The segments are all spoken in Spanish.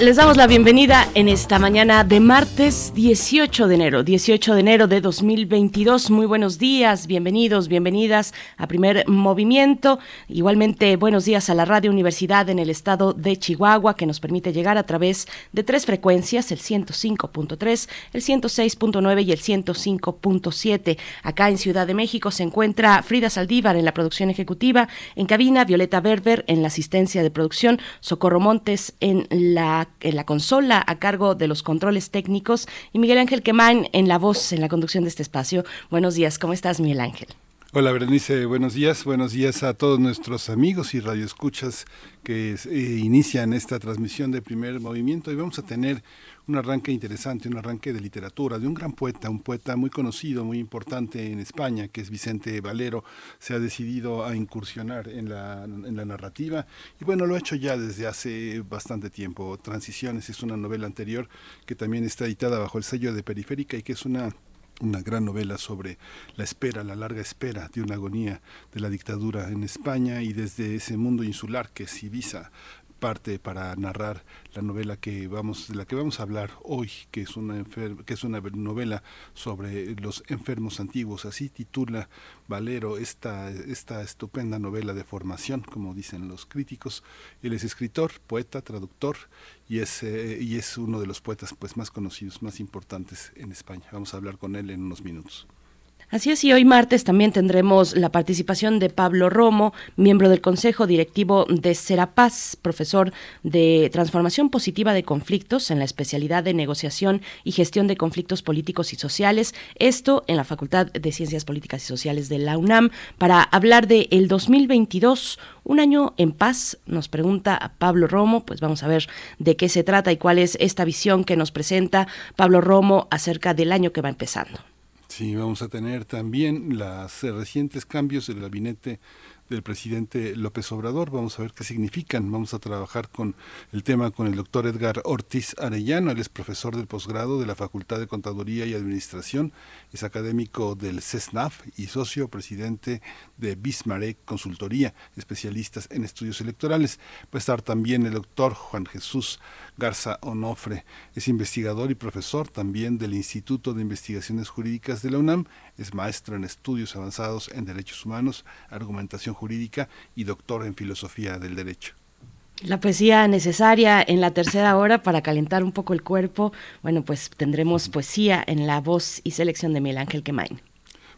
Les damos la bienvenida en esta mañana de martes 18 de enero, 18 de enero de 2022. Muy buenos días, bienvenidos, bienvenidas a Primer Movimiento. Igualmente, buenos días a la Radio Universidad en el estado de Chihuahua, que nos permite llegar a través de tres frecuencias, el 105.3, el 106.9 y el 105.7. Acá en Ciudad de México se encuentra Frida Saldívar en la producción ejecutiva, en cabina, Violeta Berber en la asistencia de producción, Socorro Montes en la en la consola a cargo de los controles técnicos y Miguel Ángel Quemán en la voz, en la conducción de este espacio. Buenos días, ¿cómo estás Miguel Ángel? Hola Berenice, buenos días, buenos días a todos nuestros amigos y radioescuchas que eh, inician esta transmisión de primer movimiento y vamos a tener un arranque interesante, un arranque de literatura, de un gran poeta, un poeta muy conocido, muy importante en España, que es Vicente Valero, se ha decidido a incursionar en la, en la narrativa y bueno, lo ha hecho ya desde hace bastante tiempo. Transiciones es una novela anterior que también está editada bajo el sello de Periférica y que es una una gran novela sobre la espera, la larga espera de una agonía de la dictadura en España y desde ese mundo insular que es Ibiza parte para narrar la novela que vamos de la que vamos a hablar hoy, que es una que es una novela sobre los enfermos antiguos, así titula Valero esta esta estupenda novela de formación, como dicen los críticos. Él es escritor, poeta, traductor y es eh, y es uno de los poetas pues más conocidos, más importantes en España. Vamos a hablar con él en unos minutos. Así es, y hoy martes también tendremos la participación de Pablo Romo, miembro del Consejo Directivo de Serapaz, profesor de Transformación Positiva de Conflictos en la especialidad de Negociación y Gestión de Conflictos Políticos y Sociales, esto en la Facultad de Ciencias Políticas y Sociales de la UNAM, para hablar de el 2022, un año en paz, nos pregunta a Pablo Romo, pues vamos a ver de qué se trata y cuál es esta visión que nos presenta Pablo Romo acerca del año que va empezando. Sí, vamos a tener también los recientes cambios del gabinete del presidente López Obrador. Vamos a ver qué significan. Vamos a trabajar con el tema con el doctor Edgar Ortiz Arellano. Él es profesor del posgrado de la Facultad de Contaduría y Administración. Es académico del CESNAF y socio presidente de Bismarck Consultoría, especialistas en estudios electorales. Va a estar también el doctor Juan Jesús Garza Onofre. Es investigador y profesor también del Instituto de Investigaciones Jurídicas de la UNAM. Es maestro en estudios avanzados en derechos humanos, argumentación jurídica y doctor en filosofía del derecho. La poesía necesaria en la tercera hora para calentar un poco el cuerpo. Bueno, pues tendremos poesía en la voz y selección de Miguel Ángel Quemain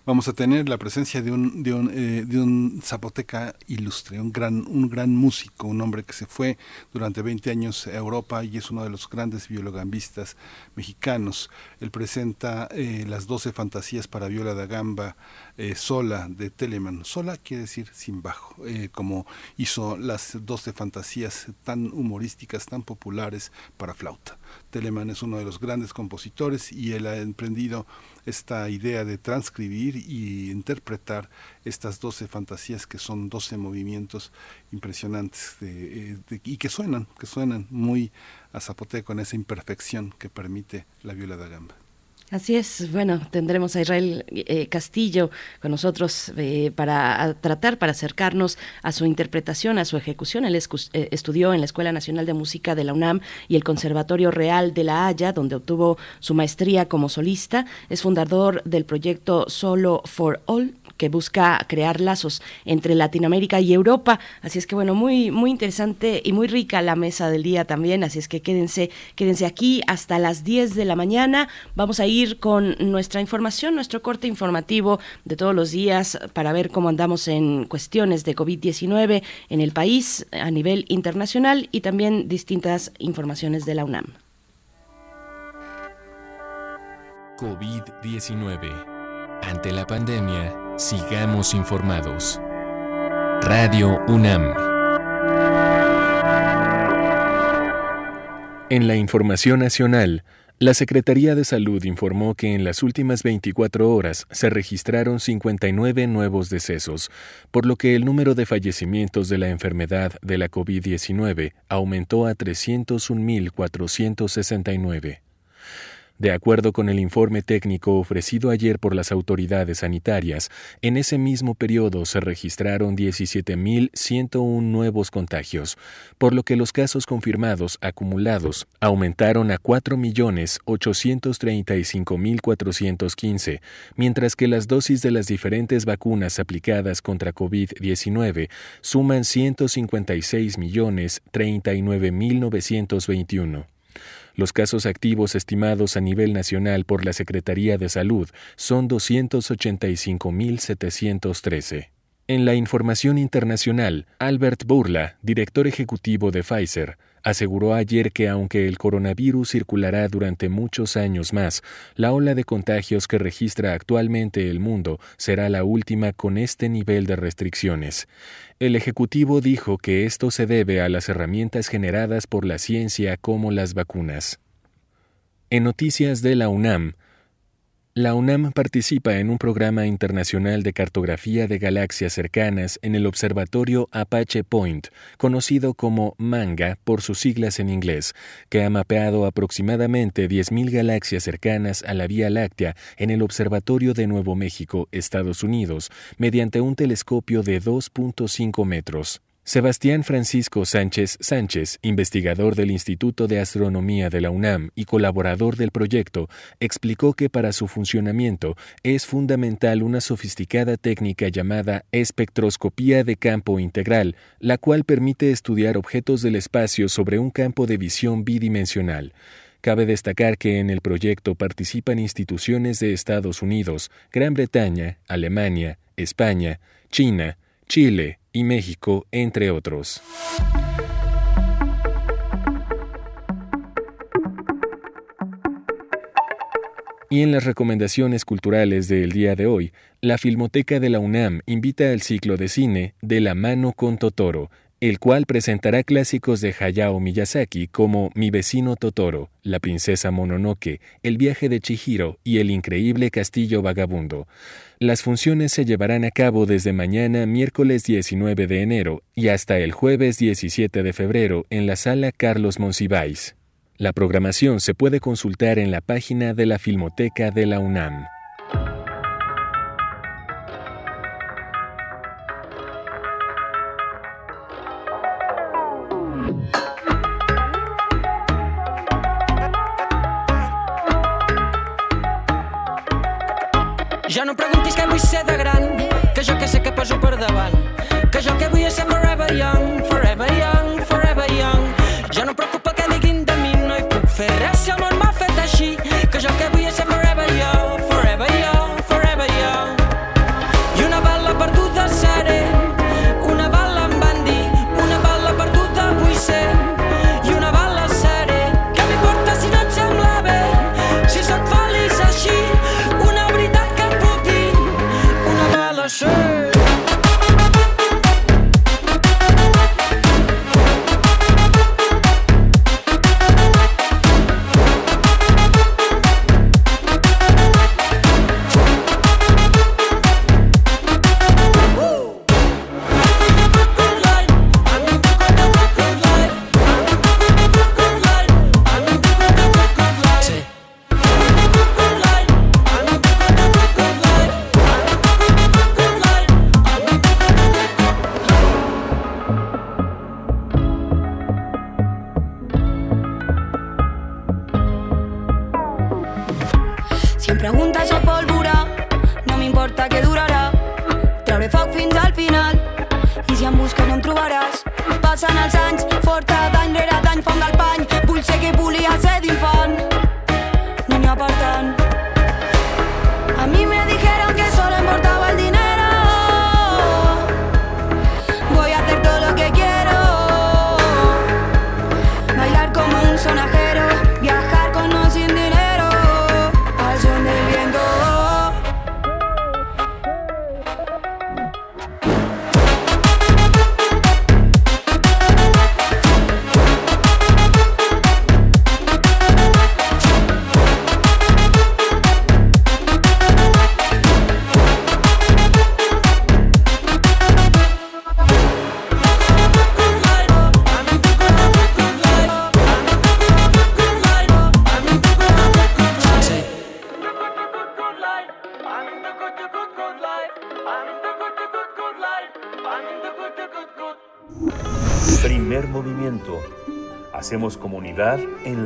vamos a tener la presencia de un, de un, eh, de un zapoteca ilustre, un gran, un gran músico, un hombre que se fue durante 20 años a Europa y es uno de los grandes viologambistas mexicanos. Él presenta eh, las 12 fantasías para viola da gamba eh, sola de Telemann. Sola quiere decir sin bajo, como hizo las 12 fantasías tan humorísticas, tan populares para flauta. Telemann es uno de los grandes compositores y él ha emprendido esta idea de transcribir y interpretar estas 12 fantasías que son 12 movimientos impresionantes eh, y que suenan, que suenan muy a zapoteco en esa imperfección que permite la viola da gamba. Así es, bueno, tendremos a Israel eh, Castillo con nosotros eh, para tratar, para acercarnos a su interpretación, a su ejecución. Él eh, estudió en la Escuela Nacional de Música de la UNAM y el Conservatorio Real de La Haya, donde obtuvo su maestría como solista. Es fundador del proyecto Solo for All, que busca crear lazos entre Latinoamérica y Europa. Así es que bueno, muy muy interesante y muy rica la mesa del día también, así es que quédense quédense aquí hasta las 10 de la mañana. Vamos a ir con nuestra información, nuestro corte informativo de todos los días para ver cómo andamos en cuestiones de COVID-19 en el país a nivel internacional y también distintas informaciones de la UNAM. COVID-19. Ante la pandemia, Sigamos informados. Radio UNAM. En la información nacional, La Secretaría de Salud informó que en las últimas 24 horas se registraron 59 nuevos decesos, por lo que el número de fallecimientos de la enfermedad de la COVID-19 aumentó a 301.469. De acuerdo con el informe técnico ofrecido ayer por las autoridades sanitarias, en ese mismo periodo se registraron 17.101 nuevos contagios, por lo que los casos confirmados acumulados aumentaron a 4.835.415, mientras que las dosis de las diferentes vacunas aplicadas contra COVID-19 suman 156.039.921. Los casos activos estimados a nivel nacional por la Secretaría de Salud son 285.713. En la información internacional, Albert Burla, director ejecutivo de Pfizer, aseguró ayer que aunque el coronavirus circulará durante muchos años más, la ola de contagios que registra actualmente el mundo será la última con este nivel de restricciones. El Ejecutivo dijo que esto se debe a las herramientas generadas por la ciencia como las vacunas. En noticias de la UNAM, la UNAM participa en un programa internacional de cartografía de galaxias cercanas en el Observatorio Apache Point, conocido como MANGA por sus siglas en inglés, que ha mapeado aproximadamente 10.000 galaxias cercanas a la Vía Láctea en el Observatorio de Nuevo México, Estados Unidos, mediante un telescopio de 2.5 metros. Sebastián Francisco Sánchez Sánchez, investigador del Instituto de Astronomía de la UNAM y colaborador del proyecto, explicó que para su funcionamiento es fundamental una sofisticada técnica llamada espectroscopía de campo integral, la cual permite estudiar objetos del espacio sobre un campo de visión bidimensional. Cabe destacar que en el proyecto participan instituciones de Estados Unidos, Gran Bretaña, Alemania, España, China, Chile, y México, entre otros. Y en las recomendaciones culturales del día de hoy, la Filmoteca de la UNAM invita al ciclo de cine De la mano con Totoro, el cual presentará clásicos de Hayao Miyazaki como Mi vecino Totoro, La princesa Mononoke, El viaje de Chihiro y El increíble castillo vagabundo. Las funciones se llevarán a cabo desde mañana miércoles 19 de enero y hasta el jueves 17 de febrero en la sala Carlos Monsiváis. La programación se puede consultar en la página de la Filmoteca de la UNAM. Vull ser de gran, que jo que sé que poso per davant, que jo que vull ser forever young,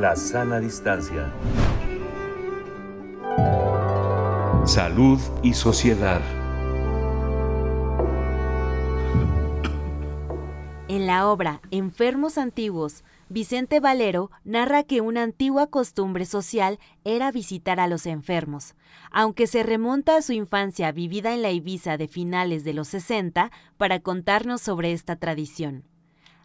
la sana distancia. Salud y sociedad. En la obra Enfermos Antiguos, Vicente Valero narra que una antigua costumbre social era visitar a los enfermos, aunque se remonta a su infancia vivida en la Ibiza de finales de los 60 para contarnos sobre esta tradición.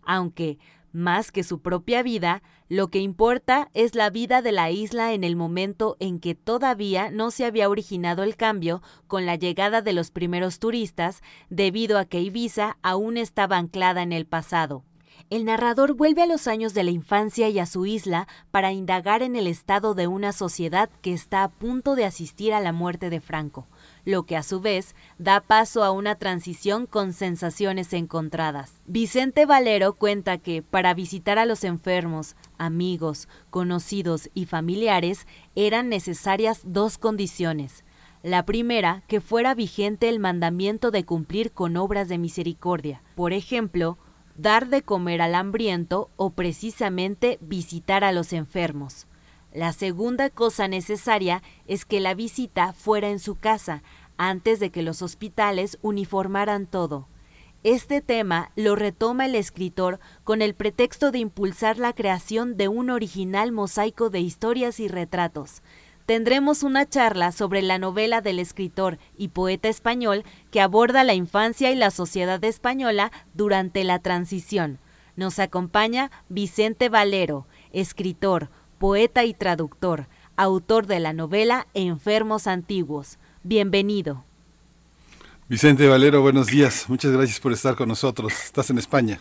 Aunque, más que su propia vida, lo que importa es la vida de la isla en el momento en que todavía no se había originado el cambio con la llegada de los primeros turistas, debido a que Ibiza aún estaba anclada en el pasado. El narrador vuelve a los años de la infancia y a su isla para indagar en el estado de una sociedad que está a punto de asistir a la muerte de Franco, lo que a su vez da paso a una transición con sensaciones encontradas. Vicente Valero cuenta que para visitar a los enfermos, amigos, conocidos y familiares eran necesarias dos condiciones. La primera, que fuera vigente el mandamiento de cumplir con obras de misericordia. Por ejemplo, dar de comer al hambriento o precisamente visitar a los enfermos. La segunda cosa necesaria es que la visita fuera en su casa, antes de que los hospitales uniformaran todo. Este tema lo retoma el escritor con el pretexto de impulsar la creación de un original mosaico de historias y retratos, tendremos una charla sobre la novela del escritor y poeta español que aborda la infancia y la sociedad española durante la transición. Nos acompaña Vicente Valero, escritor, poeta y traductor, autor de la novela Enfermos Antiguos. Bienvenido. Vicente Valero, buenos días. Muchas gracias por estar con nosotros. Estás en España.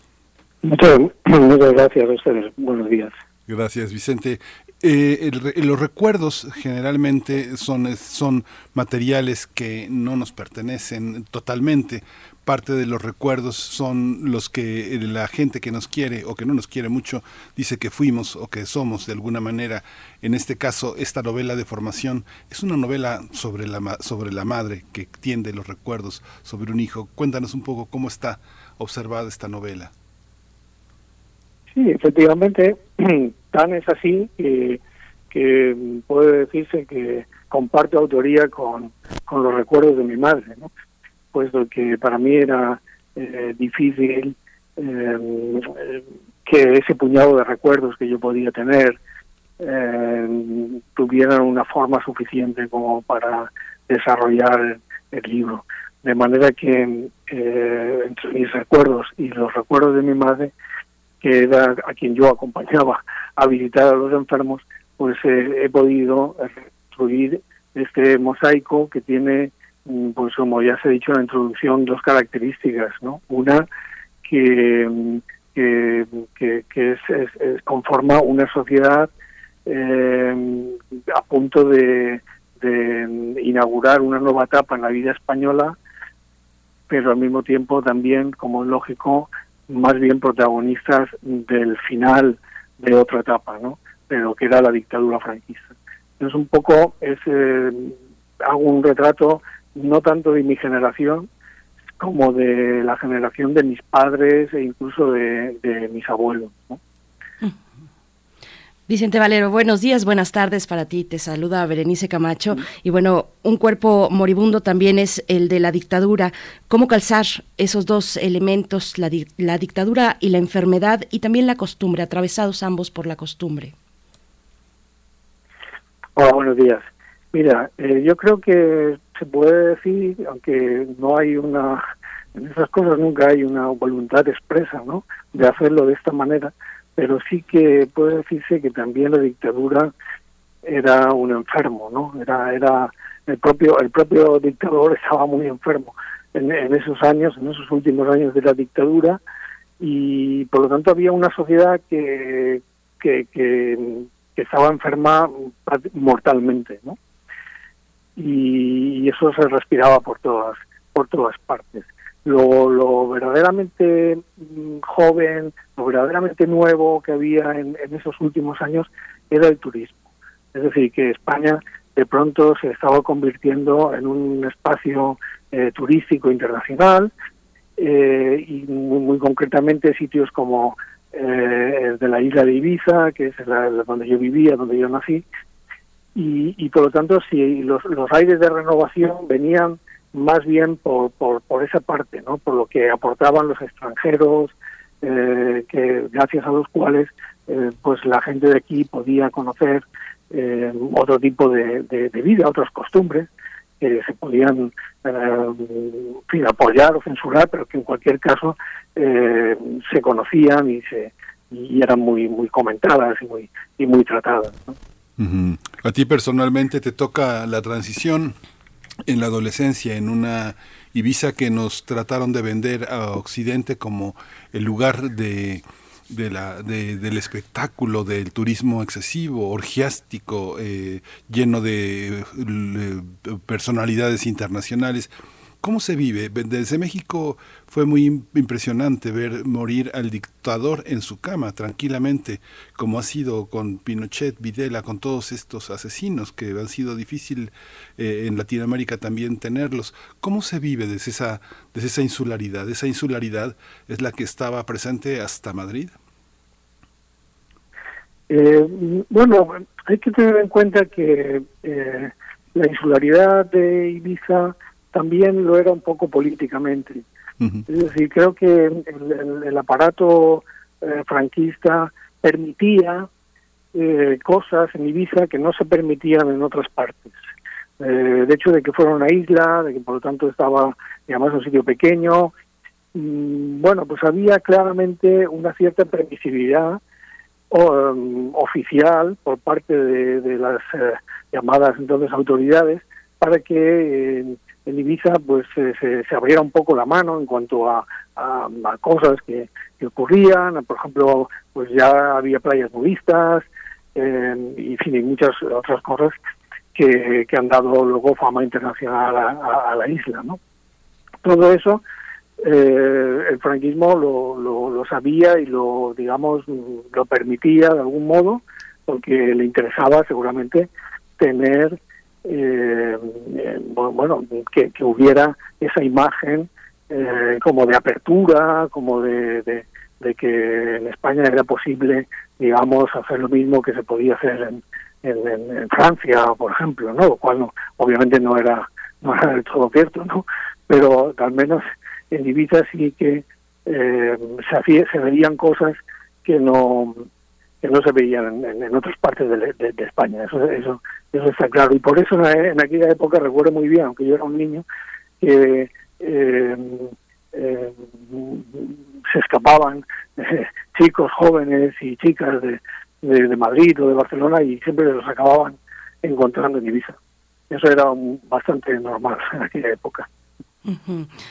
Muchas, muchas gracias a ustedes. Buenos días. Gracias, Vicente. Eh, los recuerdos generalmente son, son materiales que no nos pertenecen totalmente. Parte de los recuerdos son los que la gente que nos quiere o que no nos quiere mucho dice que fuimos o que somos de alguna manera. En este caso, esta novela de formación es una novela sobre la, sobre la madre que tiende los recuerdos sobre un hijo. Cuéntanos un poco cómo está observada esta novela. Sí, efectivamente, tan es así que, que puede decirse que comparto autoría con, con los recuerdos de mi madre, ¿no? Puesto que para mí era eh, difícil eh, que ese puñado de recuerdos que yo podía tener eh, tuvieran una forma suficiente como para desarrollar el libro. De manera que entre mis recuerdos y los recuerdos de mi madre que era a quien yo acompañaba a visitar a los enfermos, pues eh, he podido construir este mosaico que tiene, pues como ya se ha dicho en la introducción, dos características, ¿no? Una que, que, que, es, conforma una sociedad eh, a punto de, de inaugurar una nueva etapa en la vida española, pero al mismo tiempo también, como es lógico, más bien protagonistas del final de otra etapa, ¿no? De lo que era la dictadura franquista. Entonces un poco es eh, hago un retrato no tanto de mi generación como de la generación de mis padres e incluso de, de mis abuelos, ¿no? Vicente Valero, buenos días, buenas tardes para ti. Te saluda Berenice Camacho. Y bueno, un cuerpo moribundo también es el de la dictadura. ¿Cómo calzar esos dos elementos, la, dictadura y la enfermedad y también la costumbre, atravesados ambos por la costumbre? Hola, buenos días. Mira, eh, yo creo que se puede decir, aunque no hay una, en esas cosas nunca hay una voluntad expresa, ¿no? De hacerlo de esta manera pero sí que puede decirse que también la dictadura era un enfermo, ¿no? Era era el propio el propio dictador estaba muy enfermo en, esos años, en esos últimos años de la dictadura y por lo tanto había una sociedad que que, que, estaba enferma mortalmente, ¿no? Y, eso se respiraba por todas por todas partes lo, lo verdaderamente mm, joven, lo verdaderamente nuevo que había en, esos últimos años era el turismo. Es decir, que España de pronto se estaba convirtiendo en un espacio eh, turístico internacional eh, y muy, concretamente sitios como eh, de la isla de Ibiza, que es la, donde yo vivía, donde yo nací, y, y por lo tanto si los, los aires de renovación venían más bien por, por, por esa parte, ¿no? por lo que aportaban los extranjeros, eh, que gracias a los cuales eh, pues la gente de aquí podía conocer eh, otro tipo de, de, vida, otras costumbres que se podían eh, apoyar o censurar, pero que en cualquier caso eh, se conocían y se y eran muy muy comentadas y muy y muy tratadas. A ti personalmente te toca la transición en la adolescencia, en una Ibiza que nos trataron de vender a Occidente como el lugar de, la, del espectáculo, del turismo excesivo, orgiástico, eh, lleno de personalidades internacionales. ¿Cómo se vive? Desde México fue muy impresionante ver morir al dictador en su cama, tranquilamente, como ha sido con Pinochet, Videla, con todos estos asesinos que han sido difícil eh, en Latinoamérica también tenerlos. ¿Cómo se vive desde esa, desde esa insularidad? Esa insularidad es la que estaba presente hasta Madrid. Eh, bueno, hay que tener en cuenta que eh, la insularidad de Ibiza también lo era un poco políticamente. Es decir, creo que el, aparato eh, franquista permitía eh, cosas en Ibiza que no se permitían en otras partes. Eh, de hecho, de que fuera una isla, de que por lo tanto estaba, digamos, un sitio pequeño, mm, bueno, pues había claramente una cierta permisividad um, oficial por parte de, de las llamadas entonces autoridades para que en Ibiza pues se, se, abriera un poco la mano en cuanto a, cosas que, ocurrían, por ejemplo, pues ya había playas nudistas eh, y, fin, y muchas otras cosas que, han dado luego fama internacional a, la isla, ¿no? Todo eso eh, el franquismo lo, lo, sabía y lo, digamos, lo permitía de algún modo, porque le interesaba seguramente tener eh, bueno, que, que, hubiera esa imagen eh, como de apertura, como de, de, que en España era posible, digamos, hacer lo mismo que se podía hacer en, en, Francia, por ejemplo, ¿no? Lo cual no, obviamente no era, no era del todo cierto, ¿no? Pero al menos en Ibiza sí que eh, se, se veían cosas que no que no se veían en, otras partes de, España. Eso, eso, eso está claro. Y por eso en, aquella época recuerdo muy bien, aunque yo era un niño, que eh, eh, se escapaban eh, chicos jóvenes y chicas de, de, Madrid o de Barcelona y siempre los acababan encontrando en Ibiza. Eso era bastante normal en aquella época.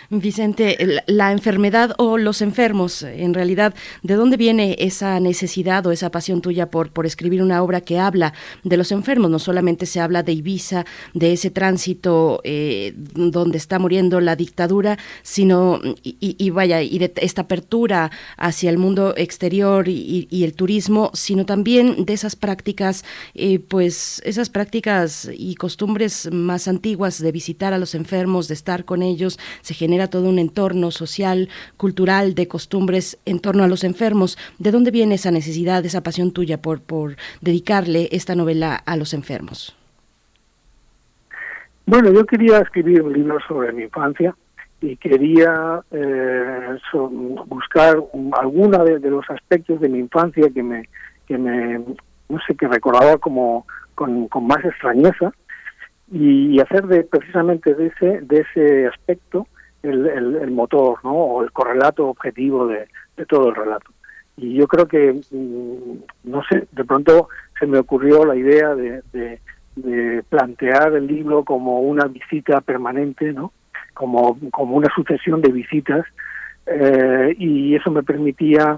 Vicente, la enfermedad o los enfermos, en realidad, ¿de dónde viene esa necesidad o esa pasión tuya por, escribir una obra que habla de los enfermos? No solamente se habla de Ibiza, de ese tránsito eh, donde está muriendo la dictadura, sino, y, vaya, y de esta apertura hacia el mundo exterior y, el turismo, sino también de esas prácticas, eh, pues esas prácticas y costumbres más antiguas de visitar a los enfermos, de estar con ellos se genera todo un entorno social, cultural, de costumbres en torno a los enfermos. ¿De dónde viene esa necesidad, esa pasión tuya por, por dedicarle esta novela a los enfermos? Bueno, yo quería escribir un libro sobre mi infancia y quería eh, buscar alguna de, los aspectos de mi infancia que me, que me no sé, que recordaba como con más extrañeza y hacer de precisamente de ese de ese aspecto el, el, motor no o el correlato objetivo de, de, todo el relato. Y yo creo que mm, no sé de pronto se me ocurrió la idea de, plantear el libro como una visita permanente no como como una sucesión de visitas eh, y eso me permitía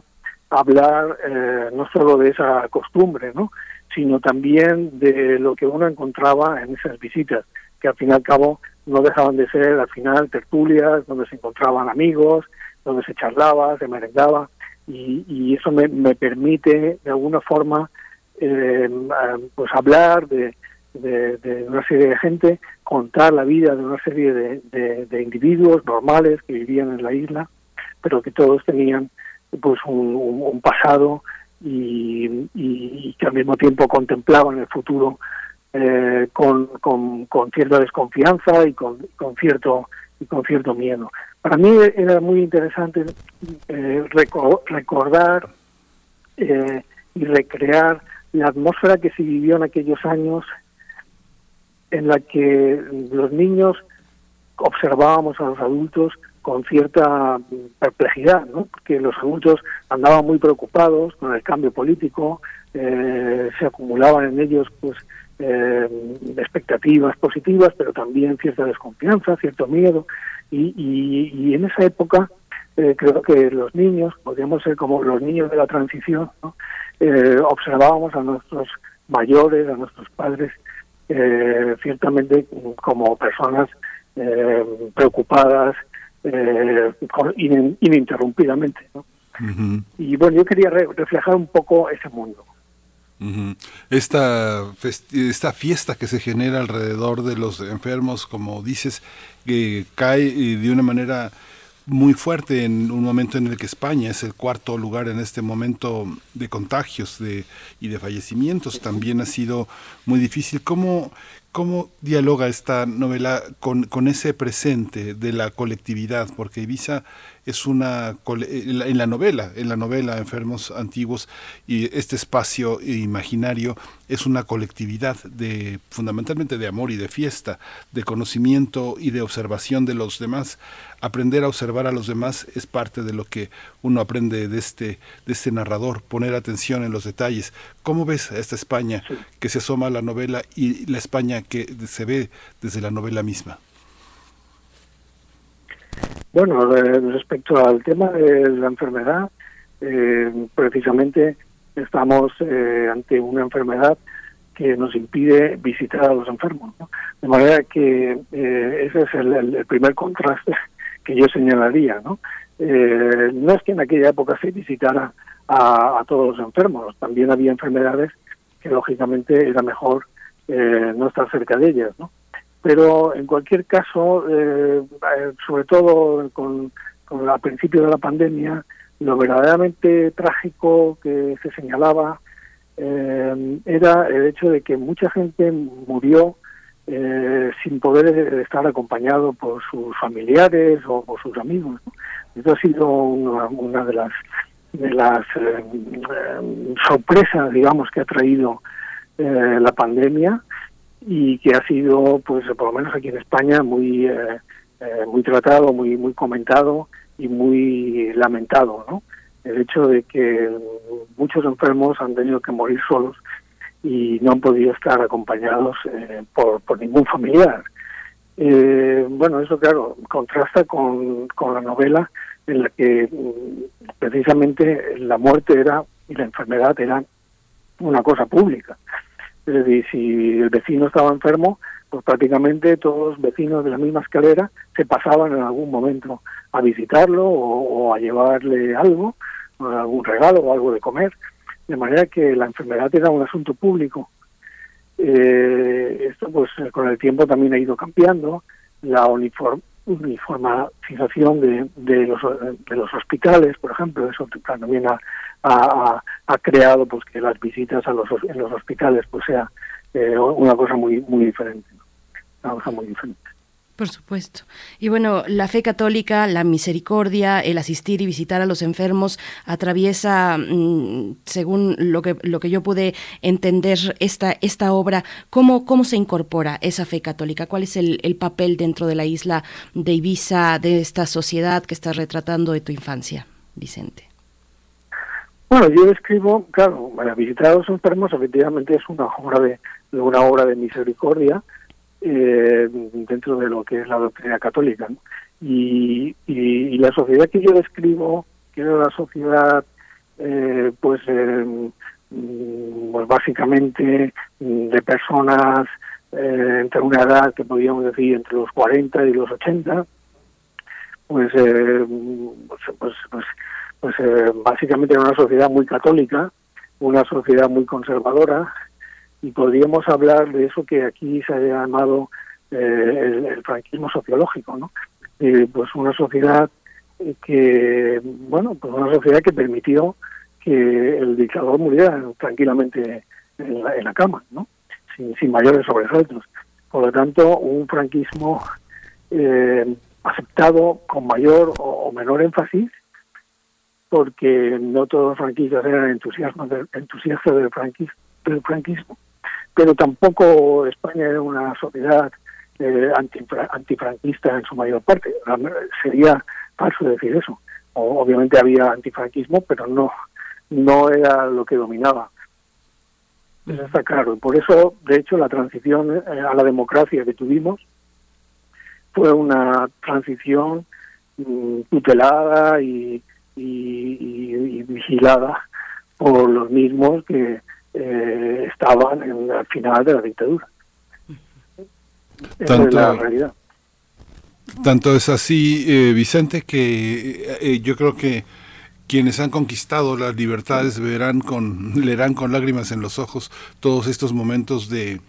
hablar eh, no solo de esa costumbre no sino también de lo que uno encontraba en esas visitas, que al fin y al cabo no dejaban de ser al final tertulias, donde se encontraban amigos, donde se charlaba, se merendaba, y, eso me, permite de alguna forma eh, pues hablar de, de, de, una serie de gente, contar la vida de una serie de, de, individuos normales que vivían en la isla, pero que todos tenían pues un, pasado y, que al mismo tiempo contemplaban el futuro eh, con, cierta desconfianza y con, con cierto y con cierto miedo. Para mí era muy interesante eh, recordar eh, y recrear la atmósfera que se vivió en aquellos años en la que los niños observábamos a los adultos con cierta perplejidad, ¿no? porque los adultos andaban muy preocupados con el cambio político, eh, se acumulaban en ellos pues eh, expectativas positivas, pero también cierta desconfianza, cierto miedo, y, y, en esa época eh, creo que los niños, podríamos ser como los niños de la transición, ¿no? observábamos a nuestros mayores, a nuestros padres, ciertamente como personas preocupadas, eh, ininterrumpidamente. ¿no? Y bueno, yo quería reflejar un poco ese mundo. esta, esta fiesta que se genera alrededor de los enfermos, como dices, que cae eh, de una manera muy fuerte en un momento en el que España es el cuarto lugar en este momento de contagios de, y de fallecimientos. También ha sido muy difícil. ¿Cómo, ¿Cómo dialoga esta novela con, con, ese presente de la colectividad? Porque Ibiza es una en la novela, en la novela Enfermos Antiguos y este espacio imaginario es una colectividad de fundamentalmente de amor y de fiesta, de conocimiento y de observación de los demás. Aprender a observar a los demás es parte de lo que uno aprende de este de este narrador, poner atención en los detalles. ¿Cómo ves a esta España que se asoma a la novela y la España que se ve desde la novela misma? Bueno, respecto al tema de la enfermedad, eh, precisamente estamos eh, ante una enfermedad que nos impide visitar a los enfermos. De manera que eh, ese es el, primer contraste que yo señalaría. ¿no? no es que en aquella época se visitara a, a, todos los enfermos, también había enfermedades que lógicamente era mejor no estar cerca de ellas. pero en cualquier caso, eh, eh, sobre todo con, el principio de la pandemia, lo verdaderamente trágico que se señalaba eh, era el hecho de que mucha gente murió sin poder estar acompañado por sus familiares o por sus amigos. Esto ha sido una, de las de las sorpresas, digamos, que ha traído la pandemia y que ha sido, pues por lo menos aquí en España, muy eh, eh, muy tratado, muy muy comentado y muy lamentado, ¿no? El hecho de que muchos enfermos han tenido que morir solos y no han podido estar acompañados eh, por, por ningún familiar. bueno, eso claro, contrasta con, con la novela en la que mm, precisamente la muerte era y la enfermedad eran una cosa pública. Es decir, si el vecino estaba enfermo, pues prácticamente todos los vecinos de la misma escalera se pasaban en algún momento a visitarlo o, a llevarle algo, algún regalo o algo de comer, de manera que la enfermedad era un asunto público. Eh, esto pues con el tiempo también ha ido cambiando, la uniform, uniformización de, de, los, de los hospitales, por ejemplo, eso también ha, ha, creado pues que las visitas a los, en los hospitales pues sea eh, una cosa muy muy diferente, una cosa muy diferente. Por supuesto. Y bueno, la fe católica, la misericordia, el asistir y visitar a los enfermos atraviesa, mm, según lo que, lo que yo pude entender, esta, esta obra. ¿Cómo, ¿Cómo se incorpora esa fe católica? ¿Cuál es el, el papel dentro de la isla de Ibiza, de esta sociedad que estás retratando de tu infancia, Vicente? Bueno, yo escribo, claro, visitar a los enfermos efectivamente es una obra de, una obra de misericordia eh, dentro de lo que es la doctrina católica. Y, y, la sociedad que yo describo, que era la sociedad, eh, pues, eh, mm, pues básicamente mm, de personas entre una edad que podríamos decir entre los 40 y los 80, pues, pues, pues, pues pues eh, básicamente era una sociedad muy católica, una sociedad muy conservadora, y podríamos hablar de eso que aquí se ha llamado eh, el, franquismo sociológico, ¿no? pues una sociedad que, bueno, pues una sociedad que permitió que el dictador muriera tranquilamente en la, en la cama, ¿no? Sin, sin mayores sobresaltos. Por lo tanto, un franquismo eh, aceptado con mayor o, menor énfasis, porque no todos los franquistas eran entusiastas del, entusiastas del, franquismo, pero tampoco España era una sociedad eh, antifranquista en su mayor parte. Sería falso decir eso. Obviamente había antifranquismo, pero no, no era lo que dominaba. Eso está claro. Por eso, de hecho, la transición eh, a la democracia que tuvimos fue una transición mm, tutelada y, vigilada por los mismos que eh, estaban en el final de la dictadura. Esa es la realidad. Tanto es así, eh, Vicente, que eh, yo creo que quienes han conquistado las libertades verán con, leerán con lágrimas en los ojos todos estos momentos de,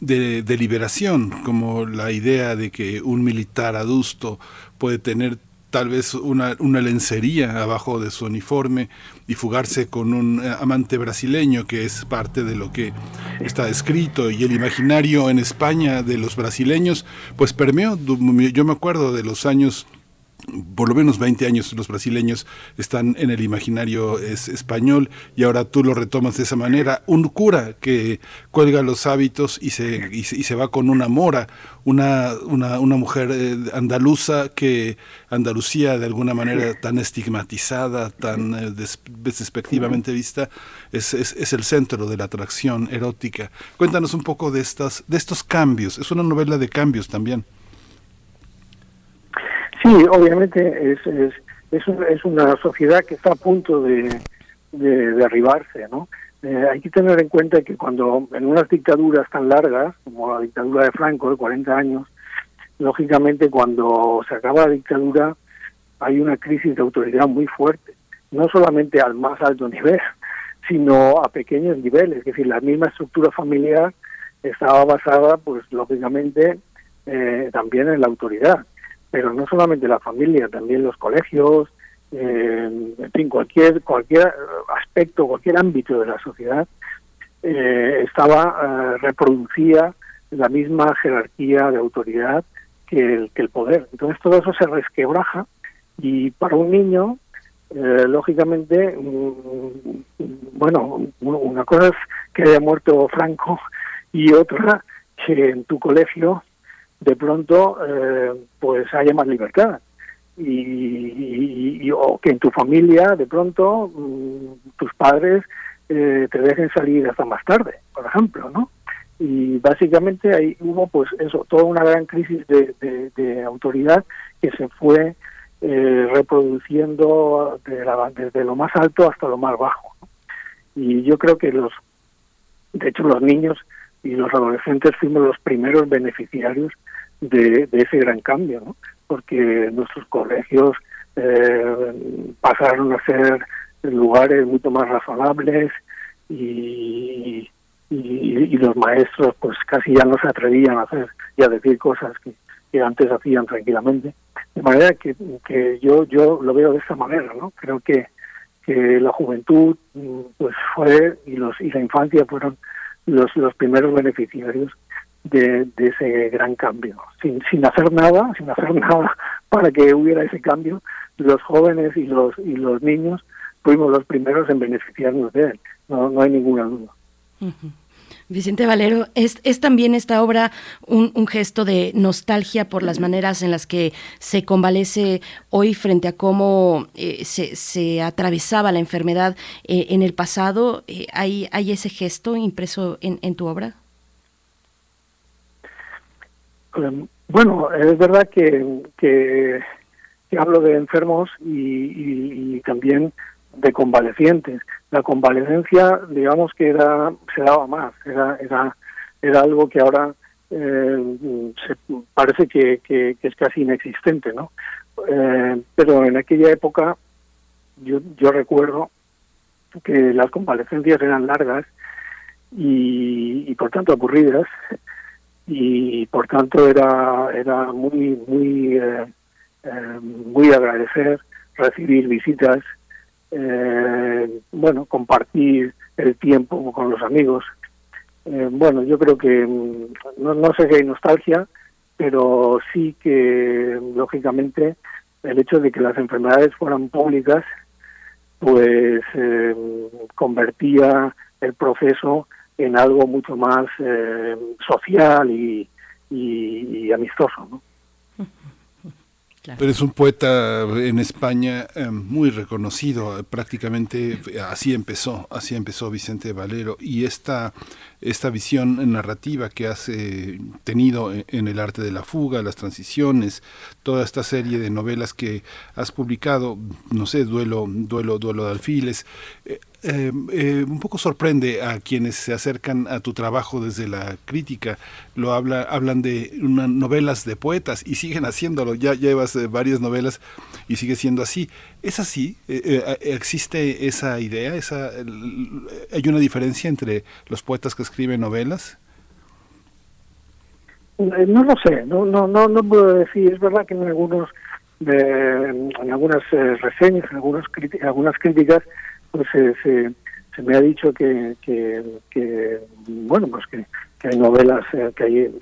de, liberación, como la idea de que un militar adusto puede tener tal vez una, una, lencería abajo de su uniforme y fugarse con un eh, amante brasileño, que es parte de lo que está escrito, y el imaginario en España de los brasileños, pues permeó, yo me acuerdo de los años por lo menos 20 años los brasileños están en el imaginario es, español y ahora tú lo retomas de esa manera. Un cura que cuelga los hábitos y se, y se, va con una mora, una, una, una mujer eh, andaluza que Andalucía de alguna manera tan estigmatizada, tan eh, despectivamente vista, es, es, es, el centro de la atracción erótica. Cuéntanos un poco de, estas, de estos cambios. Es una novela de cambios también. Sí, obviamente es, es, es, una sociedad que está a punto de, de derribarse, ¿no? Eh, hay que tener en cuenta que cuando en unas dictaduras tan largas, como la dictadura de Franco de 40 años, lógicamente cuando se acaba la dictadura hay una crisis de autoridad muy fuerte, no solamente al más alto nivel, sino a pequeños niveles, es decir, la misma estructura familiar estaba basada, pues lógicamente, eh, también en la autoridad pero no solamente la familia, también los colegios, eh, en fin, cualquier, cualquier aspecto, cualquier ámbito de la sociedad eh, estaba, eh, reproducía la misma jerarquía de autoridad que el, que el poder. Entonces todo eso se resquebraja y para un niño, lógicamente, mm, bueno, una cosa es que haya muerto Franco y otra que en tu colegio de pronto eh, pues haya más libertad y, o que en tu familia de pronto mm, tus padres eh, te dejen salir hasta más tarde, por ejemplo, ¿no? Y básicamente ahí hubo pues eso, toda una gran crisis de, autoridad que se fue eh, reproduciendo desde lo más alto hasta lo más bajo. Y yo creo que los, de hecho los niños y los adolescentes fuimos los primeros beneficiarios de, ese gran cambio, ¿no? porque nuestros colegios eh, pasaron a ser lugares mucho más razonables y, y, los maestros pues casi ya no se atrevían a hacer y a decir cosas que, antes hacían tranquilamente. De manera que, que yo, yo lo veo de esa manera, ¿no? Creo que, que la juventud pues fue y los y la infancia fueron los, los primeros beneficiarios de, ese gran cambio. Sin, sin hacer nada, sin hacer nada para que hubiera ese cambio, los jóvenes y los, y los niños fuimos los primeros en beneficiarnos de él. No, no hay ninguna duda. Vicente Valero, ¿es, ¿es, también esta obra un, gesto de nostalgia por las maneras en las que se convalece hoy frente a cómo eh, se, se, atravesaba la enfermedad eh, en el pasado? Eh, ¿hay, ¿Hay ese gesto impreso en, en tu obra? Em, bueno, es verdad que, que, hablo de enfermos y, también de convalecientes. La convalecencia, digamos que era, se daba más, era, era, era algo que ahora eh, se, parece que, que, es casi inexistente, ¿no? Eh, pero en aquella época yo, yo recuerdo que las convalecencias eran largas y, y por tanto aburridas y por tanto era era muy muy eh, muy agradecer recibir visitas, bueno, compartir el tiempo con los amigos. bueno, yo creo que mm, no, no sé si hay nostalgia, pero sí que, lógicamente, el hecho de que las enfermedades fueran públicas, pues eh, convertía el proceso en algo mucho más eh, social y, y, amistoso. Pero es un poeta en España eh, muy reconocido, prácticamente así empezó, así empezó Vicente Valero y esta esta visión narrativa que has eh, tenido en el arte de la fuga, las transiciones, toda esta serie de novelas que has publicado, no sé, duelo, duelo, duelo de alfiles. Eh, eh, eh, un poco sorprende a quienes se acercan a tu trabajo desde la crítica. Lo habla, hablan de unas novelas de poetas y siguen haciéndolo. Ya llevas eh, varias novelas y sigue siendo así. ¿Es así? ¿Existe esa idea? Esa, ¿Hay una diferencia entre los poetas que escriben novelas? No lo sé, no, no, no, no puedo decir. Es verdad que en algunos, en algunas reseñas, en algunas, algunas críticas, pues se, se, me ha dicho que, que, bueno, pues que, hay novelas, eh, que hay eh,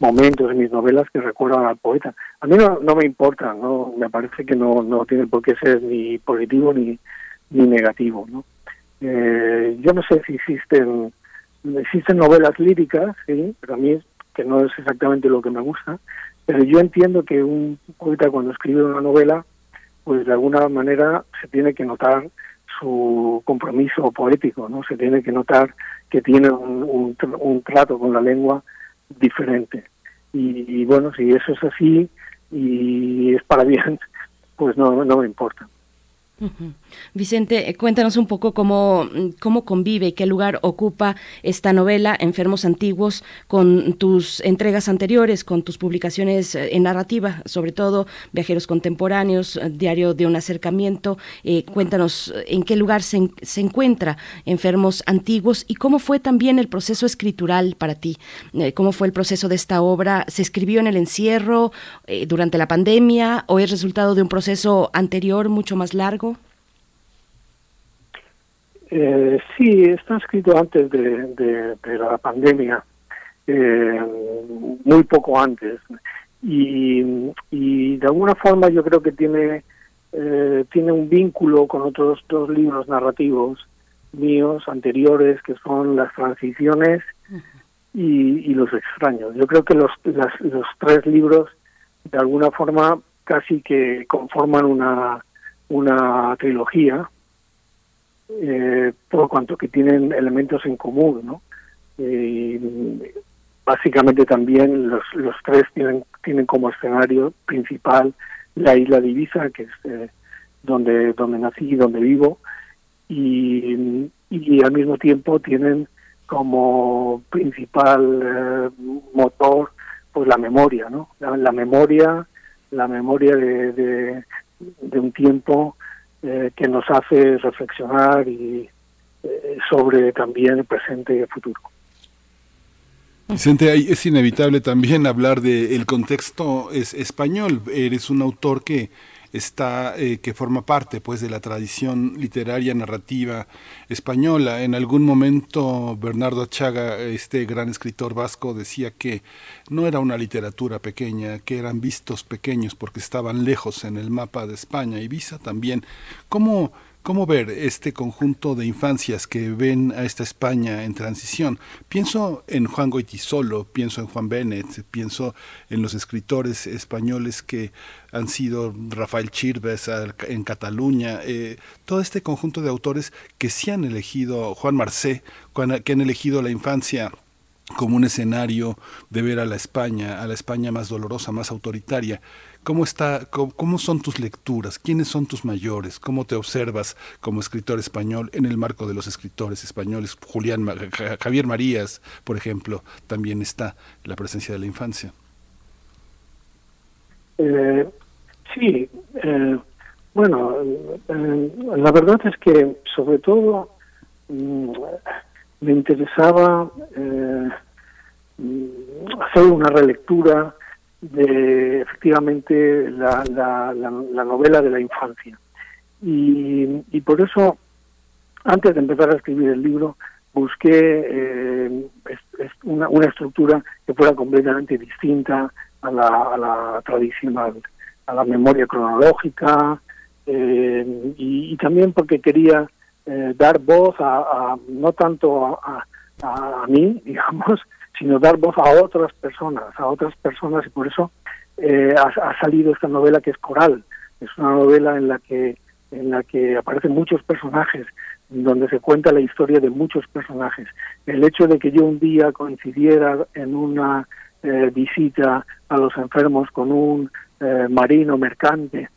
momentos en mis novelas que recuerdan al poeta. A mí no, me importa, no me parece que no, no tiene por qué ser ni positivo ni, ni negativo. ¿no? Eh, yo no sé si existen existen novelas líricas, sí, pero a mí que no es exactamente lo que me gusta, pero yo entiendo que un poeta cuando escribe una novela, pues de alguna manera se tiene que notar su compromiso poético, ¿no? Se tiene que notar que tiene un, un, trato con la lengua diferente. Y, bueno, si eso es así y es para bien, pues no, no me importa. Vicente, eh, cuéntanos un poco cómo, cómo convive, qué lugar ocupa esta novela, Enfermos Antiguos, con tus entregas anteriores, con tus publicaciones eh, en narrativa, sobre todo Viajeros Contemporáneos, eh, Diario de un Acercamiento. cuéntanos en qué lugar se, se, encuentra Enfermos Antiguos y cómo fue también el proceso escritural para ti, cómo fue el proceso de esta obra. ¿Se escribió en el encierro, durante la pandemia o es resultado de un proceso anterior mucho más largo? Eh, sí, está escrito antes de, la pandemia, eh, muy poco antes. Y, de alguna forma yo creo que tiene, eh, tiene un vínculo con otros dos libros narrativos míos anteriores, que son Las Transiciones y, Los Extraños. Yo creo que los, los tres libros de alguna forma casi que conforman una, una trilogía eh, por cuanto que tienen elementos en común, ¿no? básicamente también los, los tres tienen, tienen como escenario principal la isla de Ibiza, que es eh, donde, donde nací y donde vivo, y, y al mismo tiempo tienen como principal eh, motor pues la memoria, ¿no? La, memoria, la memoria de, de un tiempo eh, que nos hace reflexionar y eh, sobre también el presente y el futuro. Vicente, es inevitable también hablar del contexto es español. Eres un autor que está eh, que forma parte pues de la tradición literaria narrativa española. En algún momento Bernardo Achaga, este gran escritor vasco, decía que no era una literatura pequeña, que eran vistos pequeños porque estaban lejos en el mapa de España. y Visa también. ¿Cómo ¿Cómo ver este conjunto de infancias que ven a esta España en transición? Pienso en Juan Goitisolo, pienso en Juan Bennett, pienso en los escritores españoles que han sido Rafael Chirves en Cataluña, eh, todo este conjunto de autores que sí han elegido, Juan Marcé, que han elegido la infancia como un escenario de ver a la España, a la España más dolorosa, más autoritaria. ¿Cómo, está, cómo, son tus lecturas? ¿Quiénes son tus mayores? ¿Cómo te observas como escritor español en el marco de los escritores españoles? Julián, Javier Marías, por ejemplo, también está la presencia de la infancia. Eh, sí, eh, bueno, eh, la verdad es que sobre todo mm, me interesaba hacer una relectura de efectivamente la, la, la, novela de la infancia. Y, y, por eso, antes de empezar a escribir el libro, busqué eh, una, una, estructura que fuera completamente distinta a la, a la tradicional, a la memoria cronológica, eh, y, también porque quería eh, dar voz a, no tanto a, a, mí, digamos, sino dar voz a otras personas, a otras personas, y por eso eh, ha, salido esta novela que es Coral. Es una novela en la que en la que aparecen muchos personajes, donde se cuenta la historia de muchos personajes. El hecho de que yo un día coincidiera en una visita a los enfermos con un marino mercante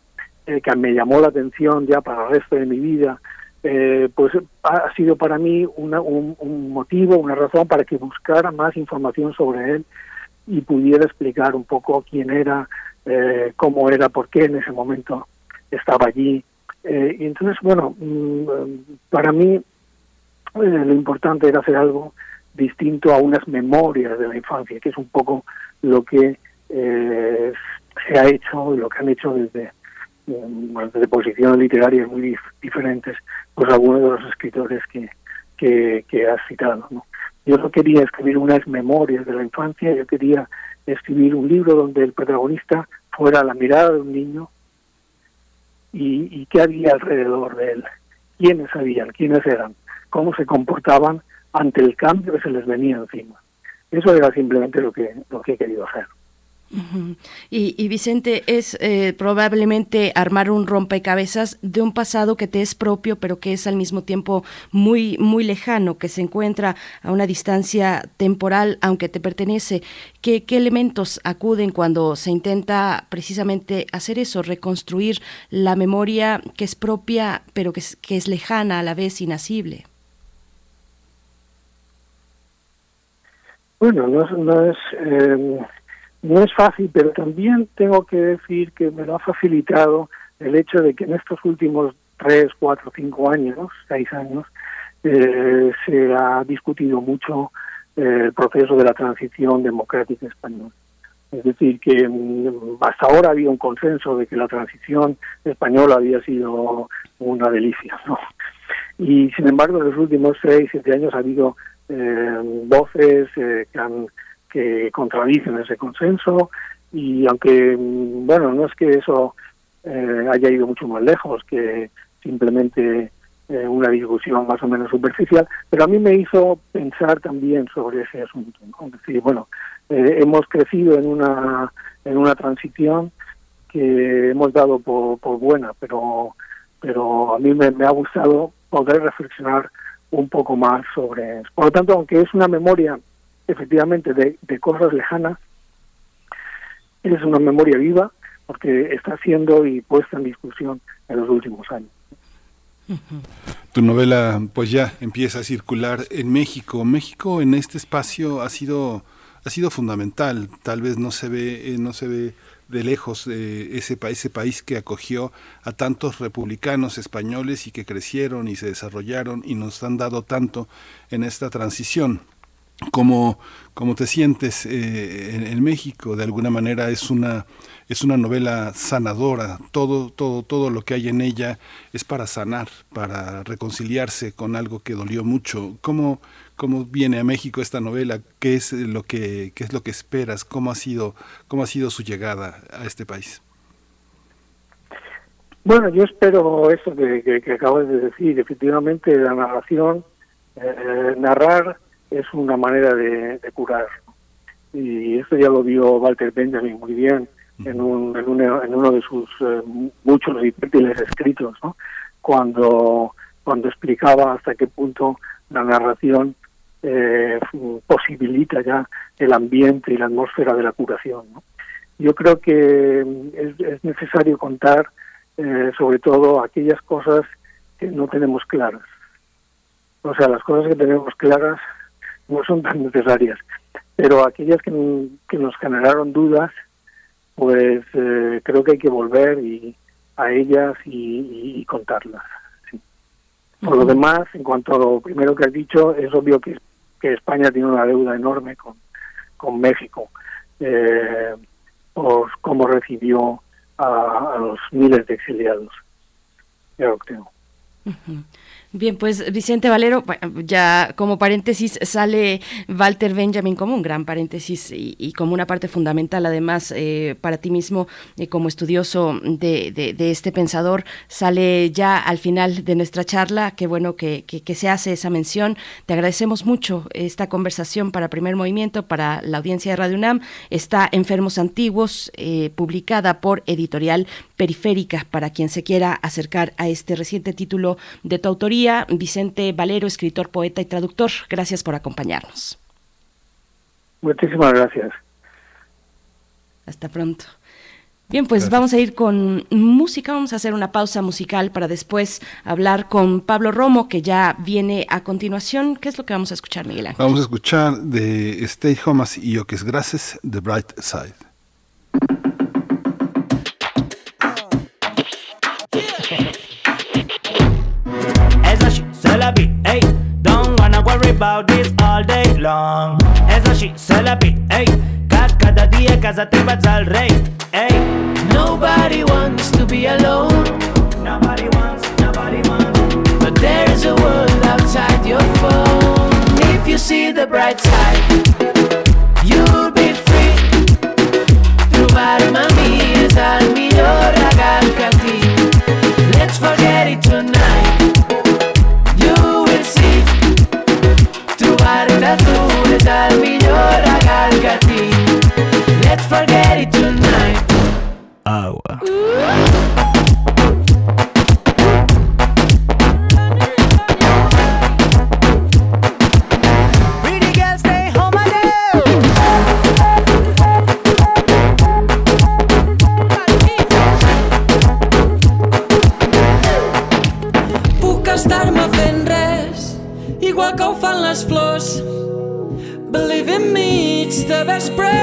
eh, que me llamó la atención ya para el resto de mi vida, eh, pues ha sido para mí una, un, motivo, una razón para que buscara más información sobre él y pudiera explicar un poco quién era, eh, cómo era, por qué en ese momento estaba allí. y entonces, bueno, mm, para mí lo importante era hacer algo distinto a unas memorias de la infancia, que es un poco lo que se ha hecho y lo que han hecho desde de posiciones literarias muy diferentes, pues algunos de los escritores que, que, has citado. Yo no quería escribir unas memorias de la infancia, yo quería escribir un libro donde el protagonista fuera la mirada de un niño y, qué había alrededor de él, quiénes sabían, quiénes eran, cómo se comportaban ante el cambio que se les venía encima. Eso era simplemente lo que, lo que he querido hacer y, Vicente, es eh, probablemente armar un rompecabezas de un pasado que te es propio, pero que es al mismo tiempo muy, muy lejano, que se encuentra a una distancia temporal, aunque te pertenece. ¿Qué, qué elementos acuden cuando se intenta precisamente hacer eso, reconstruir la memoria que es propia, pero que es, que es lejana a la vez inacible? Bueno, no, no es... Eh, no es fácil, pero también tengo que decir que me lo ha facilitado el hecho de que en estos últimos tres, cuatro, cinco años, seis años, eh, se ha discutido mucho eh, el proceso de la transición democrática española. Es decir, que mm, hasta ahora había un consenso de que la transición española había sido una delicia, ¿no? Y sin embargo, en los últimos seis, siete años ha habido eh, voces que han que contradicen ese consenso y aunque, mm, bueno, no es que eso eh, haya ido mucho más lejos que simplemente eh, una discusión más o menos superficial, pero a mí me hizo pensar también sobre ese asunto. Es decir, bueno, eh, hemos crecido en una, en una transición que hemos dado por, por buena, pero, pero a mí me, me ha gustado poder reflexionar un poco más sobre eso. Por lo tanto, aunque es una memoria efectivamente de, cosas lejanas, es una memoria viva porque está siendo y puesta en discusión en los últimos años. Tu novela pues ya empieza a circular en México. México en este espacio ha sido ha sido fundamental. Tal vez no se ve eh, no se ve de lejos eh, ese ese país que acogió a tantos republicanos españoles y que crecieron y se desarrollaron y nos han dado tanto en esta transición cómo, cómo te sientes eh, en, en, México. De alguna manera es una, es una novela sanadora. Todo, todo, todo lo que hay en ella es para sanar, para reconciliarse con algo que dolió mucho. ¿Cómo, cómo viene a México esta novela? ¿Qué es lo que, qué es lo que esperas? ¿Cómo ha sido, cómo ha sido su llegada a este país? Bueno, yo espero eso que, acabas de decir. Efectivamente, la narración, eh, narrar es una manera de, curar. Y esto ya lo vio Walter Benjamin muy bien en, un, en, en uno de sus eh, muchos difíciles escritos, ¿no? cuando, cuando explicaba hasta qué punto la narración eh, posibilita ya el ambiente y la atmósfera de la curación. ¿no? Yo creo que es, es necesario contar eh, sobre todo aquellas cosas que no tenemos claras. O sea, las cosas que tenemos claras no son tan necesarias. Pero aquellas que, que nos generaron dudas, pues eh, creo que hay que volver y, a ellas y, contarlas. Por lo demás, en cuanto a lo primero que has dicho, es obvio que, que España tiene una deuda enorme con, con México. Eh, recibió a, los miles de exiliados de Octeo. Bien, pues Vicente Valero, ya como paréntesis sale Walter Benjamin como un gran paréntesis y, como una parte fundamental además eh, para ti mismo eh, como estudioso de, este pensador, sale ya al final de nuestra charla, qué bueno que, se hace esa mención. Te agradecemos mucho esta conversación para Primer Movimiento, para la audiencia de Radio UNAM. Está Enfermos Antiguos, eh, publicada por Editorial Periférica, para quien se quiera acercar a este reciente título de tu autoría Vicente Valero, escritor, poeta y traductor. Gracias por acompañarnos. Muchísimas gracias. Hasta pronto. Bien, pues vamos a ir con música, vamos a hacer una pausa musical para después hablar con Pablo Romo, que ya viene a continuación. ¿Qué es lo que vamos a escuchar, Miguel Ángel? Vamos a escuchar de Stay Homas y Oques Gracias, The Bright Side. A bit, hey. Don't wanna worry about this all day long. Esa shit, sell a bit, hey. Cada día casa te vas al rey, hey. Nobody wants to be alone. Nobody wants, nobody wants. But there is a world outside your phone. If you see the bright side, you'll be free. Trovar-me a mi és forget it tonight Agua igual que ho fan les flors. Believe in me, it's the best I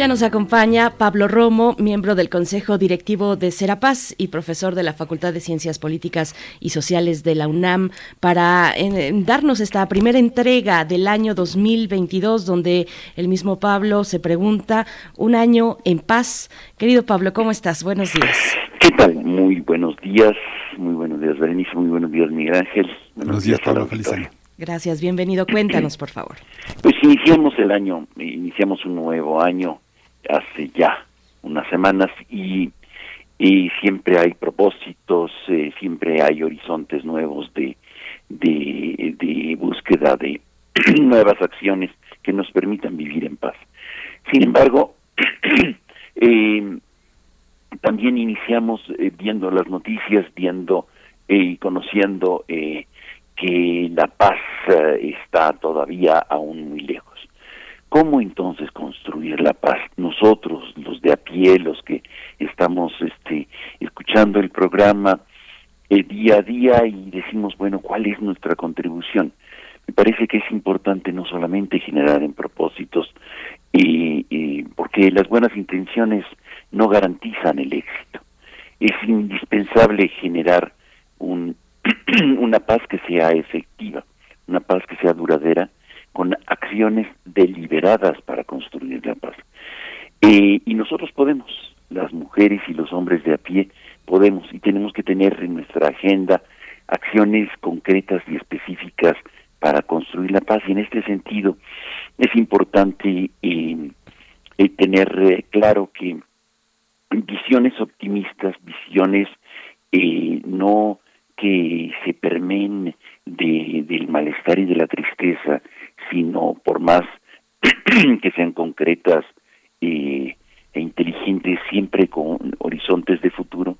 Ya nos acompaña Pablo Romo, miembro del Consejo Directivo de Serapaz y profesor de la Facultad de Ciencias Políticas y Sociales de la UNAM, para eh, darnos esta primera entrega del año 2022, donde el mismo Pablo se pregunta, un año en paz. Querido Pablo, ¿cómo estás? Buenos días. ¿Qué tal? Muy buenos días, muy buenos días, Berenice, muy buenos días, Miguel Ángel. Buenos, días, Pablo, feliz año. Gracias, bienvenido. Cuéntanos, por favor. Pues iniciamos el año, iniciamos un nuevo año hace ya unas semanas y, y siempre hay propósitos, eh, siempre hay horizontes nuevos de, de, búsqueda de nuevas acciones que nos permitan vivir en paz. Sin embargo, eh, también iniciamos eh, viendo las noticias, viendo eh, y conociendo que la paz está todavía aún muy lejos. ¿Cómo entonces construir la paz? Nosotros, los de a pie, los que estamos este, escuchando el programa día a día y decimos, bueno, ¿cuál es nuestra contribución? Me parece que es importante no solamente generar en propósitos, y porque las buenas intenciones no garantizan el éxito. Es indispensable generar un, una paz que sea efectiva, una paz que sea duradera, con acciones deliberadas para construir la paz. Eh, y nosotros podemos, las mujeres y los hombres de a pie, podemos y tenemos que tener en nuestra agenda acciones concretas y específicas para construir la paz. Y en este sentido es importante eh, eh, tener claro que visiones optimistas, visiones eh, no que se permeen de, del malestar y de la tristeza, sino por más que sean concretas eh, e inteligentes, siempre con horizontes de futuro,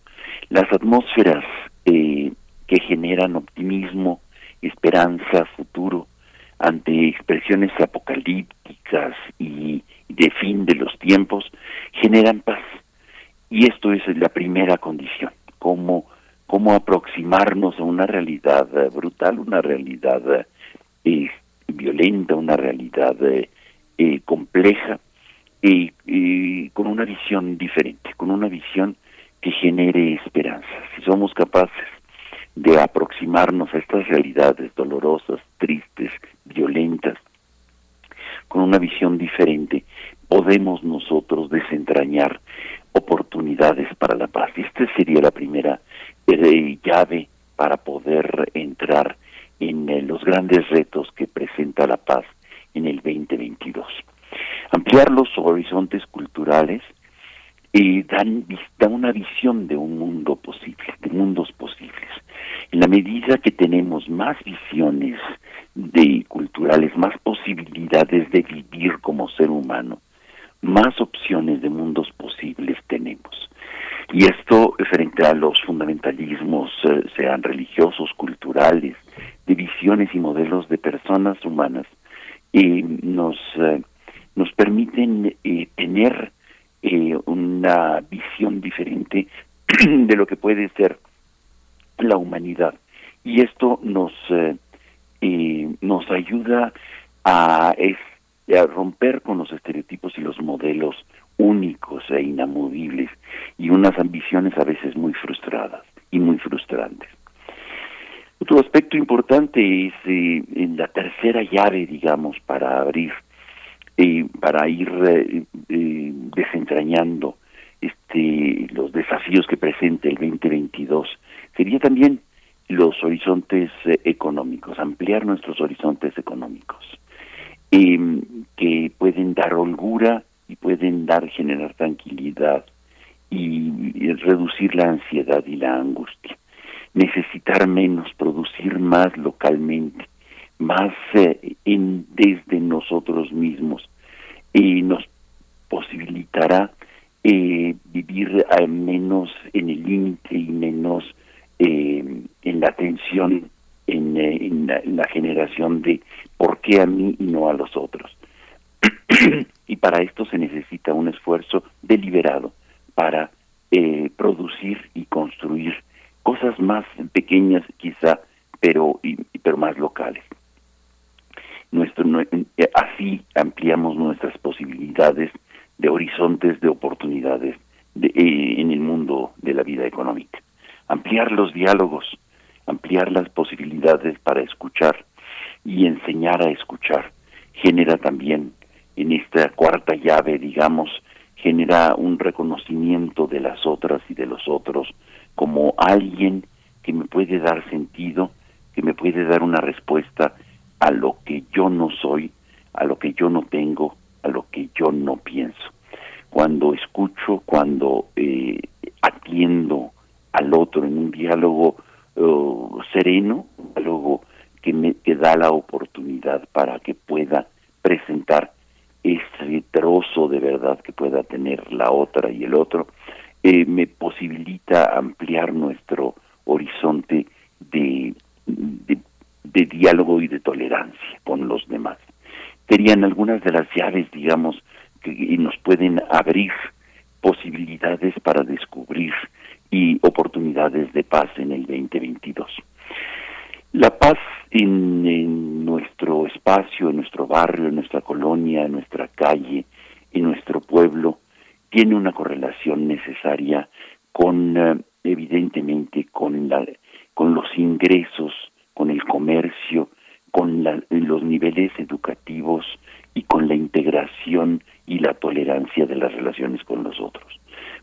las atmósferas eh, que generan optimismo, esperanza, futuro, ante expresiones apocalípticas y de fin de los tiempos, generan paz. Y esto es la primera condición, cómo, cómo aproximarnos a una realidad brutal, una realidad eh, violenta, una realidad eh, compleja, y, con una visión diferente, con una visión que genere esperanza. Si somos capaces de aproximarnos a estas realidades dolorosas, tristes, violentas, con una visión diferente, podemos nosotros desentrañar oportunidades para la paz. Esta sería la primera eh, llave para poder entrar en eh, los grandes retos que presenta la paz en el 2022 ampliar los horizontes culturales y dan, una visión de un mundo posible, de mundos posibles. En la medida que tenemos más visiones de culturales, más posibilidades de vivir como ser humano, más opciones de mundos posibles tenemos. Y esto frente a los fundamentalismos, eh, sean religiosos, culturales, visiones y modelos de personas humanas, y nos eh, nos permiten eh, tener eh, una visión diferente de lo que puede ser la humanidad y esto nos eh, nos ayuda a, a romper con los estereotipos y los modelos únicos e inamovibles y unas ambiciones a veces muy frustradas y muy frustrantes. Otro aspecto importante es en la tercera llave, digamos, para abrir para ir eh, eh, desentrañando este los desafíos que presenta el 2022 sería también los horizontes eh, económicos ampliar nuestros horizontes económicos em, que pueden dar holgura y pueden dar generar tranquilidad y, reducir la ansiedad y la angustia necesitar menos producir más localmente más en, desde nosotros mismos y nos posibilitará eh, vivir al menos en el límite y menos eh, en la tensión, en, eh, en, la, generación de por qué a mí y no a los otros. y para esto se necesita un esfuerzo deliberado para producir y construir cosas más pequeñas quizá, pero, y, pero más locales nuestro, eh, así ampliamos nuestras posibilidades de horizontes de oportunidades eh, en el mundo de la vida económica. Ampliar los diálogos, ampliar las posibilidades para escuchar y enseñar a escuchar genera también en esta cuarta llave, digamos, genera un reconocimiento de las otras y de los otros como alguien que me puede dar sentido, que me puede dar una respuesta a lo que yo no soy, a lo que yo no tengo, a lo que yo no pienso. Cuando escucho, cuando eh, atiendo al otro en un diálogo uh, sereno, un diálogo que me que da la oportunidad para que pueda presentar ese trozo de verdad que pueda tener la otra y el otro, eh, me posibilita ampliar nuestro horizonte de, diálogo y de tolerancia con los demás. Serían algunas de las llaves, digamos, que nos pueden abrir posibilidades para descubrir y oportunidades de paz en el 2022. La paz en, en, nuestro espacio, en nuestro barrio, en nuestra colonia, en nuestra calle, en nuestro pueblo, tiene una correlación necesaria con, eh, evidentemente, con, la, con los ingresos con el comercio, con los niveles educativos y con la integración y la tolerancia de las relaciones con los otros.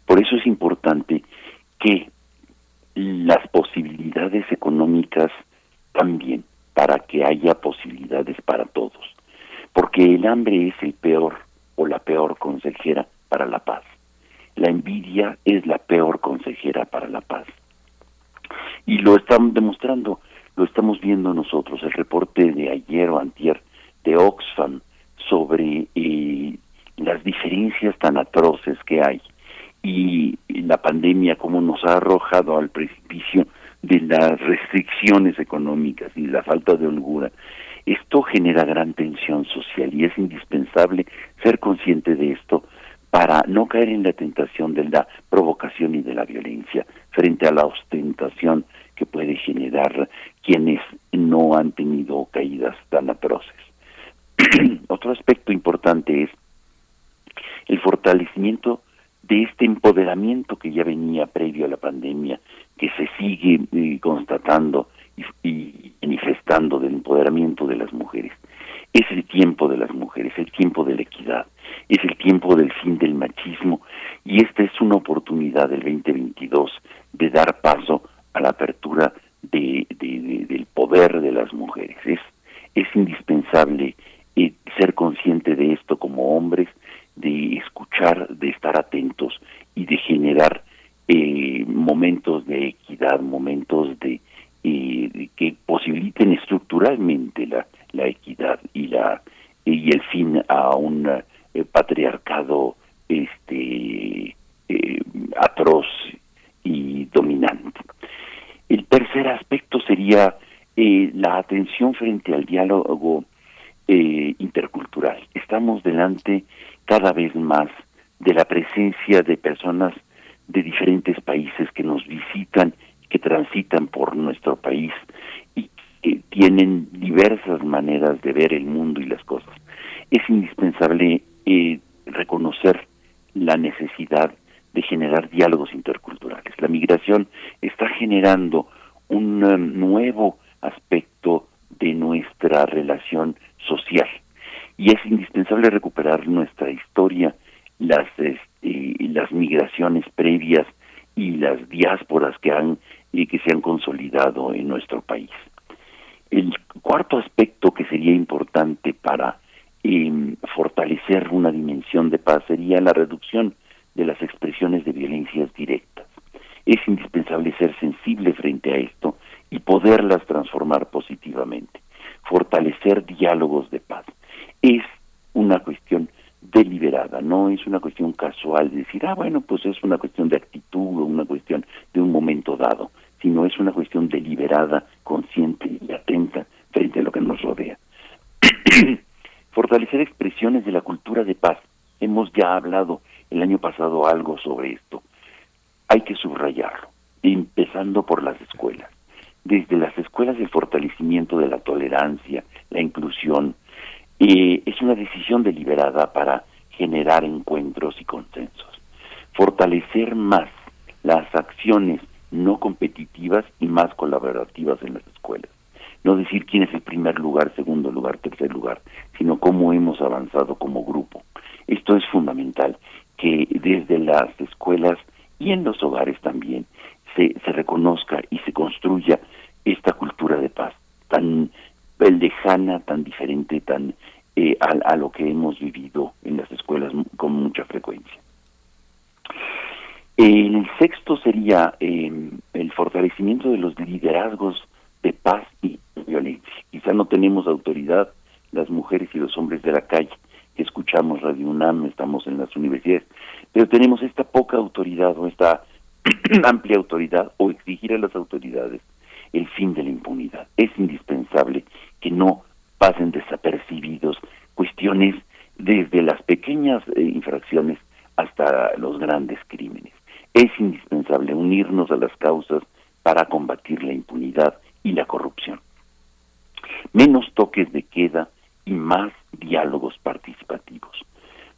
Por eso es importante que las posibilidades económicas también, para que haya posibilidades para todos, porque el hambre es el peor o la peor consejera para la paz. La envidia es la peor consejera para la paz. Y lo están demostrando lo estamos viendo nosotros, el reporte de ayer o antier de Oxfam sobre eh, las diferencias tan atroces que hay y la pandemia como nos ha arrojado al precipicio de las restricciones económicas y la falta de holgura. Esto genera gran tensión social y es indispensable ser consciente de esto para no caer en la tentación de la provocación y de la violencia frente a la ostentación que puede generar quienes no han tenido caídas tan atroces. Otro aspecto importante es el fortalecimiento de este empoderamiento que ya venía previo a la pandemia, que se sigue eh, constatando y, manifestando del empoderamiento de las mujeres. Es el tiempo de las mujeres, el tiempo de la equidad, es el tiempo del fin del machismo y esta es una oportunidad del 2022 de dar paso a la apertura de, del poder de las mujeres. Es, es indispensable eh, ser consciente de esto como hombres, de escuchar, de estar atentos y de generar eh, momentos de equidad, momentos de eh, que posibiliten estructuralmente la, la equidad y la y el fin a un eh, patriarcado este atroz y dominante. El tercer aspecto sería la atención frente al diálogo intercultural. Estamos delante cada vez más de la presencia de personas de diferentes países que nos visitan, que transitan por nuestro país tienen diversas maneras de ver el mundo y las cosas. Es indispensable eh, reconocer la necesidad de generar diálogos interculturales. La migración está generando un um, nuevo aspecto de nuestra relación social y es indispensable recuperar nuestra historia, las, este, las migraciones previas y las diásporas que han y que se han consolidado en nuestro país. El cuarto aspecto que sería importante para em, fortalecer una dimensión de paz sería la reducción de las expresiones de violencias directas. Es indispensable ser sensible frente a esto y poderlas transformar positivamente, fortalecer diálogos de paz. Es una cuestión deliberada, no es una cuestión casual de decir, ah, bueno, pues es una cuestión de actitud o una cuestión de un momento dado, sino es una cuestión deliberada, consciente y atenta frente a lo que nos rodea. Fortalecer expresiones de la cultura de paz. Hemos ya hablado el año pasado algo sobre esto. Hay que subrayarlo, empezando por las escuelas. Desde las escuelas el fortalecimiento de la tolerancia, la inclusión, es una decisión deliberada para generar encuentros y consensos, fortalecer más las acciones no competitivas y más colaborativas en las escuelas. No decir quién es el primer lugar, segundo lugar, tercer lugar, sino cómo hemos avanzado como grupo. Esto es fundamental, que desde las escuelas y en los hogares también se, reconozca y se construya esta cultura de paz tan lejana, tan diferente, tan eh, a, lo que hemos vivido en las escuelas con mucha frecuencia. El sexto sería em, el fortalecimiento de los liderazgos de paz y violencia. Quizá no tenemos autoridad las mujeres y los hombres de la calle que escuchamos Radio UNAM, estamos en las universidades, pero tenemos esta poca autoridad o esta amplia autoridad o exigir a las autoridades el fin de la impunidad. Es indispensable que no pasen desapercibidos cuestiones desde las pequeñas eh, infracciones hasta los grandes crímenes. Es indispensable unirnos a las causas para combatir la impunidad y la corrupción. Menos toques de queda y más diálogos participativos.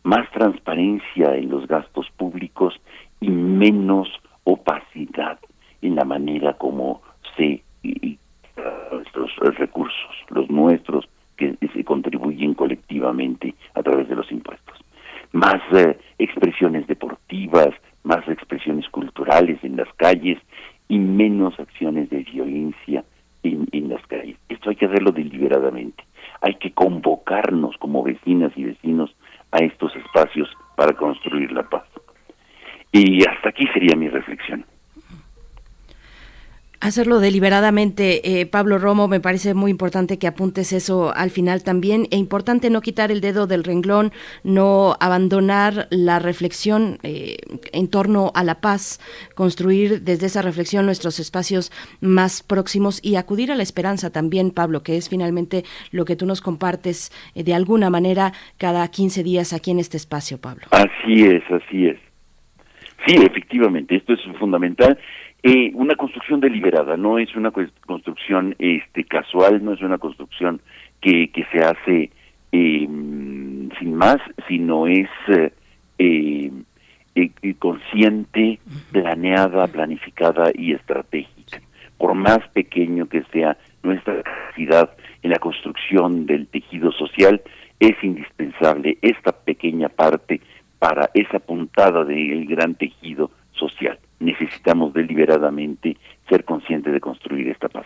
Más transparencia en los gastos públicos y menos opacidad en la manera como se nuestros recursos, los nuestros, que se contribuyen colectivamente a través de los impuestos. Más eh, expresiones deportivas, más expresiones culturales en las calles y menos acciones de violencia en, en las calles. Esto hay que hacerlo deliberadamente. Hay que convocarnos como vecinas y vecinos a estos espacios para construir la paz. Y hasta aquí sería mi reflexión. Hacerlo deliberadamente, eh, Pablo Romo, me parece muy importante que apuntes eso al final también. E importante no quitar el dedo del renglón, no abandonar la reflexión eh, en torno a la paz, construir desde esa reflexión nuestros espacios más próximos y acudir a la esperanza también, Pablo, que es finalmente lo que tú nos compartes eh, de alguna manera cada 15 días aquí en este espacio, Pablo. Así es, así es. Sí, efectivamente, esto es fundamental eh, una construcción deliberada, no es una construcción este, casual, no es una construcción que, que se hace eh, sin más, sino es eh, eh, consciente, planeada, planificada y estratégica. Por más pequeño que sea nuestra capacidad en la construcción del tejido social, es indispensable esta pequeña parte para esa puntada del gran tejido necesitamos deliberadamente ser conscientes de construir esta paz.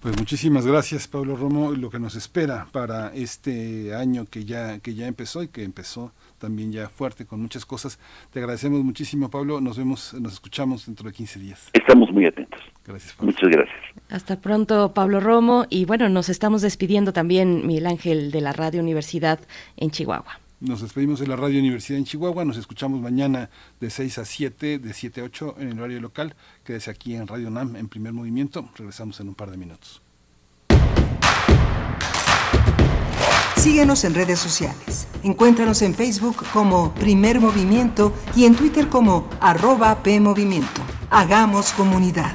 Pues muchísimas gracias, Pablo Romo, lo que nos espera para este año que ya que ya empezó y que empezó también ya fuerte con muchas cosas. Te agradecemos muchísimo, Pablo. Nos vemos, nos escuchamos dentro de 15 días. Estamos muy atentos. Gracias, Pablo. Muchas gracias. Hasta pronto, Pablo Romo. Y bueno, nos estamos despidiendo también, Miguel Ángel, de la Radio Universidad en Chihuahua. Nos despedimos de la Radio Universidad en Chihuahua. Nos escuchamos mañana de 6 a 7, de 7 a 8 en el horario local. Quédese aquí en Radio NAM en primer movimiento. Regresamos en un par de minutos. Síguenos en redes sociales. Encuéntranos en Facebook como Primer Movimiento y en Twitter como arroba PMovimiento. Hagamos comunidad.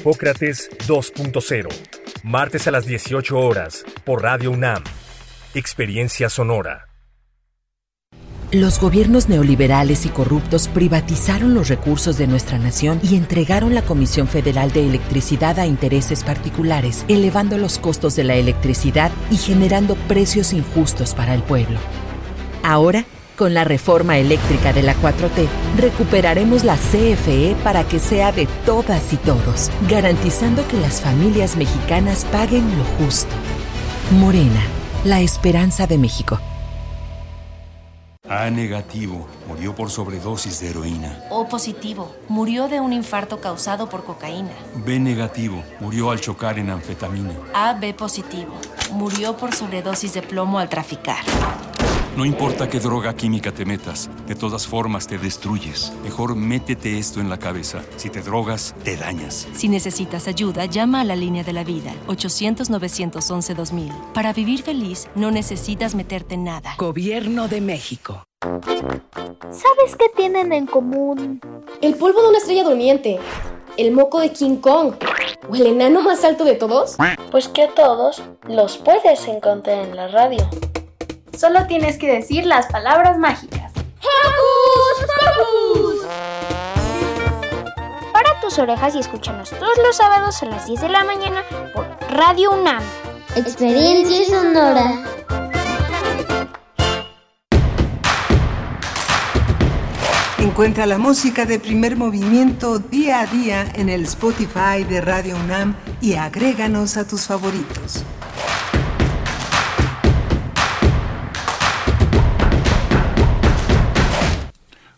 Hipócrates 2.0, martes a las 18 horas, por Radio UNAM. Experiencia sonora. Los gobiernos neoliberales y corruptos privatizaron los recursos de nuestra nación y entregaron la Comisión Federal de Electricidad a intereses particulares, elevando los costos de la electricidad y generando precios injustos para el pueblo. Ahora, con la reforma eléctrica de la 4T, recuperaremos la CFE para que sea de todas y todos, garantizando que las familias mexicanas paguen lo justo. Morena, la esperanza de México. A negativo, murió por sobredosis de heroína. O positivo, murió de un infarto causado por cocaína. B negativo, murió al chocar en anfetamina. A B positivo, murió por sobredosis de plomo al traficar. No importa qué droga química te metas, de todas formas te destruyes. Mejor métete esto en la cabeza. Si te drogas, te dañas. Si necesitas ayuda, llama a la línea de la vida, 800-911-2000. Para vivir feliz, no necesitas meterte en nada. Gobierno de México. ¿Sabes qué tienen en común? El polvo de una estrella durmiente, el moco de King Kong o el enano más alto de todos. Pues que a todos los puedes encontrar en la radio. Solo tienes que decir las palabras mágicas. ¡Hocus Pocus! Para tus orejas y escúchanos todos los sábados a las 10 de la mañana por Radio UNAM. Experiencia sonora. Encuentra la música de primer movimiento día a día en el Spotify de Radio UNAM y agréganos a tus favoritos.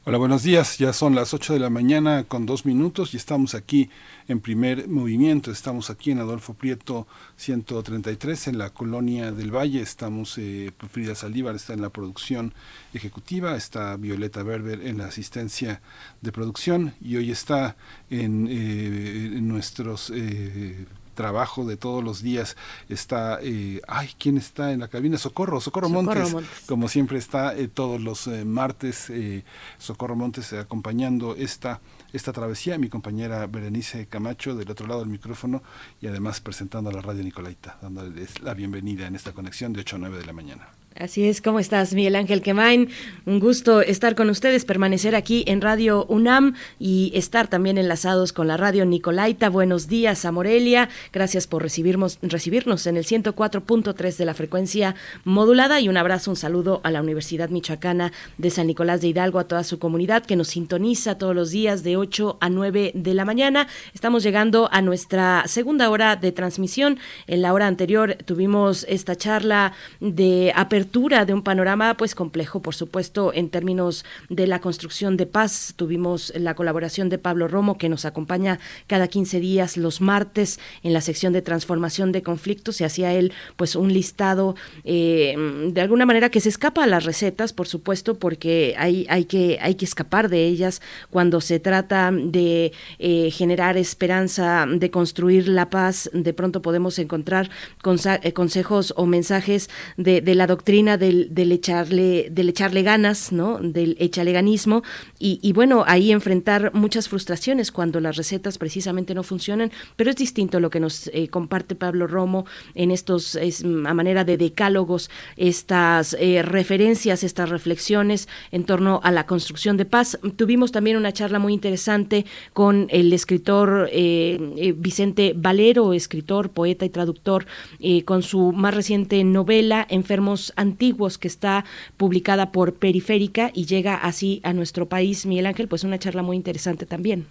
Hola, buenos días. Ya son las 8 de la mañana con dos minutos y estamos aquí en primer movimiento. Estamos aquí en Adolfo Prieto 133 en la colonia del Valle. Estamos, eh, Frida Saldívar está en la producción ejecutiva, está Violeta Berber en la asistencia de producción y hoy está en, eh, en nuestros... Eh, trabajo de todos los días está, eh, ay, ¿quién está en la cabina? Socorro, Socorro, Montes, como siempre está eh, todos los eh, martes, eh, Socorro Montes acompañando esta, esta travesía, mi compañera Berenice Camacho del otro lado del micrófono y además presentando a la radio Nicolaita, dándoles la bienvenida en esta conexión de 8 a 9 de la mañana. Así es, ¿cómo estás, Miguel Ángel Quemain? Un gusto estar con ustedes, permanecer aquí en Radio UNAM y estar también enlazados con la radio Nicolaita. Buenos días a Morelia, gracias por recibirnos, recibirnos en el 104.3 de la frecuencia modulada y un abrazo, un saludo a la Universidad Michoacana de San Nicolás de Hidalgo, a toda su comunidad que nos sintoniza todos los días de 8 a 9 de la mañana. Estamos llegando a nuestra segunda hora de transmisión. En la hora anterior tuvimos esta charla de apertura de un panorama pues complejo, por supuesto, en términos de la construcción de paz. Tuvimos la colaboración de Pablo Romo, que nos acompaña cada 15 días los martes en la sección de transformación de conflictos. Se hacía él pues un listado eh, de alguna manera que se escapa a las recetas, por supuesto, porque hay, hay, que, hay que escapar de ellas cuando se trata de eh, generar esperanza, de construir la paz. De pronto podemos encontrar eh, consejos o mensajes de la doctrina del, echarle, del echarle ganas, ¿no? Del echaleganismo y, bueno, ahí enfrentar muchas frustraciones cuando las recetas precisamente no funcionan, pero es distinto lo que nos eh, comparte Pablo Romo en estos, es, a manera de decálogos, estas eh, referencias, estas reflexiones en torno a la construcción de paz. Tuvimos también una charla muy interesante con el escritor eh, Vicente Valero, escritor, poeta y traductor, con su más reciente novela, Enfermos antiguos que está publicada por Periférica y llega así a nuestro país, Miguel Ángel, pues una charla muy interesante también.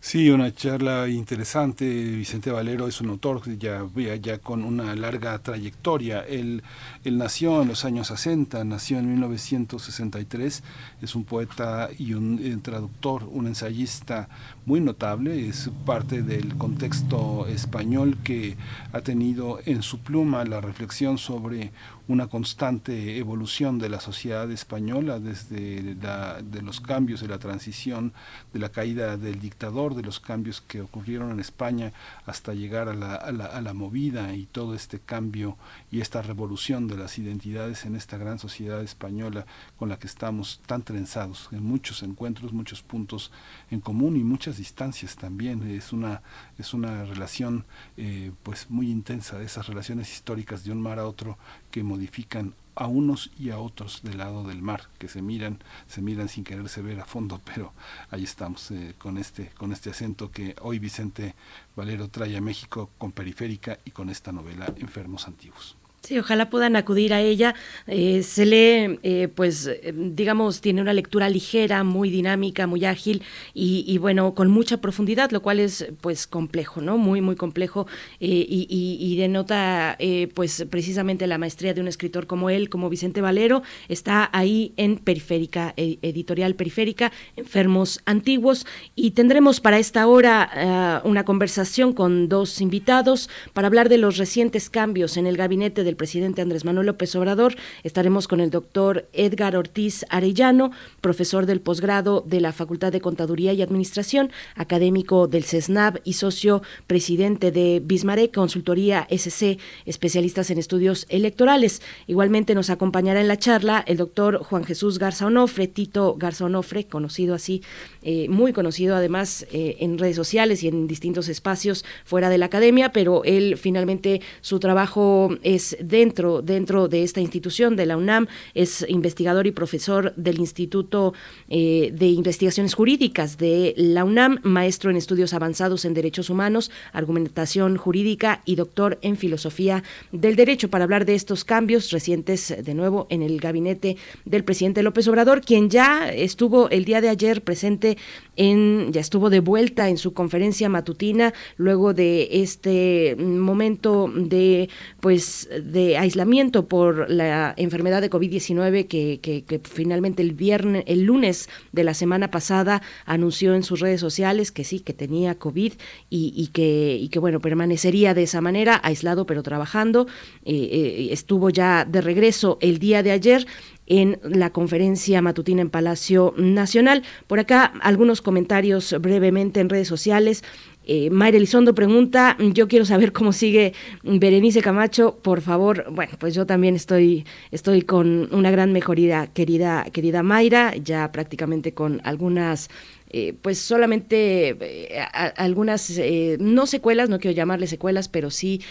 Sí, una charla interesante. Vicente Valero es un autor ya, ya con una larga trayectoria. Él, él nació en los años 60, nació en 1963. Es un poeta y un, un traductor, un ensayista muy notable. Es parte del contexto español que ha tenido en su pluma la reflexión sobre una constante evolución de la sociedad española desde la, de los cambios de la transición, de la caída del dictador, de los cambios que ocurrieron en España hasta llegar a la, a la, a la movida y todo este cambio y esta revolución de las identidades en esta gran sociedad española con la que estamos tan trenzados en muchos encuentros, muchos puntos en común y muchas distancias también. Es una, es una relación eh, pues muy intensa, de esas relaciones históricas de un mar a otro que modifican a unos y a otros del lado del mar, que se miran, se miran sin quererse ver a fondo, pero ahí estamos eh, con este, con este acento que hoy Vicente Valero trae a México con Periférica y con esta novela Enfermos Antiguos. Sí, ojalá puedan acudir a ella. Eh, se lee, eh, pues, eh, digamos, tiene una lectura ligera, muy dinámica, muy ágil y, bueno, con mucha profundidad, lo cual es, pues, complejo, ¿no? Muy, muy complejo y, denota, pues, precisamente la maestría de un escritor como él, como Vicente Valero. Está ahí en Periférica, editorial Periférica, Enfermos Antiguos. Y tendremos para esta hora una conversación con dos invitados para hablar de los recientes cambios en el gabinete del presidente Andrés Manuel López Obrador. Estaremos con el doctor Edgar Ortiz Arellano, profesor del posgrado de la Facultad de Contaduría y Administración, académico del CESNAB y socio presidente de Bismarck Consultoría SC, especialistas en estudios electorales. Igualmente nos acompañará en la charla el doctor Juan Jesús Garza Onofre, Tito Garza Onofre, conocido así, eh, muy conocido además eh, en redes sociales y en distintos espacios fuera de la academia, pero él finalmente su trabajo es dentro, dentro de esta institución de la UNAM, es investigador y profesor del Instituto eh, de Investigaciones Jurídicas de la UNAM, maestro en estudios avanzados en derechos humanos, argumentación jurídica y doctor en filosofía del derecho. Para hablar de estos cambios recientes de nuevo en el gabinete del presidente López Obrador, quien ya estuvo el día de ayer presente en, ya estuvo de vuelta en su conferencia matutina luego de este momento de pues de aislamiento por la enfermedad de COVID-19 que, que, finalmente el viernes, el lunes de la semana pasada anunció en sus redes sociales que sí, que tenía COVID y, que, y que bueno, permanecería de esa manera, aislado pero trabajando. Eh, eh, estuvo ya de regreso el día de ayer en la conferencia matutina en Palacio Nacional. Por acá algunos comentarios brevemente en redes sociales. Eh, Mayra Elizondo pregunta, yo quiero saber cómo sigue Berenice Camacho, por favor. Bueno, pues yo también estoy, estoy con una gran mejoría, querida, querida Mayra, ya prácticamente con algunas eh, pues solamente eh, algunas, eh, no secuelas, no quiero llamarle secuelas, pero sí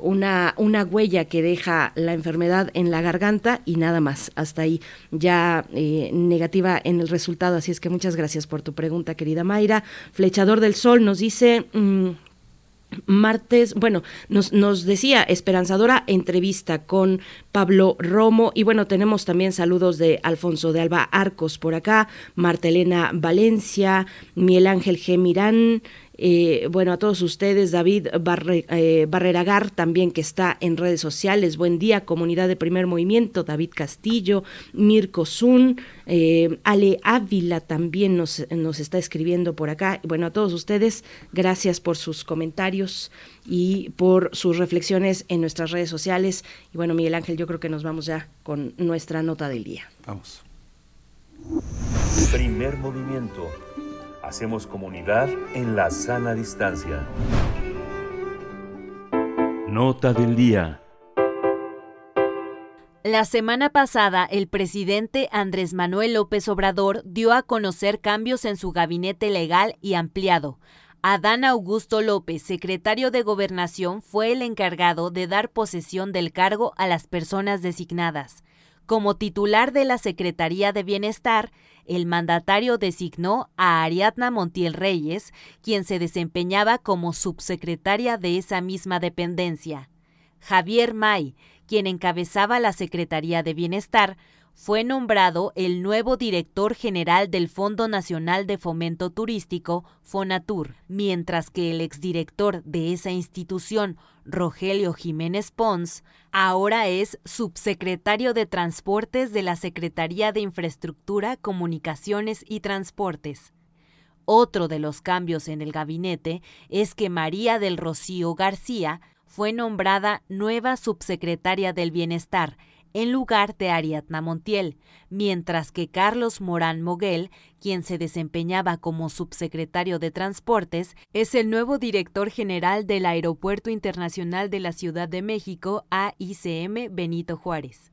una, una huella que deja la enfermedad en la garganta y nada más, hasta ahí ya negativa en el resultado. Así es que muchas gracias por tu pregunta, querida Mayra. Flechador del Sol nos dice... Mm, martes, bueno, nos, nos decía esperanzadora entrevista con Pablo Romo y bueno, tenemos también saludos de Alfonso de Alba Arcos por acá, Martelena Valencia, Miguel Ángel G. Mirán, eh, bueno, a todos ustedes, David Barre, eh, Barreragar también que está en redes sociales. Buen día, comunidad de primer movimiento. David Castillo, Mirko Zun, eh, Ale Ávila también nos, nos está escribiendo por acá. Bueno, a todos ustedes, gracias por sus comentarios y por sus reflexiones en nuestras redes sociales. Y bueno, Miguel Ángel, yo creo que nos vamos ya con nuestra nota del día. Vamos. Primer movimiento Hacemos comunidad en la sana distancia. Nota del día. La semana pasada, el presidente Andrés Manuel López Obrador dio a conocer cambios en su gabinete legal y ampliado. Adán Augusto López, secretario de Gobernación, fue el encargado de dar posesión del cargo a las personas designadas. Como titular de la Secretaría de Bienestar, el mandatario designó a Ariadna Montiel Reyes, quien se desempeñaba como subsecretaria de esa misma dependencia. Javier May, quien encabezaba la Secretaría de Bienestar, fue nombrado el nuevo director general del Fondo Nacional de Fomento Turístico, FONATUR, mientras que el exdirector de esa institución, Rogelio Jiménez Pons, ahora es subsecretario de Transportes de la Secretaría de Infraestructura, Comunicaciones y Transportes. Otro de los cambios en el gabinete es que María del Rocío García fue nombrada nueva subsecretaria del Bienestar, en lugar de Ariadna Montiel, mientras que Carlos Morán Moguel, quien se desempeñaba como subsecretario de Transportes, es el nuevo director general del Aeropuerto Internacional de la Ciudad de México, AICM Benito Juárez.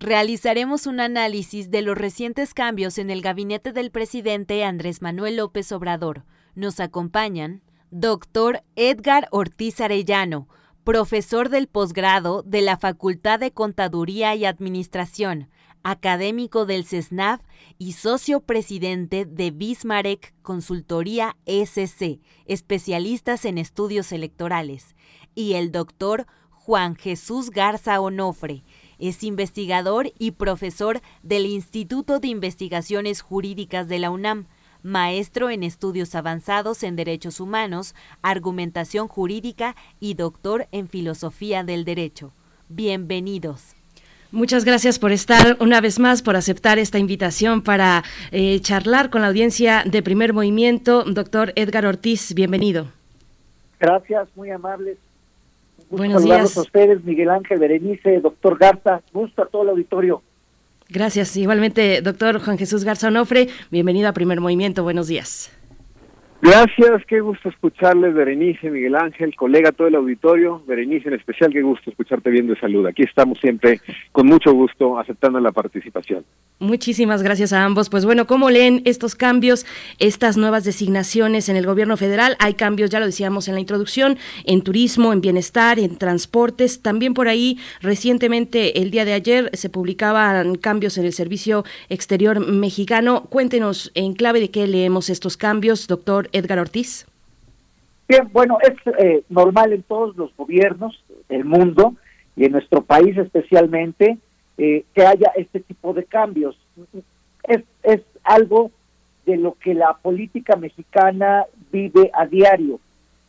Realizaremos un análisis de los recientes cambios en el gabinete del presidente Andrés Manuel López Obrador. Nos acompañan Dr. Edgar Ortiz Arellano, profesor del posgrado de la Facultad de Contaduría y Administración, académico del CESNAV y socio presidente de Bismarck Consultoría SC, especialistas en estudios electorales, y el doctor Juan Jesús Garza Onofre, es investigador y profesor del Instituto de Investigaciones Jurídicas de la UNAM, maestro en estudios avanzados en derechos humanos, argumentación jurídica y doctor en filosofía del derecho. Bienvenidos. Muchas gracias por estar una vez más, por aceptar esta invitación para eh, charlar con la audiencia de primer movimiento. Doctor Edgar Ortiz, bienvenido. Gracias, muy amables. Buenos días. a ustedes, Miguel Ángel Berenice, doctor Garza. Gusto a todo el auditorio. Gracias. Igualmente, doctor Juan Jesús Garza Onofre, bienvenido a Primer Movimiento. Buenos días. Gracias, qué gusto escucharles, Berenice, Miguel Ángel, colega, todo el auditorio. Berenice, en especial, qué gusto escucharte bien de salud. Aquí estamos siempre con mucho gusto aceptando la participación. Muchísimas gracias a ambos. Pues bueno, ¿cómo leen estos cambios, estas nuevas designaciones en el gobierno federal? Hay cambios, ya lo decíamos en la introducción, en turismo, en bienestar, en transportes. También por ahí, recientemente, el día de ayer, se publicaban cambios en el Servicio Exterior Mexicano. Cuéntenos en clave de qué leemos estos cambios, doctor Edgar Ortiz? Bien, bueno, es eh, normal en todos los gobiernos del mundo y en nuestro país especialmente eh, que haya este tipo de cambios. Es, es algo de lo que la política mexicana vive a diario.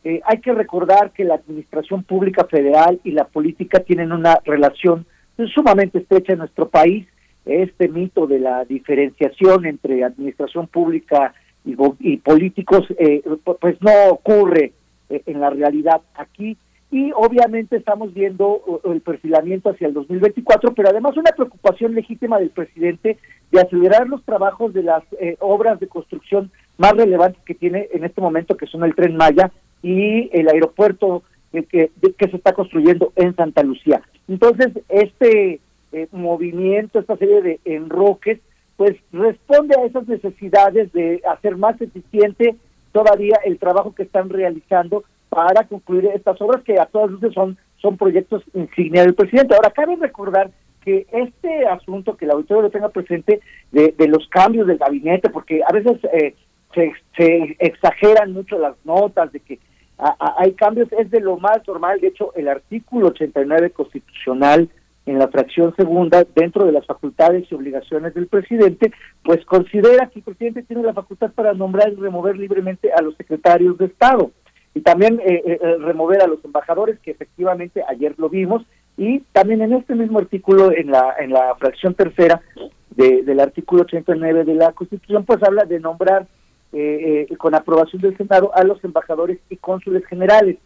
Eh, hay que recordar que la administración pública federal y la política tienen una relación sumamente estrecha en nuestro país. Este mito de la diferenciación entre administración pública y, políticos, eh, pues no ocurre eh, en la realidad aquí. Y obviamente estamos viendo el perfilamiento hacia el 2024, pero además una preocupación legítima del presidente de acelerar los trabajos de las eh, obras de construcción más relevantes que tiene en este momento, que son el tren Maya y el aeropuerto que, que se está construyendo en Santa Lucía. Entonces, este movimiento, esta serie de enroques, pues responde a esas necesidades de hacer más eficiente todavía el trabajo que están realizando para concluir estas obras que a todas luces son, son proyectos insignia del presidente. Ahora, cabe recordar que este asunto, que el auditorio lo tenga presente, de, los cambios del gabinete, porque a veces eh, se, se, exageran mucho las notas de que hay cambios, es de lo más normal. De hecho, el artículo 89 constitucional en la fracción segunda, dentro de las facultades y obligaciones del presidente, pues considera que el presidente tiene la facultad para nombrar y remover libremente a los secretarios de Estado y también eh, eh, eh, remover a los embajadores, que efectivamente ayer lo vimos, y también en este mismo artículo, en la, en la fracción tercera del artículo 89 de la Constitución, pues habla de nombrar con aprobación del Senado a los embajadores y cónsules generales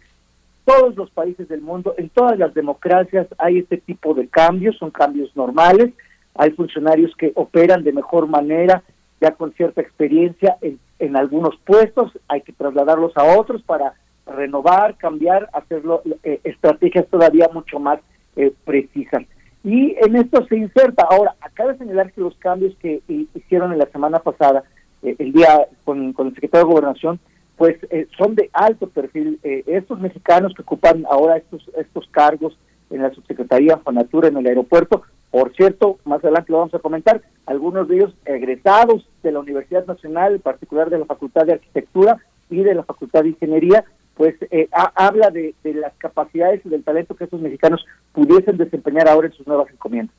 todos los países del mundo, en todas las democracias hay este tipo de cambios, son cambios normales, hay funcionarios que operan de mejor manera, ya con cierta experiencia en, en algunos puestos, hay que trasladarlos a otros para renovar, cambiar, hacerlo eh, estrategias todavía mucho más eh, precisas. Y en esto se inserta. Ahora, acaba de señalar que los cambios que hicieron en la semana pasada, eh, el día con el secretario de Gobernación, pues eh, son de alto perfil. Eh, estos mexicanos que ocupan ahora estos, estos cargos en la subsecretaría Fonatura en el aeropuerto, por cierto, más adelante lo vamos a comentar, algunos de ellos egresados de la Universidad Nacional, en particular de la Facultad de Arquitectura y de la Facultad de Ingeniería, pues eh, habla de, de las capacidades y del talento que estos mexicanos pudiesen desempeñar ahora en sus nuevas encomiendas.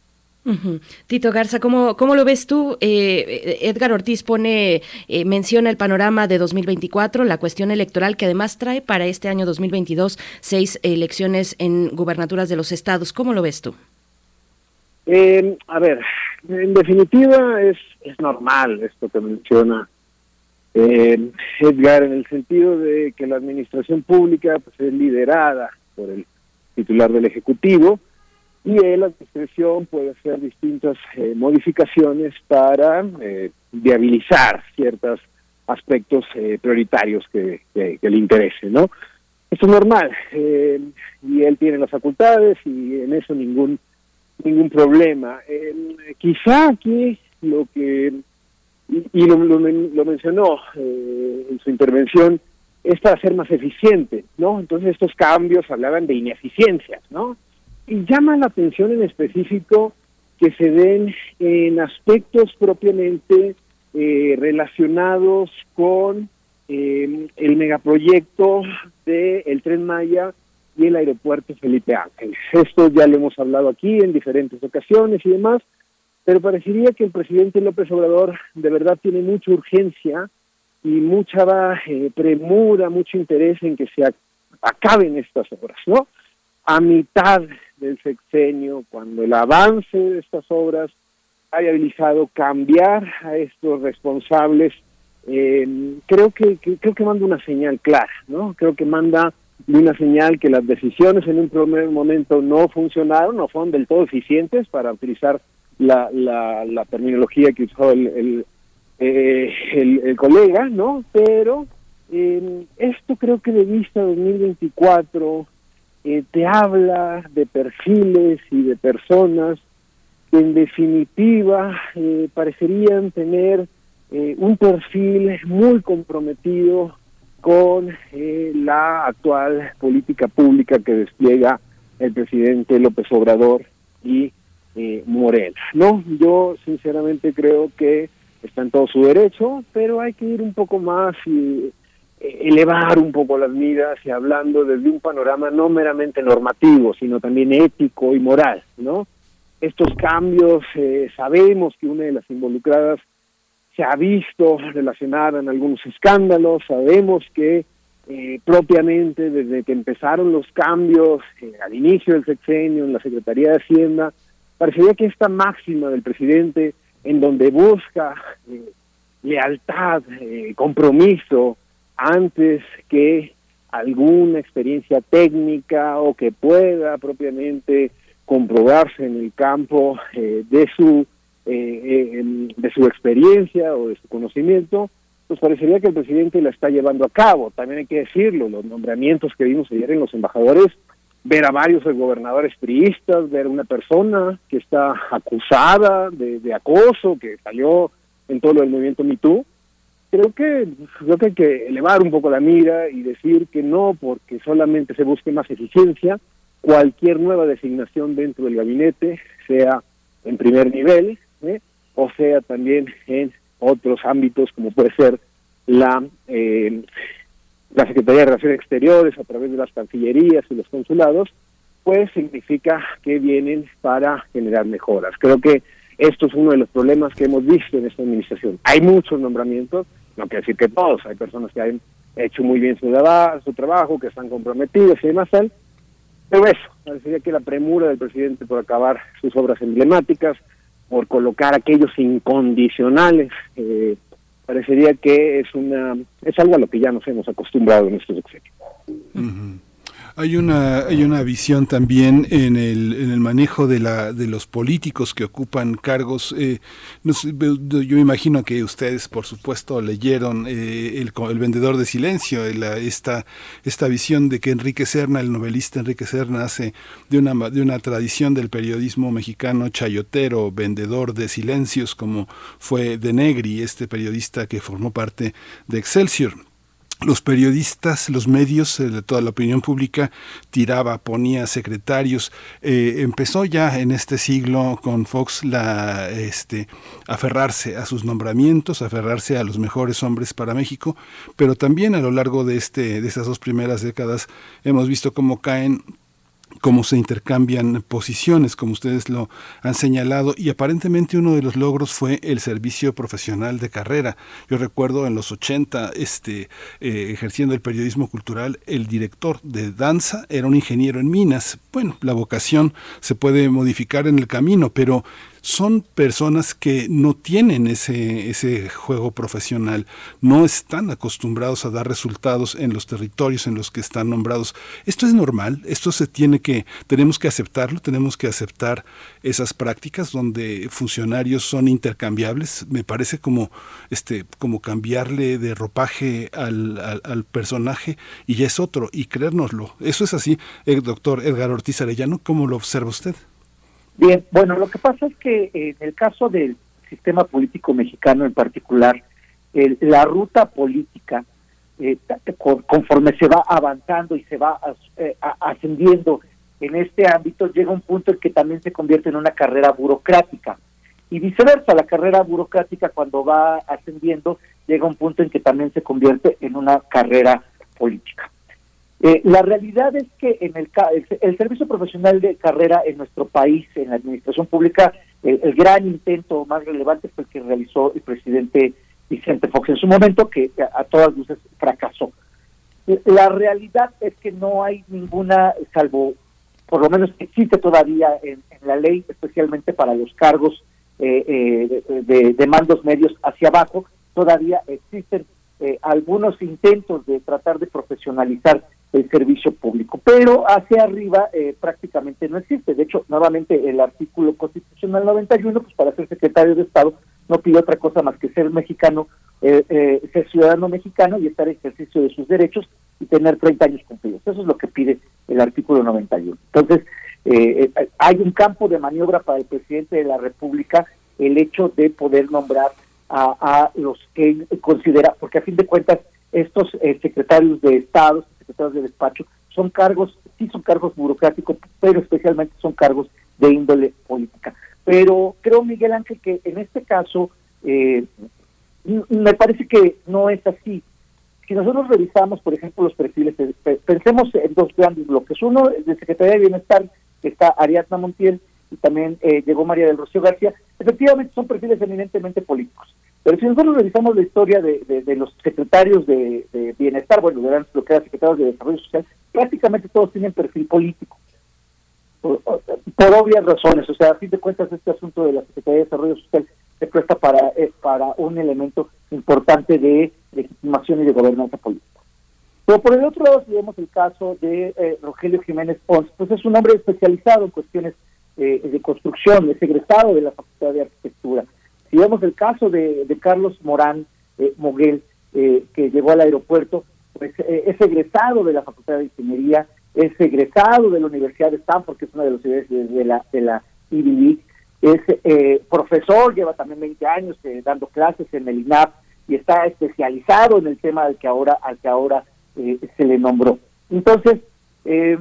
Tito Garza, ¿cómo, ¿cómo, lo ves tú? Eh, Edgar Ortiz pone, eh, menciona el panorama de 2024, la cuestión electoral que además trae para este año 2022 seis elecciones en gubernaturas de los estados. ¿Cómo lo ves tú? Eh, a ver, en definitiva es, es normal esto que menciona Edgar, en el sentido de que la administración pública pues, es liderada por el titular del Ejecutivo, y él a discreción puede hacer distintas eh, modificaciones para eh, viabilizar ciertos aspectos eh, prioritarios que, le interesen, ¿no? Eso es normal y él tiene las facultades y en eso ningún ningún problema. quizá aquí lo que y, lo, lo, mencionó en su intervención es para ser más eficiente, ¿no? Entonces estos cambios hablaban de ineficiencias, ¿no? Y llama la atención en específico que se den en aspectos propiamente eh, relacionados con eh, el megaproyecto del el Tren Maya y el aeropuerto Felipe Ángeles. Esto ya lo hemos hablado aquí en diferentes ocasiones y demás, pero parecería que el presidente López Obrador de verdad tiene mucha urgencia y mucha eh, premura, mucho interés en que se acaben estas obras, ¿no? A mitad del sexenio, cuando el avance de estas obras ha viabilizado cambiar a estos responsables, eh, creo que, creo que manda una señal clara, ¿no? Creo que manda una señal que las decisiones en un primer momento no funcionaron, no fueron del todo eficientes para utilizar la, la, terminología que usó el, el, eh, el, colega, ¿no? Pero eh, esto creo que de vista 2024 eh, te habla de perfiles y de personas que en definitiva eh, parecerían tener eh, un perfil muy comprometido con la actual política pública que despliega el presidente López Obrador y Morena. No, yo sinceramente creo que está en todo su derecho, pero hay que ir un poco más y elevar un poco las miras y hablando desde un panorama no meramente normativo, sino también ético y moral, ¿no? Estos cambios, eh, sabemos que una de las involucradas se ha visto relacionada en algunos escándalos, sabemos que eh, propiamente desde que empezaron los cambios eh, al inicio del sexenio en la Secretaría de Hacienda, parecería que esta máxima del presidente en donde busca eh, lealtad, compromiso, antes que alguna experiencia técnica o que pueda propiamente comprobarse en el campo de su de su experiencia o de su conocimiento, pues parecería que el presidente la está llevando a cabo. También hay que decirlo, los nombramientos que vimos ayer en los embajadores, ver a varios gobernadores priistas, ver a una persona que está acusada de, acoso, que salió en todo el movimiento MeToo, creo que creo que hay que elevar un poco la mira y decir que no porque solamente se busque más eficiencia, cualquier nueva designación dentro del gabinete, sea en primer nivel, ¿eh? o sea también en otros ámbitos como puede ser la eh, la Secretaría de Relaciones Exteriores a través de las cancillerías y los consulados, pues significa que vienen para generar mejoras. Creo que esto es uno de los problemas que hemos visto en esta administración. Hay muchos nombramientos, no quiero decir que todos, hay personas que han hecho muy bien su, su trabajo, que están comprometidos y demás tal, pero eso, parecería que la premura del presidente por acabar sus obras emblemáticas, por colocar aquellos incondicionales, eh, parecería que es una es algo a lo que ya nos hemos acostumbrado en estos sexenios. Hay una, hay una visión también en el, en el manejo de, la, de los políticos que ocupan cargos. Eh, yo imagino que ustedes, por supuesto, leyeron eh, el, el, Vendedor de Silencio, esta, esta visión de que Enrique Serna, el novelista Enrique Serna, hace de una, de una tradición del periodismo mexicano chayotero, vendedor de silencios, como fue De Negri, este periodista que formó parte de Excelsior los periodistas, los medios, eh, toda la opinión pública tiraba, ponía secretarios. Eh, empezó ya en este siglo con Fox la este aferrarse a sus nombramientos, aferrarse a los mejores hombres para México, pero también a lo largo de este de estas dos primeras décadas hemos visto cómo caen cómo se intercambian posiciones, como ustedes lo han señalado, y aparentemente uno de los logros fue el servicio profesional de carrera. Yo recuerdo en los 80, este, eh, ejerciendo el periodismo cultural, el director de danza era un ingeniero en minas. Bueno, la vocación se puede modificar en el camino, pero son personas que no tienen ese, ese juego profesional, no están acostumbrados a dar resultados en los territorios en los que están nombrados. Esto es normal, esto se tiene que, tenemos que aceptarlo, tenemos que aceptar esas prácticas donde funcionarios son intercambiables. Me parece como, este, como cambiarle de ropaje al, al, personaje y ya es otro, y creérnoslo. Eso es así, el doctor Edgar Ortiz Arellano, ¿cómo lo observa usted? Bien, bueno, lo que pasa es que en el caso del sistema político mexicano en particular, la ruta política, eh, conforme se va avanzando y se va eh, ascendiendo en este ámbito, llega un punto en que también se convierte en una carrera burocrática. Y viceversa, la carrera burocrática cuando va ascendiendo llega un punto en que también se convierte en una carrera política. Eh, la realidad es que en el, el, servicio profesional de carrera en nuestro país, en la administración pública, el, gran intento más relevante fue el que realizó el presidente Vicente Fox en su momento, que a, todas luces fracasó. La realidad es que no hay ninguna, salvo por lo menos existe todavía en, la ley, especialmente para los cargos eh, eh, de, de, mandos medios hacia abajo, todavía existen algunos intentos de tratar de profesionalizar el servicio público. Pero hacia arriba eh, prácticamente no existe. De hecho, nuevamente el artículo constitucional 91, pues para ser secretario de Estado, no pide otra cosa más que ser mexicano, eh, eh, ser ciudadano mexicano y estar en ejercicio de sus derechos y tener 30 años cumplidos. Eso es lo que pide el artículo 91. Entonces, hay un campo de maniobra para el presidente de la República el hecho de poder nombrar a, a los que considera, porque a fin de cuentas estos secretarios de Estado, secretarios de despacho, son cargos, sí son cargos burocráticos, pero especialmente son cargos de índole política. Pero creo, Miguel Ángel, que en este caso eh, me parece que no es así. Si nosotros revisamos, por ejemplo, los perfiles, pensemos en dos grandes bloques. Uno, de Secretaría de Bienestar, que está Ariadna Montiel, y también eh, llegó María del Rocío García, efectivamente son perfiles eminentemente políticos. Pero si nosotros revisamos la historia de, los secretarios de, bienestar, bueno, eran lo que eran secretarios de desarrollo social, prácticamente todos tienen perfil político. Por, obvias razones, o sea, a fin de cuentas este asunto de la Secretaría de Desarrollo Social se presta para, eh, para un elemento importante de legitimación y de gobernanza política. Pero por el otro lado, si vemos el caso de eh, Rogelio Jiménez Pons, pues es un hombre especializado en cuestiones eh, de construcción, es egresado de la Facultad de Arquitectura. Vemos el caso de, Carlos Morán eh, Moguel, que llegó al aeropuerto, pues es egresado de la Facultad de Ingeniería, es egresado de la Universidad de Stanford, que es una de las universidades de la, de la es profesor, lleva también 20 años dando clases en el INAP y está especializado en el tema al que ahora, al que ahora eh, se le nombró. Entonces, eh,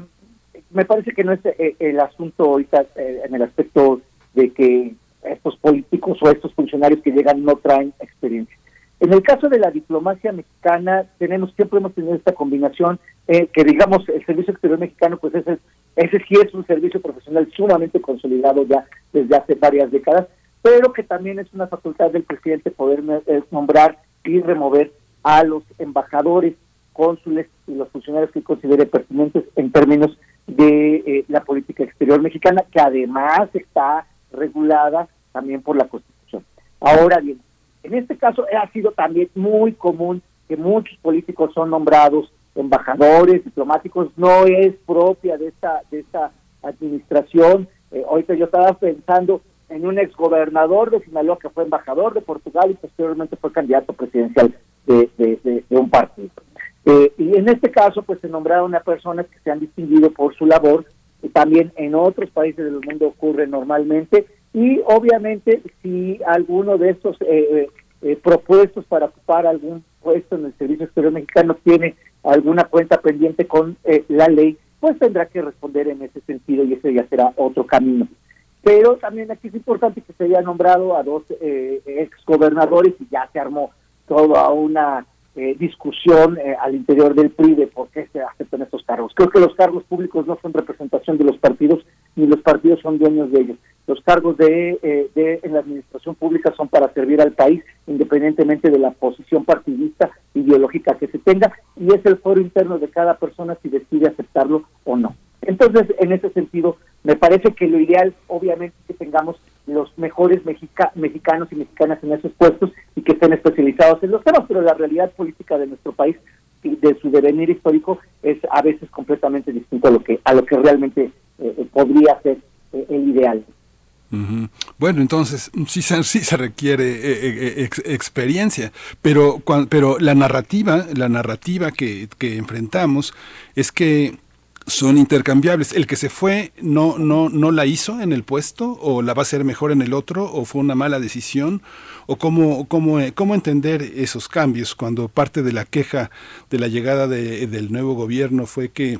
me parece que no es eh, el asunto ahorita en el aspecto de que estos políticos o estos funcionarios que llegan no traen experiencia. En el caso de la diplomacia mexicana, tenemos siempre hemos tenido esta combinación que digamos el servicio exterior mexicano, pues ese, ese sí es un servicio profesional sumamente consolidado ya desde hace varias décadas, pero que también es una facultad del presidente poder nombrar y remover a los embajadores cónsules y los funcionarios que considere pertinentes en términos de eh, la política exterior mexicana, que además está regulada también por la Constitución. Ahora bien, en este caso ha sido también muy común que muchos políticos son nombrados embajadores, diplomáticos, no es propia de esta, de esta administración. Eh, ahorita yo estaba pensando en un exgobernador de Sinaloa que fue embajador de Portugal y posteriormente fue candidato presidencial de, un partido. Eh, y en este caso, pues se nombraron a personas que se han distinguido por su labor, también en otros países del mundo ocurre normalmente, y obviamente si alguno de estos eh, eh, propuestos para ocupar algún puesto en el Servicio Exterior Mexicano tiene alguna cuenta pendiente con la ley, pues tendrá que responder en ese sentido y ese ya será otro camino. Pero también aquí es importante que se haya nombrado a dos ex gobernadores y ya se armó toda una eh, discusión eh, al interior del PRI de por qué se aceptan estos cargos. Creo que los cargos públicos no son representación de los partidos, ni los partidos son dueños de ellos. Los cargos de, eh, de en la administración pública son para servir al país, independientemente de la posición partidista ideológica que se tenga, y es el foro interno de cada persona si decide aceptarlo o no. Entonces, en ese sentido, me parece que lo ideal, obviamente, es que tengamos los mejores mexicanos y mexicanas en esos puestos y que estén especializados en los temas, pero la realidad política de nuestro país y de su devenir histórico es a veces completamente distinto a lo que a lo que realmente eh, eh, podría ser eh, el ideal. Bueno, entonces sí se, sí se requiere experiencia, pero, pero la narrativa, la narrativa que, que enfrentamos es que son intercambiables. El que se fue no, no, no la hizo en el puesto, o la va a hacer mejor en el otro, o fue una mala decisión, o cómo, cómo, cómo entender esos cambios cuando parte de la queja de la llegada de, del nuevo gobierno fue que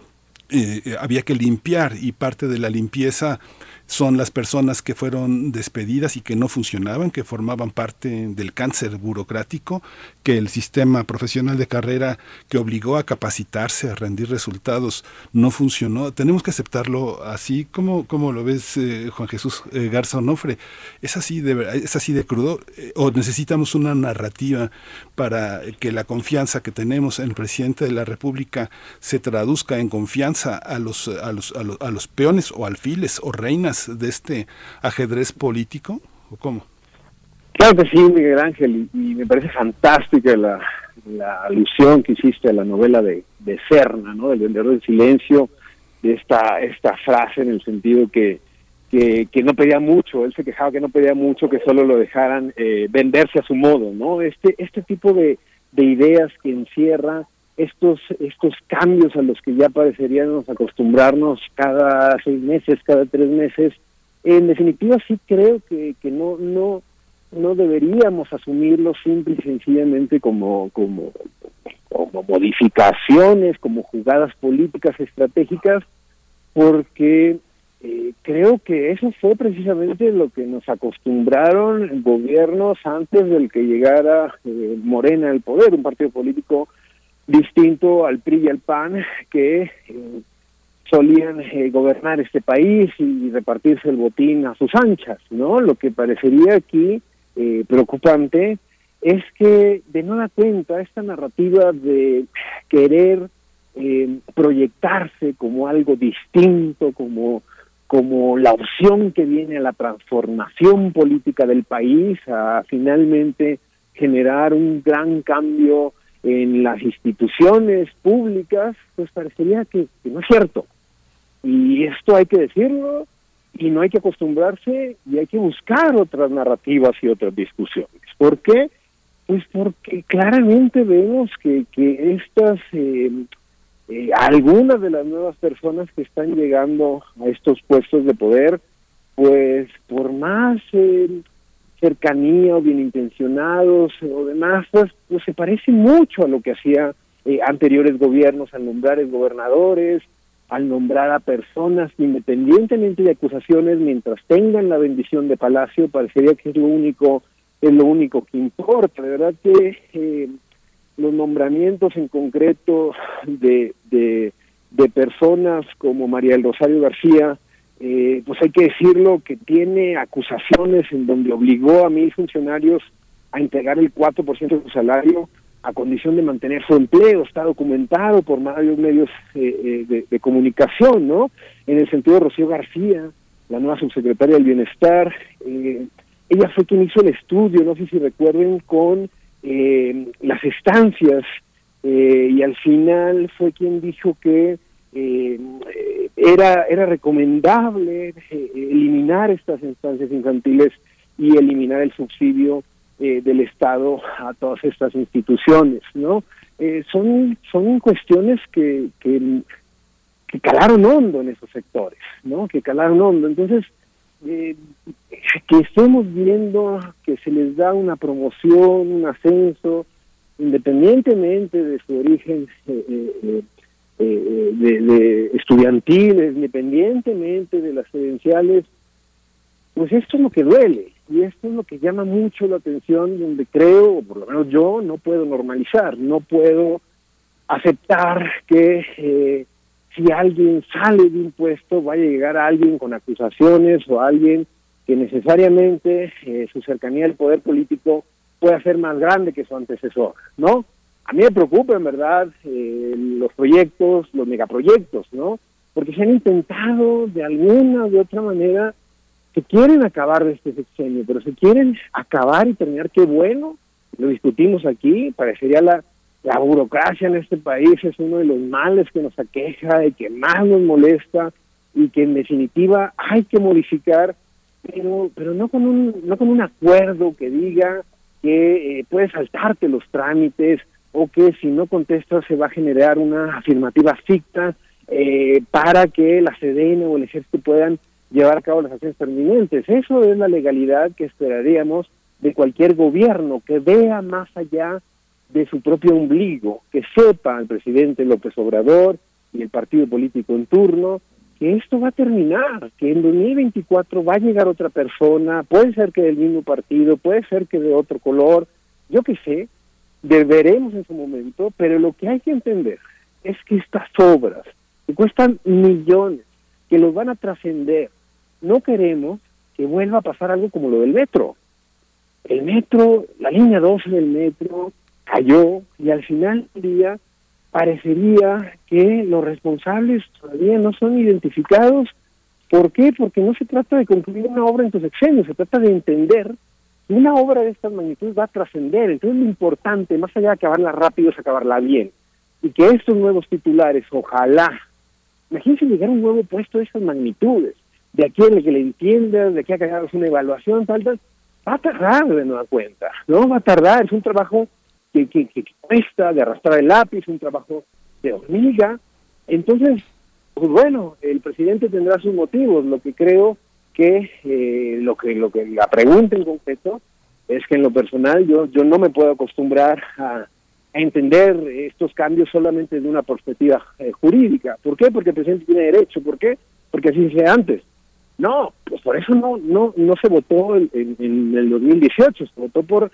eh, había que limpiar y parte de la limpieza son las personas que fueron despedidas y que no funcionaban, que formaban parte del cáncer burocrático, que el sistema profesional de carrera que obligó a capacitarse, a rendir resultados, no funcionó. Tenemos que aceptarlo así como, como lo ves eh, Juan Jesús eh, Garza Onofre. Es así de, es así de crudo. Eh, o necesitamos una narrativa para que la confianza que tenemos en el presidente de la República se traduzca en confianza a los, a los, a los, a los peones o alfiles o reinas de este ajedrez político? ¿O cómo? Claro que sí, Miguel Ángel, y, me parece fantástica la, alusión que hiciste a la novela de, de Serna, ¿no? Del vendedor del silencio, de esta, esta frase en el sentido que, que, no pedía mucho, él se quejaba que no pedía mucho, que solo lo dejaran eh, venderse a su modo, ¿no? Este, este tipo de, de ideas que encierra estos, estos cambios a los que ya pareceríamos acostumbrarnos cada seis meses, cada tres meses, en definitiva sí creo que, que no, no, no deberíamos asumirlos simple y sencillamente como, como, como modificaciones, como jugadas políticas estratégicas, porque eh, creo que eso fue precisamente lo que nos acostumbraron gobiernos antes del que llegara eh, Morena al poder, un partido político distinto al PRI y al PAN que eh, solían eh, gobernar este país y repartirse el botín a sus anchas, ¿no? Lo que parecería aquí eh, preocupante es que de nueva cuenta esta narrativa de querer proyectarse como algo distinto, como, como la opción que viene a la transformación política del país, a finalmente generar un gran cambio en las instituciones públicas, pues parecería que, no es cierto. Y esto hay que decirlo y no hay que acostumbrarse y hay que buscar otras narrativas y otras discusiones. ¿Por qué? Pues porque claramente vemos que, que estas, eh, eh, algunas de las nuevas personas que están llegando a estos puestos de poder, pues por más eh, cercanía o bien intencionados o demás, pues, pues se parece mucho a lo que hacía anteriores gobiernos al nombrar gobernadores, al nombrar a personas independientemente de acusaciones mientras tengan la bendición de Palacio parecería que es lo único es lo único que importa. De verdad que eh, los nombramientos en concreto de, de, personas como María del Rosario García eh, pues hay que decirlo que tiene acusaciones en donde obligó a mil funcionarios a entregar el 4% de su salario a condición de mantener su empleo, está documentado por varios medios eh, eh, de, comunicación, ¿no? En el sentido de Rocío García, la nueva subsecretaria del Bienestar, eh, ella fue quien hizo el estudio, no sé si recuerden, con las estancias y al final fue quien dijo que era, era recomendable eliminar estas instancias infantiles y eliminar el subsidio eh, del Estado a todas estas instituciones, ¿no? Eh, son, son cuestiones que, que, calaron hondo en esos sectores, ¿no? Que calaron hondo. Entonces, eh, que estemos viendo que se les da una promoción, un ascenso, independientemente de su origen de, de, estudiantiles, independientemente de las credenciales, pues esto es lo que duele, y esto es lo que llama mucho la atención, donde creo, o por lo menos yo, no puedo normalizar, no puedo aceptar que eh, si alguien sale de un puesto vaya a llegar a alguien con acusaciones o alguien que necesariamente eh, su cercanía al poder político pueda ser más grande que su antecesor, ¿no? A mí me preocupa, en verdad, eh, los proyectos, los megaproyectos, ¿no? Porque se han intentado de alguna de otra manera se quieren acabar de este sexenio, pero se quieren acabar y terminar, qué bueno, lo discutimos aquí, parecería la, la burocracia en este país es uno de los males que nos aqueja y que más nos molesta y que en definitiva hay que modificar, pero pero no con un no con un acuerdo que diga que eh, puedes saltarte los trámites o que si no contestas se va a generar una afirmativa ficta eh, para que la SEDENA o el ejército puedan llevar a cabo las acciones permanentes. Eso es la legalidad que esperaríamos de cualquier gobierno, que vea más allá de su propio ombligo, que sepa el presidente López Obrador y el partido político en turno que esto va a terminar, que en 2024 va a llegar otra persona, puede ser que del mismo partido, puede ser que de otro color, yo qué sé, veremos en su momento, pero lo que hay que entender es que estas obras, que cuestan millones, que los van a trascender, no queremos que vuelva a pasar algo como lo del metro. El metro, la línea 12 del metro cayó y al final del día parecería que los responsables todavía no son identificados. ¿Por qué? Porque no se trata de concluir una obra en tu sexenio, se trata de entender una obra de estas magnitudes va a trascender. Entonces lo importante, más allá de acabarla rápido, es acabarla bien. Y que estos nuevos titulares, ojalá, imagínense llegar a un nuevo puesto de estas magnitudes, de aquí a que le entiendas, de aquí a que hagas una evaluación, tal, va a tardar de nueva cuenta, ¿no? Va a tardar, es un trabajo que, que, cuesta de arrastrar el lápiz, un trabajo de hormiga. Entonces, pues bueno, el presidente tendrá sus motivos. Lo que creo que eh, lo que lo que la pregunta en concreto es que en lo personal yo yo no me puedo acostumbrar a, entender estos cambios solamente de una perspectiva eh, jurídica. ¿Por qué? Porque el presidente tiene derecho. ¿Por qué? Porque así se antes. No, pues por eso no no no se votó en, en, el 2018, se votó por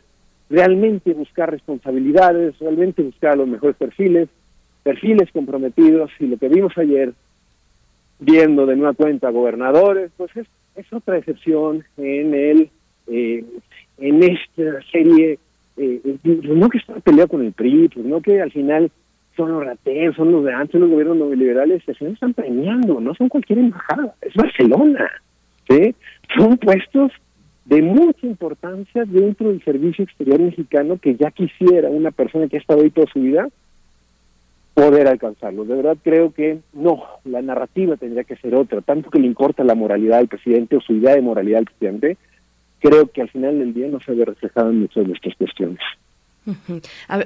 realmente buscar responsabilidades, realmente buscar los mejores perfiles, perfiles comprometidos y lo que vimos ayer viendo de nueva cuenta gobernadores, pues es, otra excepción en el eh, en esta serie eh, no que está peleado con el PRI, pues no que al final son los rateros, son los de antes, los gobiernos neoliberales, al final están premiando, no son cualquier embajada, es Barcelona, ¿sí? Son puestos de mucha importancia dentro del servicio exterior mexicano que ya quisiera una persona que ha estado ahí toda su vida poder alcanzarlo. De verdad creo que no, la narrativa tendría que ser otra, tanto que le importa la moralidad al presidente o su idea de moralidad al presidente, creo que al final del día no se ve reflejado en muchas de estas cuestiones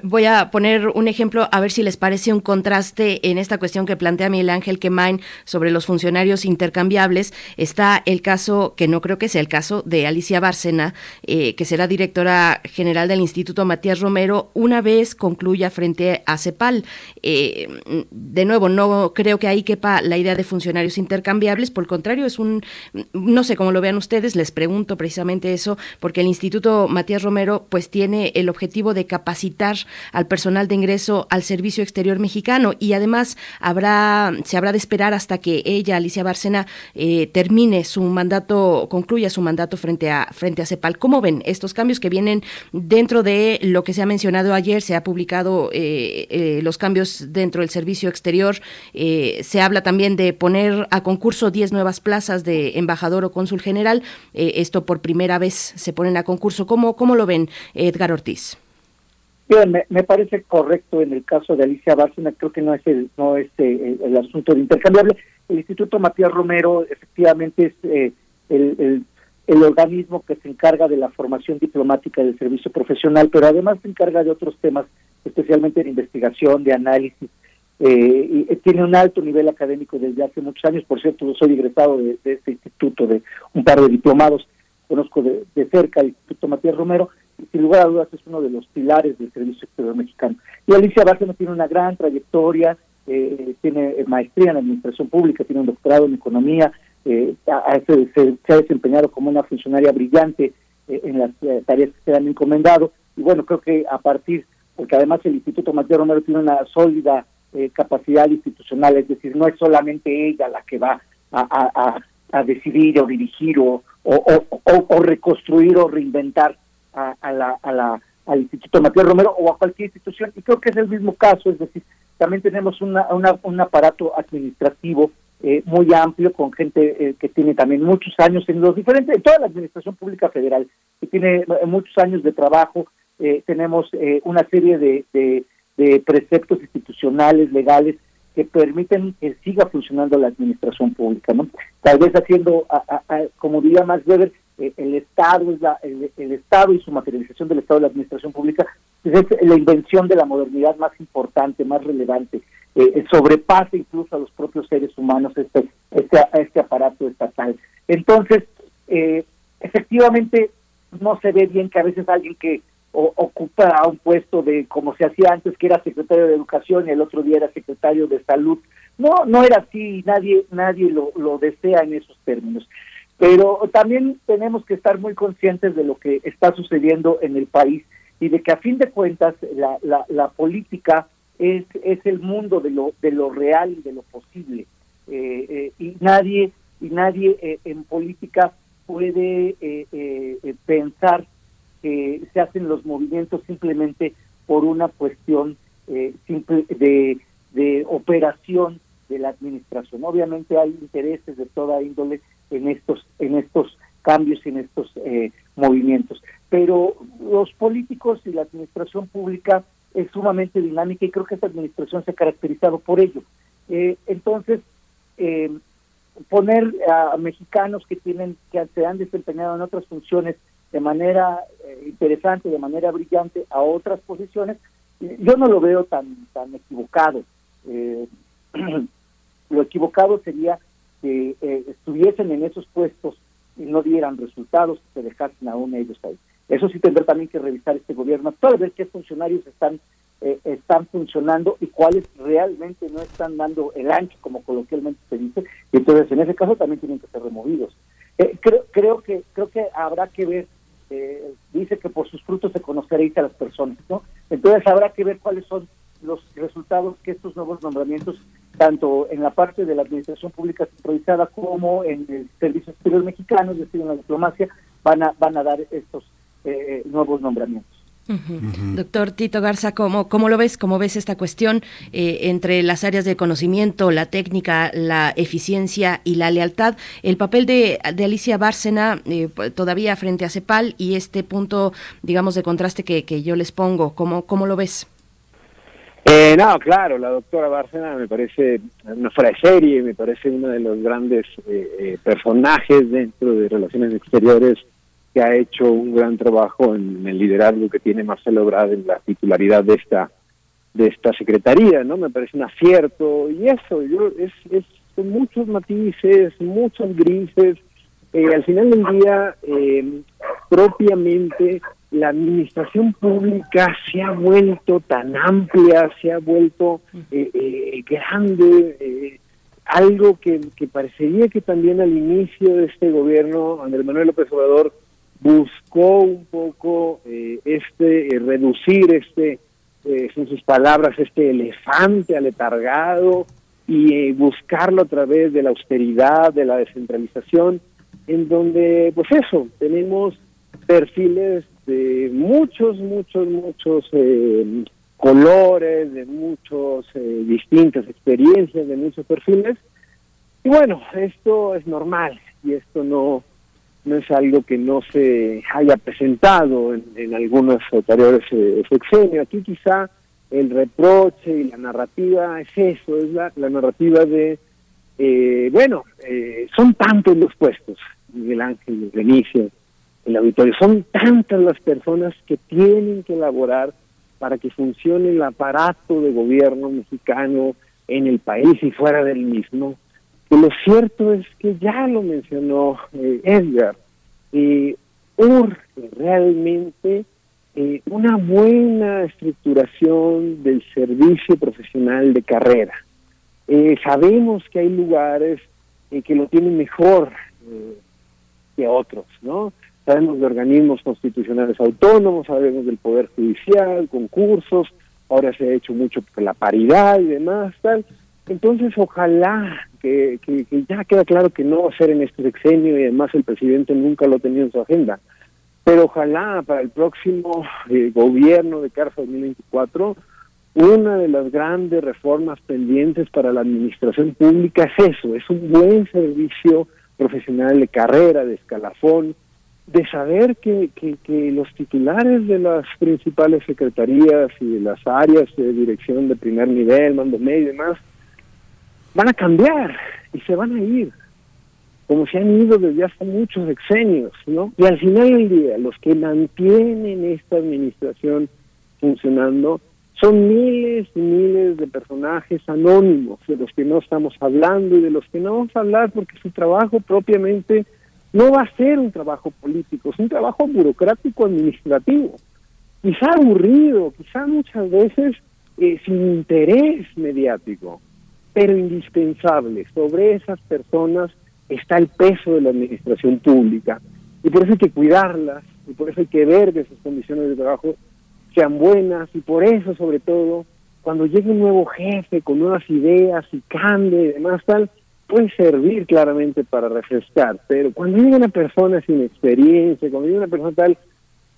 voy a poner un ejemplo a ver si les parece un contraste en esta cuestión que plantea Miguel Ángel Quemain sobre los funcionarios intercambiables. Está el caso, que no creo que sea el caso, de Alicia Bárcena, eh, que será directora general del Instituto Matías Romero, una vez concluya frente a CEPAL. Eh, de nuevo, no creo que ahí quepa la idea de funcionarios intercambiables, por el contrario, es un, no sé cómo lo vean ustedes, les pregunto precisamente eso, porque el Instituto Matías Romero pues tiene el objetivo de capacitar al personal de ingreso al servicio exterior mexicano. Y además habrá se habrá de esperar hasta que ella Alicia Bárcena eh, termine su mandato concluya su mandato frente a frente a CEPAL. Cómo ven estos cambios que vienen dentro de lo que se ha mencionado ayer se ha publicado eh, eh, los cambios dentro del servicio exterior. Se habla también de poner a concurso 10 nuevas plazas de embajador o cónsul general. Esto por primera vez se ponen a concurso. Cómo cómo lo ven Edgar Ortiz Bien, me, parece correcto en el caso de Alicia Bárcena, creo que no es el, no es eh, el, asunto de intercambiable. El Instituto Matías Romero efectivamente es eh, el, el, organismo que se encarga de la formación diplomática del servicio profesional, pero además se encarga de otros temas, especialmente de investigación, de análisis. Eh, y tiene un alto nivel académico desde hace muchos años. Por cierto, yo soy egresado de, este instituto, de un par de diplomados. Conozco de, de cerca el Instituto Matías Romero sin lugar a dudas es uno de los pilares del servicio exterior mexicano. Y Alicia Bárcena tiene una gran trayectoria, eh, tiene maestría en administración pública, tiene un doctorado en economía, eh, se, ha desempeñado como una funcionaria brillante eh, en las tareas que se le han encomendado. Y bueno, creo que a partir, porque además el Instituto Mateo Romero tiene una sólida capacidad institucional, es decir, no es solamente ella la que va a, decidir o dirigir o reconstruir o reinventar a, la, a la, al Instituto Matías Romero o a cualquier institución, y creo que es el mismo caso, es decir, también tenemos una, un aparato administrativo eh, muy amplio con gente eh, que tiene también muchos años en los diferentes, en toda la administración pública federal, que tiene eh, muchos años de trabajo, tenemos una serie de, de, preceptos institucionales, legales, que permiten que siga funcionando la administración pública, ¿no? Tal vez haciendo, como diría Max Weber, eh, el Estado es la, el, Estado y su materialización del Estado de la administración pública es la invención de la modernidad más importante, más relevante, eh, eh, sobrepasa incluso a los propios seres humanos este, este, este aparato estatal. Entonces, efectivamente, no se ve bien que a veces alguien que ocupa un puesto de como se hacía antes que era secretario de educación y el otro día era secretario de salud. No no era así nadie nadie lo desea en esos términos pero también tenemos que estar muy conscientes de lo que está sucediendo en el país y de que a fin de cuentas la, la, política es, es el mundo de lo, de lo real y de lo posible. Eh, eh, y nadie, y nadie eh, en política puede pensar que se hacen los movimientos simplemente por una cuestión simple de, de operación de la administración. Obviamente hay intereses de toda índole en estos en estos cambios en estos eh, movimientos. Pero los políticos y la administración pública es sumamente dinámica y creo que esta administración se ha caracterizado por ello. Eh, entonces, eh, poner a mexicanos que tienen que se han desempeñado en otras funciones de manera interesante, de manera brillante a otras posiciones, yo no lo veo tan tan equivocado. lo equivocado sería que eh, estuviesen en esos puestos y no dieran resultados, se dejasen aún ellos ahí. Eso sí tendrá también que revisar este gobierno para ver qué funcionarios están eh, están funcionando y cuáles realmente no están dando el ancho, como coloquialmente se dice, y entonces en ese caso también tienen que ser removidos. Eh, creo, creo que creo que habrá que ver, dice que por sus frutos se conoceréis a las personas, ¿no? Entonces habrá que ver cuáles son los resultados que estos nuevos nombramientos, tanto en la parte de la administración pública centralizada como en el Servicio Exterior Mexicano, es decir, en la diplomacia, van a, van a dar estos eh, nuevos nombramientos. Doctor Tito Garza, ¿cómo, ¿cómo, lo ves? ¿Cómo ves esta cuestión eh, entre las áreas de conocimiento, la técnica, la eficiencia y la lealtad? El papel de, Alicia Bárcena eh, todavía frente a CEPAL y este punto, digamos, de contraste que, que yo les pongo, ¿cómo, cómo lo ves? Eh, no, claro, la doctora Bárcena me parece una fuera de serie, me parece uno de los grandes personajes dentro de relaciones exteriores que ha hecho un gran trabajo en el liderazgo que tiene Marcelo Ebrard en la titularidad de esta de esta secretaría, ¿no? Me parece un acierto y eso, yo es, es son muchos matices, muchos grises. Eh, al final del día, eh, propiamente la administración pública se ha vuelto tan amplia, se ha vuelto eh, grande, algo que, que parecería que también al inicio de este gobierno, Andrés Manuel López Obrador, buscó un poco eh, este eh, reducir este eh, son sus palabras este elefante aletargado y buscarlo a través de la austeridad de la descentralización en donde pues eso tenemos perfiles de muchos muchos muchos colores de muchos distintas experiencias de muchos perfiles y bueno esto es normal y esto no no es algo que no se haya presentado en, en algunos anteriores eh, sexenios. Aquí quizá el reproche y la narrativa es eso, es la, narrativa de, eh, bueno, eh, son tantos los puestos, Miguel Ángel, Benicio, el auditorio, son tantas las personas que tienen que elaborar para que funcione el aparato de gobierno mexicano en el país y fuera del mismo, lo cierto es que ya lo mencionó eh, Edgar, eh, urge realmente eh, una buena estructuración del servicio profesional de carrera. Eh, sabemos que hay lugares que lo tienen mejor que otros, ¿no? Sabemos de organismos constitucionales autónomos, sabemos del Poder Judicial, concursos, ahora se ha hecho mucho por la paridad y demás, tal. Entonces, ojalá que, ya queda claro que no va a ser en este sexenio y además el presidente nunca lo ha tenido en su agenda. Pero ojalá para el próximo eh, gobierno de CARFA 2024, una de las grandes reformas pendientes para la administración pública es eso, es un buen servicio profesional de carrera, de escalafón, de saber que, que, que, los titulares de las principales secretarías y de las áreas de dirección de primer nivel, mando medio y demás, van a cambiar y se van a ir, como se han ido desde hace muchos sexenios, ¿no? Y al final del día, los que mantienen esta administración funcionando son miles y miles de personajes anónimos, de los que no estamos hablando y de los que no vamos a hablar porque su trabajo propiamente no va a ser un trabajo político, es un trabajo burocrático administrativo, quizá aburrido, quizá muchas veces eh, sin interés mediático, pero indispensable. Sobre esas personas está el peso de la administración pública y por eso hay que cuidarlas y por eso hay que ver que sus condiciones de trabajo sean buenas y por eso sobre todo cuando llegue un nuevo jefe con nuevas ideas y cambie y demás tal, puede servir claramente para refrescar, pero cuando llega una persona sin experiencia, cuando llega una persona tal,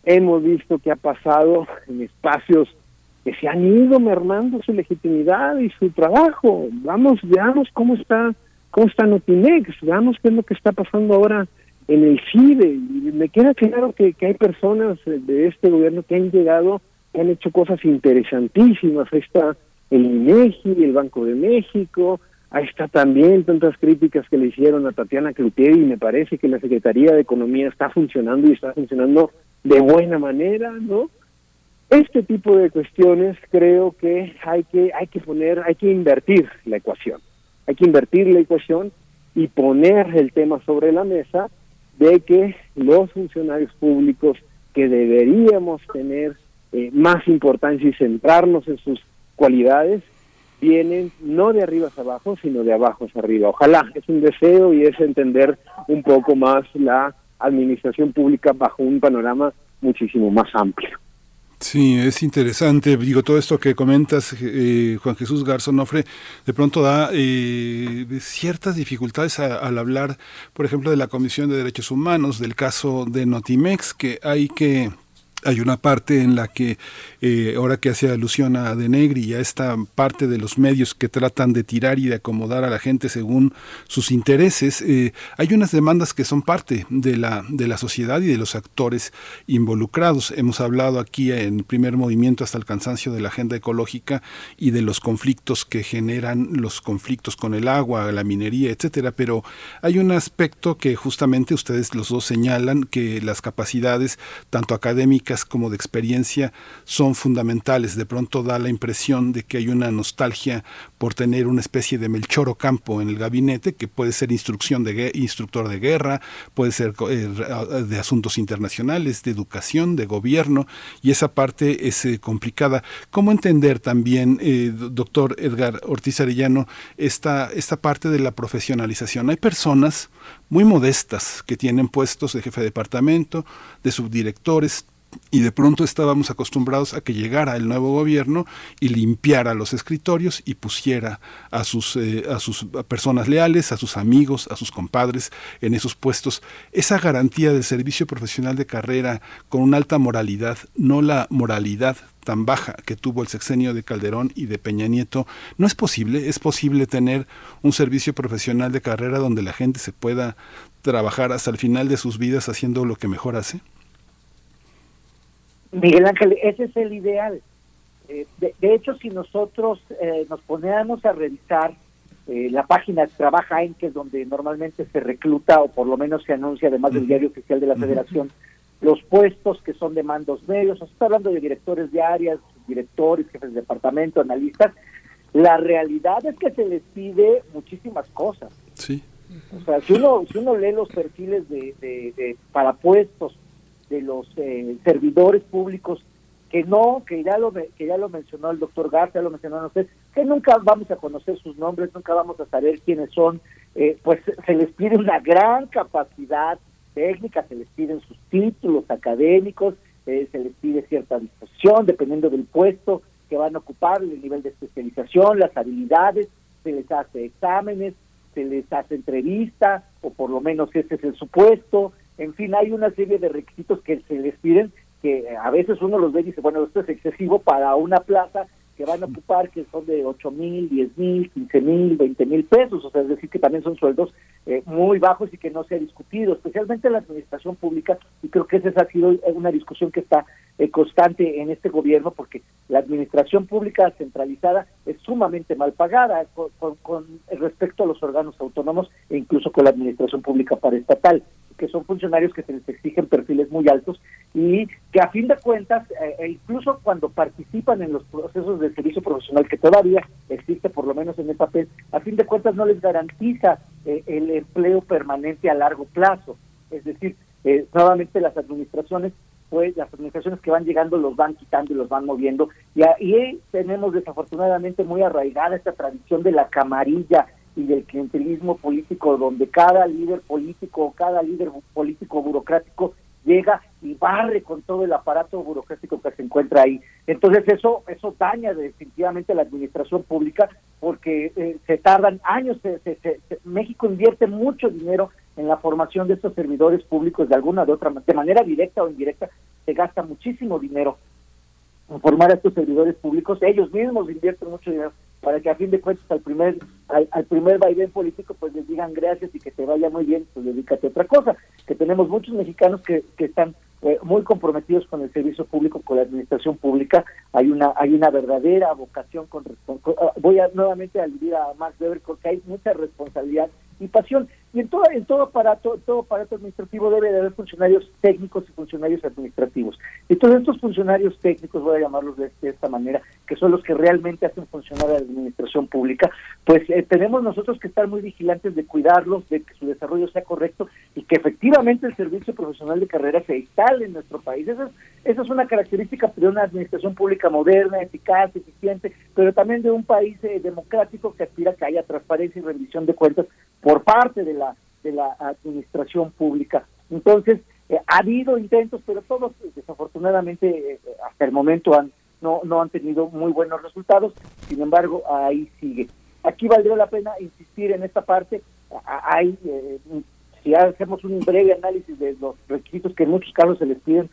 hemos visto que ha pasado en espacios que se han ido mermando su legitimidad y su trabajo. Vamos, veamos cómo está, cómo está Notimex, veamos qué es lo que está pasando ahora en el CIDE. Y me queda claro que, hay personas de este gobierno que han llegado, que han hecho cosas interesantísimas. Está el INEGI, el Banco de México, ahí está también tantas críticas que le hicieron a Tatiana Cloutier y me parece que la Secretaría de Economía está funcionando y está funcionando de buena manera, ¿no? Este tipo de cuestiones creo que hay que hay que poner, hay que invertir la ecuación. Hay que invertir la ecuación y poner el tema sobre la mesa de que los funcionarios públicos que deberíamos tener eh, más importancia y centrarnos en sus cualidades vienen no de arriba hacia abajo, sino de abajo hacia arriba. Ojalá, es un deseo y es entender un poco más la administración pública bajo un panorama muchísimo más amplio. Sí, es interesante. Digo, todo esto que comentas, eh, Juan Jesús Garzonofre, de pronto da eh, ciertas dificultades al hablar, por ejemplo, de la Comisión de Derechos Humanos, del caso de Notimex, que hay que hay una parte en la que, eh, ahora que hace alusión a De Negri, ya esta parte de los medios que tratan de tirar y de acomodar a la gente según sus intereses, eh, hay unas demandas que son parte de la, de la sociedad y de los actores involucrados. Hemos hablado aquí en primer movimiento hasta el cansancio de la agenda ecológica y de los conflictos que generan los conflictos con el agua, la minería, etcétera, pero hay un aspecto que justamente ustedes los dos señalan que las capacidades tanto académicas como de experiencia son fundamentales. De pronto da la impresión de que hay una nostalgia por tener una especie de Melchor Ocampo en el gabinete, que puede ser instrucción de, instructor de guerra, puede ser eh, de asuntos internacionales, de educación, de gobierno, y esa parte es eh, complicada. ¿Cómo entender también, eh, doctor Edgar Ortiz Arellano, esta, esta parte de la profesionalización? Hay personas muy modestas que tienen puestos de jefe de departamento, de subdirectores, y de pronto estábamos acostumbrados a que llegara el nuevo gobierno y limpiara los escritorios y pusiera a sus, eh, a sus personas leales, a sus amigos, a sus compadres en esos puestos. Esa garantía del servicio profesional de carrera con una alta moralidad, no la moralidad tan baja que tuvo el sexenio de Calderón y de Peña Nieto, no es posible, es posible tener un servicio profesional de carrera donde la gente se pueda trabajar hasta el final de sus vidas haciendo lo que mejor hace. Miguel Ángel, ese es el ideal. Eh, de, hecho, si nosotros eh, nos ponemos a revisar eh, la página Trabaja en, que es donde normalmente se recluta o por lo menos se anuncia, además del diario oficial de la Federación, los puestos que son de mandos medios, se está hablando de directores de áreas, directores, jefes de departamento, analistas, la realidad es que se les pide muchísimas cosas. Sí. O sea, si uno, si uno lee los perfiles de, de para puestos de los eh, servidores públicos que no, que ya lo que ya lo mencionó el doctor García, lo mencionó usted, que nunca vamos a conocer sus nombres, nunca vamos a saber quiénes son, eh, pues se les pide una gran capacidad técnica, se les piden sus títulos académicos, eh, se les pide cierta disposición dependiendo del puesto que van a ocupar, el nivel de especialización, las habilidades, se les hace exámenes, se les hace entrevista, o por lo menos ese es el supuesto, en fin, hay una serie de requisitos que se les piden que a veces uno los ve y dice, bueno, esto es excesivo para una plaza que van a ocupar que son de 8 mil, 10 mil, 15 mil, 20 mil pesos, o sea, es decir, que también son sueldos eh, muy bajos y que no se ha discutido, especialmente en la administración pública, y creo que esa ha sido una discusión que está eh, constante en este gobierno, porque la administración pública centralizada es sumamente mal pagada con, con respecto a los órganos autónomos e incluso con la administración pública paraestatal que son funcionarios que se les exigen perfiles muy altos y que a fin de cuentas, eh, e incluso cuando participan en los procesos de servicio profesional, que todavía existe por lo menos en el papel, a fin de cuentas no les garantiza eh, el empleo permanente a largo plazo. Es decir, eh, nuevamente las administraciones pues las administraciones que van llegando los van quitando y los van moviendo y ahí tenemos desafortunadamente muy arraigada esta tradición de la camarilla y del clientelismo político, donde cada líder político, cada líder político burocrático llega y barre con todo el aparato burocrático que se encuentra ahí. Entonces eso eso daña definitivamente la administración pública porque eh, se tardan años, México invierte mucho dinero en la formación de estos servidores públicos de alguna de otra de manera directa o indirecta, se gasta muchísimo dinero en formar a estos servidores públicos, ellos mismos invierten mucho dinero para que a fin de cuentas al primer al, primer vaivén político pues les digan gracias y que te vaya muy bien, pues dedícate a otra cosa. Que tenemos muchos mexicanos que, que están eh, muy comprometidos con el servicio público, con la administración pública. Hay una hay una verdadera vocación con, ah, voy a nuevamente aludir a Max Weber porque hay mucha responsabilidad pasión. Y en todo, en todo aparato, todo aparato administrativo debe de haber funcionarios técnicos y funcionarios administrativos. Todos estos funcionarios técnicos, voy a llamarlos de, esta manera, que son los que realmente hacen funcionar la administración pública, pues eh, tenemos nosotros que estar muy vigilantes de cuidarlos, de que su desarrollo sea correcto y que efectivamente el servicio profesional de carrera se instale en nuestro país. Esa es, esa es una característica de una administración pública moderna, eficaz, eficiente, pero también de un país eh, democrático que aspira a que haya transparencia y rendición de cuentas por parte de la, de la administración pública. Entonces, eh, ha habido intentos, pero todos desafortunadamente eh, hasta el momento han, no, no han tenido muy buenos resultados, sin embargo, ahí sigue. Aquí valdría la pena insistir en esta parte, hay, eh, si hacemos un breve análisis de los requisitos que en muchos casos se les piden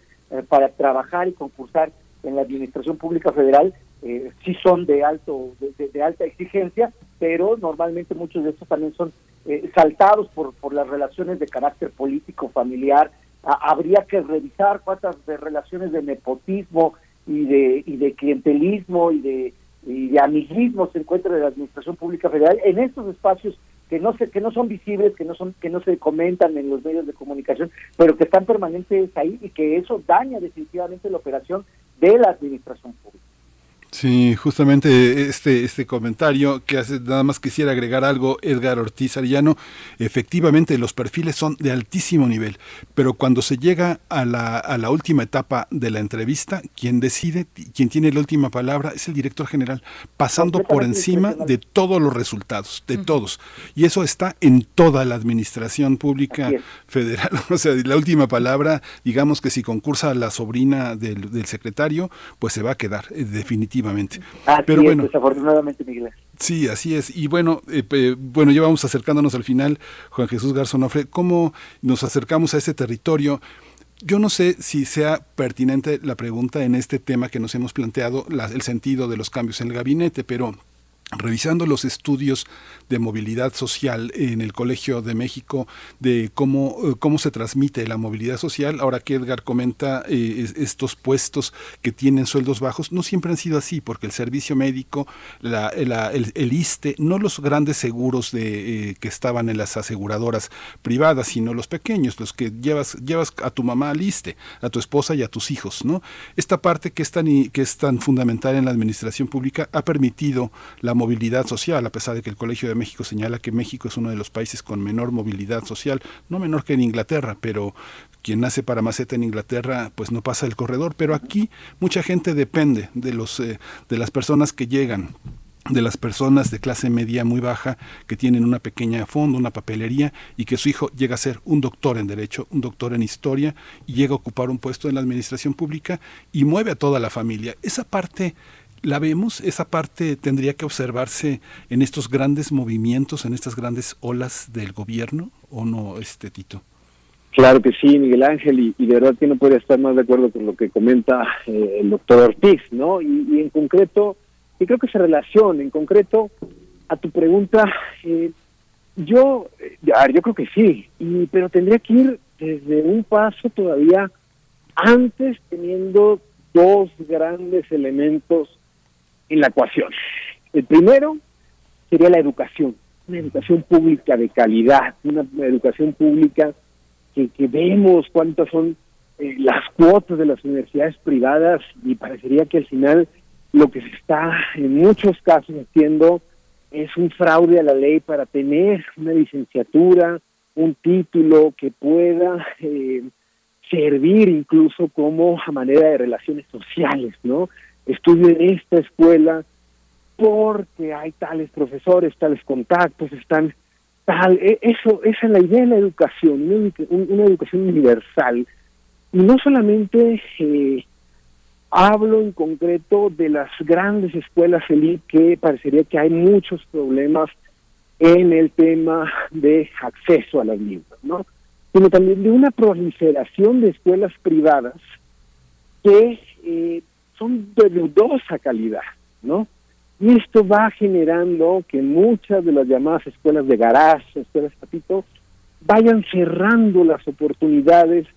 para trabajar y concursar en la administración pública federal eh, sí son de alto de, alta exigencia, pero normalmente muchos de estos también son eh, saltados por, por las relaciones de carácter político, familiar. habría que revisar cuántas de relaciones de nepotismo y de, y de clientelismo y de, y de amiguismo se encuentra en la administración pública federal en estos espacios que no se, que no son visibles, que no son que no se comentan en los medios de comunicación, pero que están permanentes ahí y que eso daña definitivamente la operación de la administración pública. Sí, justamente este, este comentario que hace, nada más quisiera agregar algo, Edgar Ortiz Arellano, efectivamente los perfiles son de altísimo nivel, pero cuando se llega a la, a la última etapa de la entrevista, quien decide, quien tiene la última palabra es el director general, pasando por encima de todos los resultados, de todos. Y eso está en toda la administración pública federal. O sea, la última palabra, digamos que si concursa la sobrina del, del secretario, pues se va a quedar, eh, definitivamente pero bueno, desafortunadamente, Miguel. Sí, así es. Y bueno, eh, bueno, ya vamos acercándonos al final, Juan Jesús Garzonofre, ¿cómo nos acercamos a este territorio? Yo no sé si sea pertinente la pregunta en este tema que nos hemos planteado, el sentido de los cambios en el gabinete, pero revisando los estudios de movilidad social en el Colegio de México, de cómo, eh, cómo se transmite la movilidad social, ahora que Edgar comenta eh, estos puestos que tienen sueldos bajos, no siempre han sido así, porque el servicio médico, el, el, ISTE, no los grandes seguros de, eh, que estaban en las aseguradoras privadas, sino los pequeños, los que llevas, llevas a tu mamá al ISTE, a tu esposa y a tus hijos. ¿no? Esta parte que es tan, que es tan fundamental en la administración pública ha permitido la movilidad social, a pesar de que el Colegio de México señala que México es uno de los países con menor movilidad social, no menor que en Inglaterra, pero quien nace para maceta en Inglaterra pues no pasa el corredor, pero aquí mucha gente depende de los eh, de las personas que llegan de las personas de clase media muy baja que tienen una pequeña fondo, una papelería y que su hijo llega a ser un doctor en derecho, un doctor en historia y llega a ocupar un puesto en la administración pública y mueve a toda la familia. Esa parte la vemos, esa parte tendría que observarse en estos grandes movimientos, en estas grandes olas del gobierno, ¿o no, este Tito? Claro que sí, Miguel Ángel, y, de verdad que no podría estar más de acuerdo con lo que comenta eh, el doctor Ortiz, ¿no? Y, en concreto, y creo que se relaciona, en concreto, a tu pregunta, eh, yo, eh, yo creo que sí, y, pero tendría que ir desde un paso todavía antes teniendo dos grandes elementos en la ecuación. El primero sería la educación, una educación pública de calidad, una, educación pública que, que vemos cuántas son eh, las cuotas de las universidades privadas y parecería que al final lo que se está en muchos casos haciendo es un fraude a la ley para tener una licenciatura, un título que pueda eh, servir incluso como a manera de relaciones sociales, ¿no? Estudio en esta escuela porque hay tales profesores, tales contactos, están tal, e, eso, esa es la idea de la educación, una, educación universal. Y no solamente eh, hablo en concreto de las grandes escuelas elite que parecería que hay muchos problemas en el tema de acceso a las libros, ¿no? Sino también de una proliferación de escuelas privadas que eh, son de dudosa calidad, ¿no? Y esto va generando que muchas de las llamadas escuelas de garage, escuelas patito, vayan cerrando las oportunidades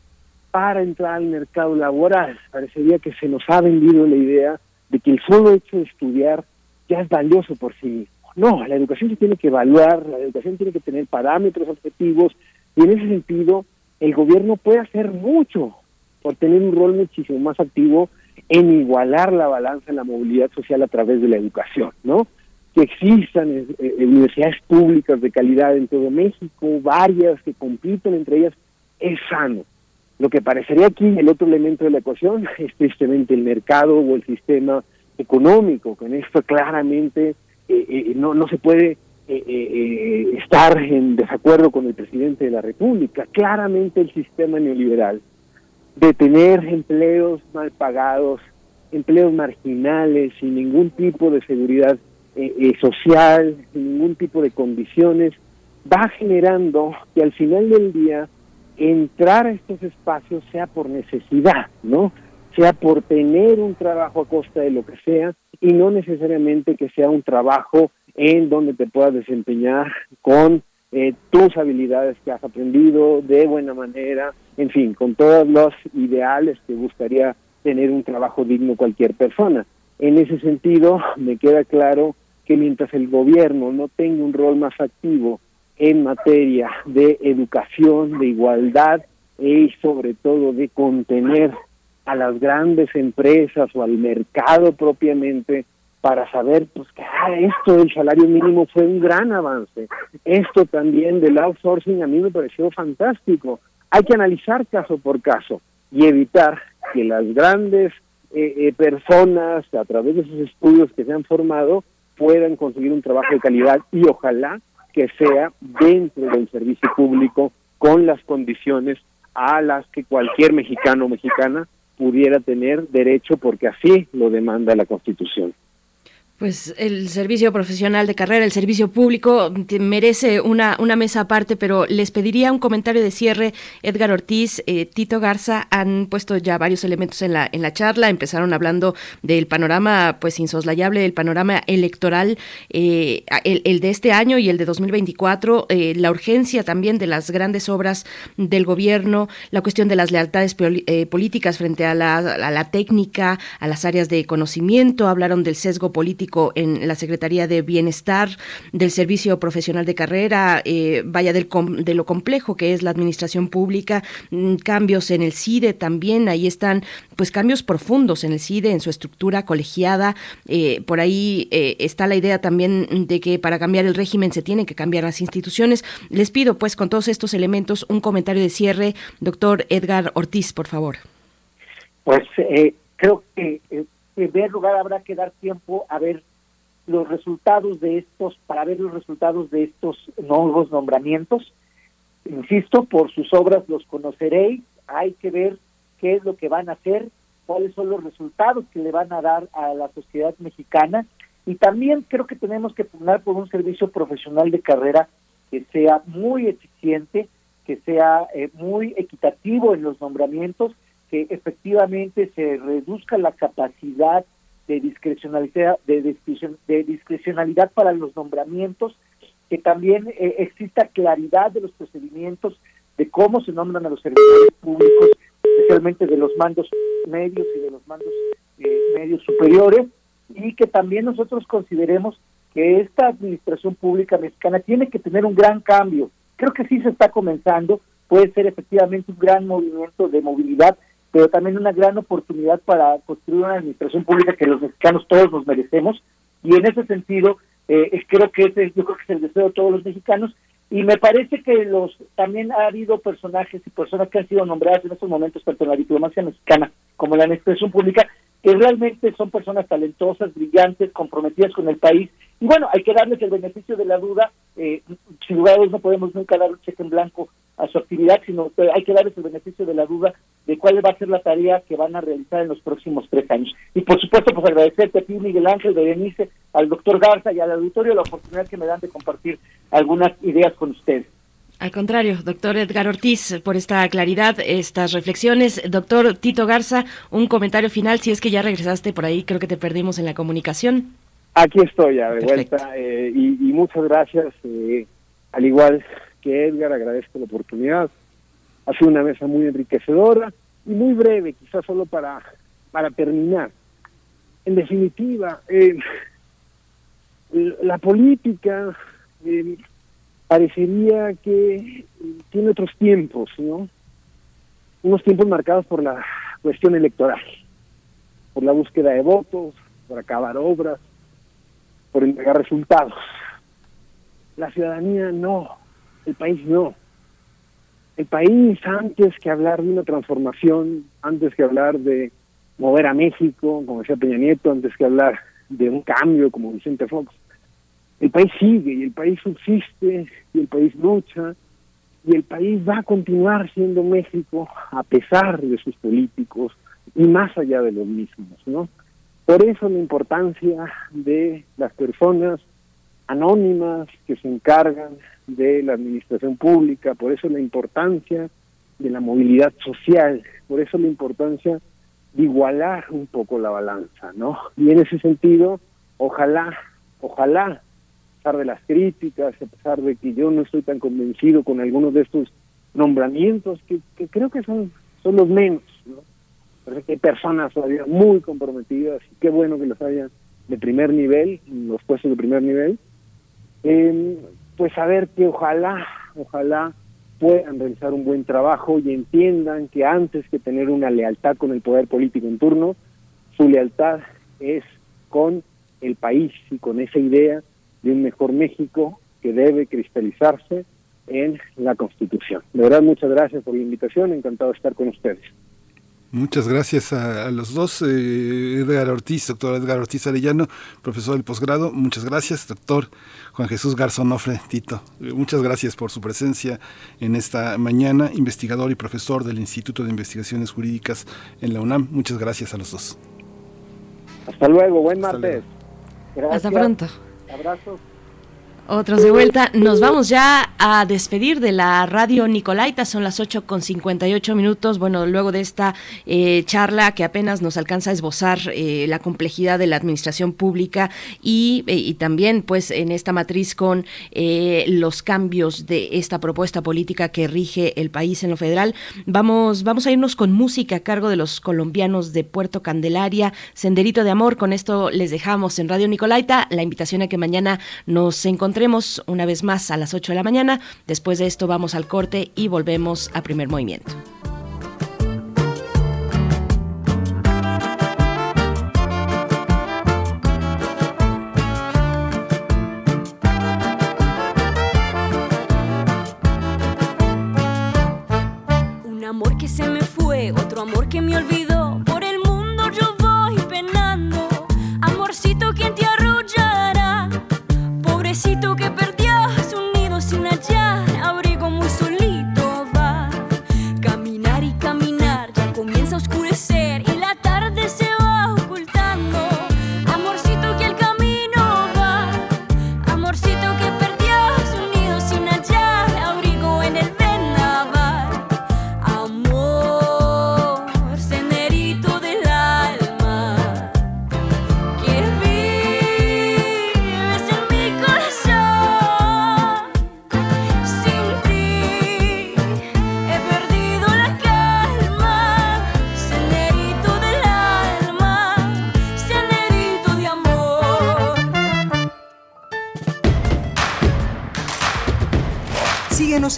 para entrar al mercado laboral. Parecería que se nos ha vendido la idea de que el solo hecho de estudiar ya es valioso por sí mismo. No, la educación se tiene que evaluar, la educación tiene que tener parámetros objetivos y en ese sentido el gobierno puede hacer mucho por tener un rol muchísimo más activo en igualar la balanza en la movilidad social a través de la educación, ¿no? Que existan eh, eh, universidades públicas de calidad en todo México, varias que compiten entre ellas, es sano. Lo que parecería aquí el otro elemento de la ecuación es tristemente el mercado o el sistema económico. Con esto claramente eh, no, no se puede estar en desacuerdo con el presidente de la República. Claramente el sistema neoliberal de tener empleos mal pagados, empleos marginales, sin ningún tipo de seguridad eh, eh, social, sin ningún tipo de condiciones, va generando que al final del día entrar a estos espacios sea por necesidad, ¿no? Sea por tener un trabajo a costa de lo que sea y no necesariamente que sea un trabajo en donde te puedas desempeñar con eh, tus habilidades que has aprendido de buena manera, en fin, con todos los ideales que buscaría tener un trabajo digno cualquier persona. En ese sentido, me queda claro que mientras el gobierno no tenga un rol más activo en materia de educación, de igualdad y sobre todo de contener a las grandes empresas o al mercado propiamente para saber pues que ah, esto del salario mínimo fue un gran avance. Esto también del outsourcing a mí me pareció fantástico. Hay que analizar caso por caso y evitar que las grandes eh, eh, personas a través de sus estudios que se han formado puedan conseguir un trabajo de calidad y ojalá que sea dentro del servicio público con las condiciones a las que cualquier mexicano o mexicana pudiera tener derecho porque así lo demanda la Constitución. Pues el servicio profesional de carrera, el servicio público, merece una, una mesa aparte, pero les pediría un comentario de cierre. Edgar Ortiz, eh, Tito Garza han puesto ya varios elementos en la, en la charla. Empezaron hablando del panorama, pues insoslayable, del panorama electoral, eh, el, de este año y el de 2024, eh, la urgencia también de las grandes obras del gobierno, la cuestión de las lealtades políticas frente a la, a la técnica, a las áreas de conocimiento. Hablaron del sesgo político en la Secretaría de Bienestar, del Servicio Profesional de Carrera, eh, vaya del de lo complejo que es la administración pública, mm, cambios en el CIDE también, ahí están pues cambios profundos en el CIDE, en su estructura colegiada, eh, por ahí eh, está la idea también de que para cambiar el régimen se tienen que cambiar las instituciones. Les pido pues con todos estos elementos un comentario de cierre, doctor Edgar Ortiz, por favor. Pues creo que primer lugar habrá que dar tiempo a ver los resultados de estos, para ver los resultados de estos nuevos nombramientos. Insisto, por sus obras los conoceréis, hay que ver qué es lo que van a hacer, cuáles son los resultados que le van a dar a la sociedad mexicana y también creo que tenemos que pugnar por un servicio profesional de carrera que sea muy eficiente, que sea eh, muy equitativo en los nombramientos que efectivamente se reduzca la capacidad de discrecionalidad, de, discrecionalidad para los nombramientos, que también eh, exista claridad de los procedimientos de cómo se nombran a los servidores públicos, especialmente de los mandos medios y de los mandos eh, medios superiores, y que también nosotros consideremos que esta administración pública mexicana tiene que tener un gran cambio. Creo que sí se está comenzando, puede ser efectivamente un gran movimiento de movilidad, pero también una gran oportunidad para construir una administración pública que los mexicanos todos nos merecemos. Y en ese sentido, eh, creo que ese, yo creo que es el deseo de todos los mexicanos. Y me parece que los también ha habido personajes y personas que han sido nombradas en estos momentos tanto en la diplomacia mexicana como la administración pública que realmente son personas talentosas, brillantes, comprometidas con el país. Y bueno, hay que darles el beneficio de la duda. Eh, lugar no podemos nunca dar un cheque en blanco a su actividad, sino hay que darles el beneficio de la duda de cuál va a ser la tarea que van a realizar en los próximos tres años. Y por supuesto, pues agradecerte a ti, Miguel Ángel, Berenice, al doctor Garza y al auditorio la oportunidad que me dan de compartir algunas ideas con ustedes. Al contrario, doctor Edgar Ortiz, por esta claridad, estas reflexiones. Doctor Tito Garza, un comentario final, si es que ya regresaste por ahí, creo que te perdimos en la comunicación. Aquí estoy, ya de vuelta, eh, y, muchas gracias. Eh, al igual que Edgar, agradezco la oportunidad. Ha sido una mesa muy enriquecedora y muy breve, quizás solo para, para terminar. En definitiva, eh, la política eh, parecería que tiene otros tiempos, ¿no? Unos tiempos marcados por la cuestión electoral, por la búsqueda de votos, por acabar obras, por entregar resultados. La ciudadanía no, el país no. El país, antes que hablar de una transformación, antes que hablar de mover a México, como decía Peña Nieto, antes que hablar de un cambio, como Vicente Fox, el país sigue y el país subsiste y el país lucha y el país va a continuar siendo México a pesar de sus políticos y más allá de los mismos, ¿no? Por eso la importancia de las personas anónimas que se encargan de la administración pública, por eso la importancia de la movilidad social. Por eso la importancia de igualar un poco la balanza, ¿no? Y en ese sentido, ojalá, ojalá, pesar de las críticas, a pesar de que yo no estoy tan convencido con algunos de estos nombramientos, que, creo que son, son los menos, ¿no? Que hay personas todavía muy comprometidas, y qué bueno que los haya de primer nivel, los puestos de primer nivel, eh, pues saber que ojalá, ojalá puedan realizar un buen trabajo y entiendan que antes que tener una lealtad con el poder político en turno, su lealtad es con el país y con esa idea de un mejor México que debe cristalizarse en la Constitución. De verdad, muchas gracias por la invitación, encantado de estar con ustedes. Muchas gracias a, los dos, eh, Edgar Ortiz, doctor Edgar Ortiz Arellano, profesor del posgrado. Muchas gracias, doctor Juan Jesús Garzonofre Tito. Eh, muchas gracias por su presencia en esta mañana, investigador y profesor del Instituto de Investigaciones Jurídicas en la UNAM. Muchas gracias a los dos. Hasta luego, buen martes. Hasta pronto. Abrazos. Otros de vuelta. Nos vamos ya a despedir de la radio Nicolaita. Son las 8 con 58 minutos. Bueno, luego de esta eh, charla que apenas nos alcanza a esbozar eh, la complejidad de la administración pública y, eh, y, también, pues, en esta matriz con los cambios de esta propuesta política que rige el país en lo federal, vamos, vamos a irnos con música a cargo de los colombianos de Puerto Candelaria, Senderito de Amor. Con esto les dejamos en Radio Nicolaita la invitación a que mañana nos encontremos encontremos una vez más a las 8 de la mañana. Después de esto vamos al corte y volvemos a primer movimiento.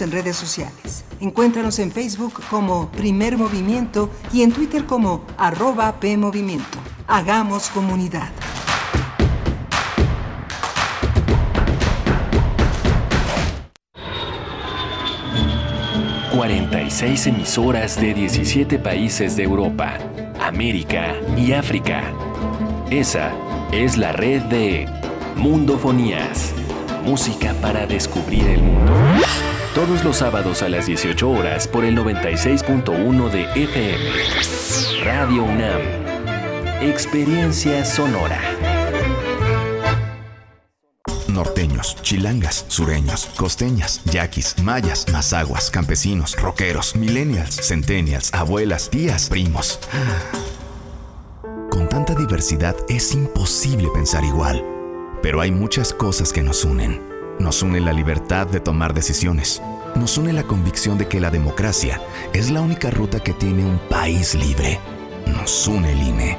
En redes sociales. Encuéntranos en Facebook como Primer Movimiento y en Twitter como arroba PMovimiento. Hagamos comunidad. Thank 46 emisoras de 17 países de Europa, América y África. Esa es la red de Mundofonías. Música para descubrir el mundo. Todos los sábados a las 18 horas por el 96.1 de FM. Radio UNAM. Experiencia sonora. Norteños, chilangas, sureños, costeñas, yaquis, mayas, mazaguas, campesinos, rockeros, millennials, centennials, abuelas, tías, primos. Con tanta diversidad es imposible pensar igual. Pero hay muchas cosas que nos unen. Nos une la libertad de tomar decisiones. Nos une la convicción de que la democracia es la única ruta que tiene un país libre. Nos une el INE.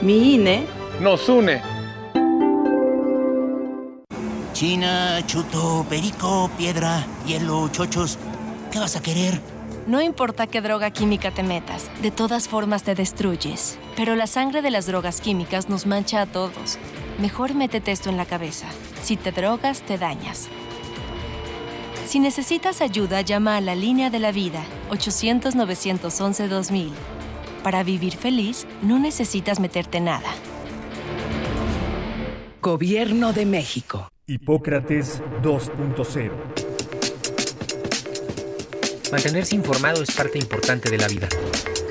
Mi INE nos une. China, chuto, perico, piedra, hielo, chochos. ¿Qué vas a querer? No importa qué droga química te metas, de todas formas te destruyes. Pero la sangre de las drogas químicas nos mancha a todos. Mejor métete esto en la cabeza. Si te drogas, te dañas. Si necesitas ayuda, llama a la línea de la vida, 800-911-2000. Para vivir feliz, no necesitas meterte nada. Gobierno de México. Hipócrates 2.0 Mantenerse informado es parte importante de la vida.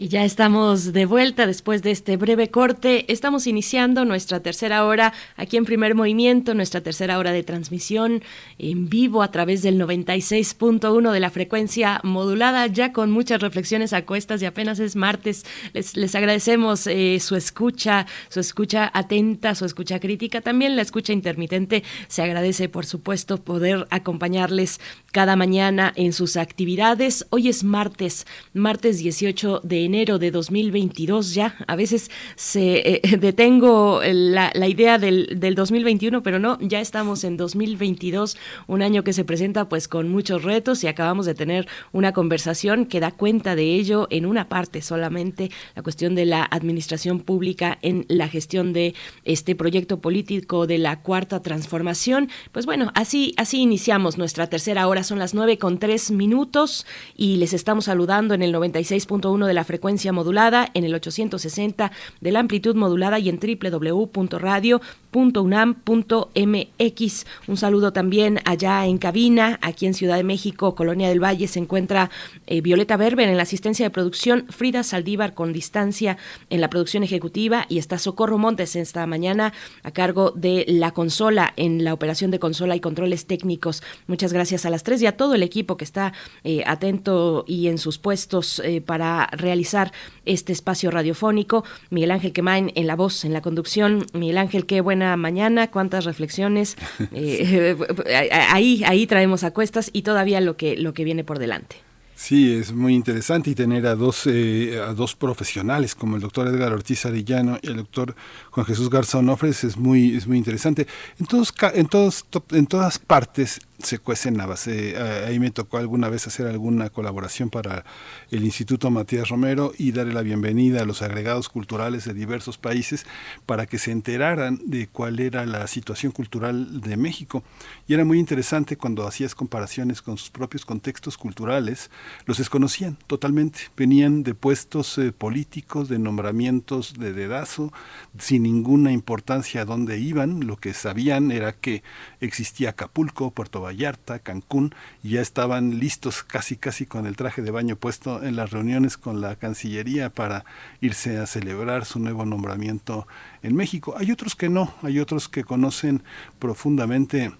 Y ya estamos de vuelta después de este breve corte. Estamos iniciando nuestra tercera hora aquí en Primer Movimiento, nuestra tercera hora de transmisión en vivo a través del 96.1 de la frecuencia modulada, ya con muchas reflexiones a cuestas y apenas es martes. Les, les agradecemos eh, su escucha, su escucha atenta, su escucha crítica, también la escucha intermitente. Se agradece, por supuesto, poder acompañarles cada mañana en sus actividades. Hoy es martes, martes 18 de enero de 2022 ya. A veces se eh, detengo la, idea del, del, 2021, pero no, ya estamos en 2022, un año que se presenta pues con muchos retos y acabamos de tener una conversación que da cuenta de ello en una parte solamente, la cuestión de la administración pública en la gestión de este proyecto político de la cuarta transformación. Pues bueno, así, así iniciamos nuestra tercera hora, son las nueve con tres minutos y les estamos saludando en el 96.1 de la frecuencia modulada en el 860 de la amplitud modulada y en www.radio.unam.mx. Un saludo también allá en cabina, aquí en Ciudad de México, Colonia del Valle, se encuentra eh, Violeta Berber en la asistencia de producción, Frida Saldívar con distancia en la producción ejecutiva y está Socorro Montes esta mañana a cargo de la consola en la operación de consola y controles técnicos. Muchas gracias a las tres y a todo el equipo que está eh, atento y en sus puestos eh, para realizar este espacio radiofónico. Miguel Ángel Quemain en la voz, en la conducción. Miguel Ángel, qué buena mañana, cuántas reflexiones. Eh, ahí, ahí traemos a cuestas y todavía lo que, lo que viene por delante. Sí, es muy interesante y tener a dos, eh, a dos profesionales como el doctor Edgar Ortiz Arellano y el doctor Juan Jesús Garzón Ofres es muy, es muy interesante. En, todos, en, todos, en todas partes se cuecen habas. Eh, ahí me tocó alguna vez hacer alguna colaboración para el Instituto Matías Romero y darle la bienvenida a los agregados culturales de diversos países para que se enteraran de cuál era la situación cultural de México. Y era muy interesante cuando hacías comparaciones con sus propios contextos culturales, los desconocían totalmente. Venían de puestos eh, políticos, de nombramientos de dedazo, sin ninguna importancia a dónde iban. Lo que sabían era que existía Acapulco, Puerto Vallarta, Cancún, y ya estaban listos casi casi con el traje de baño puesto en las reuniones con la Cancillería para irse a celebrar su nuevo nombramiento en México. Hay otros que no, hay otros que conocen profundamente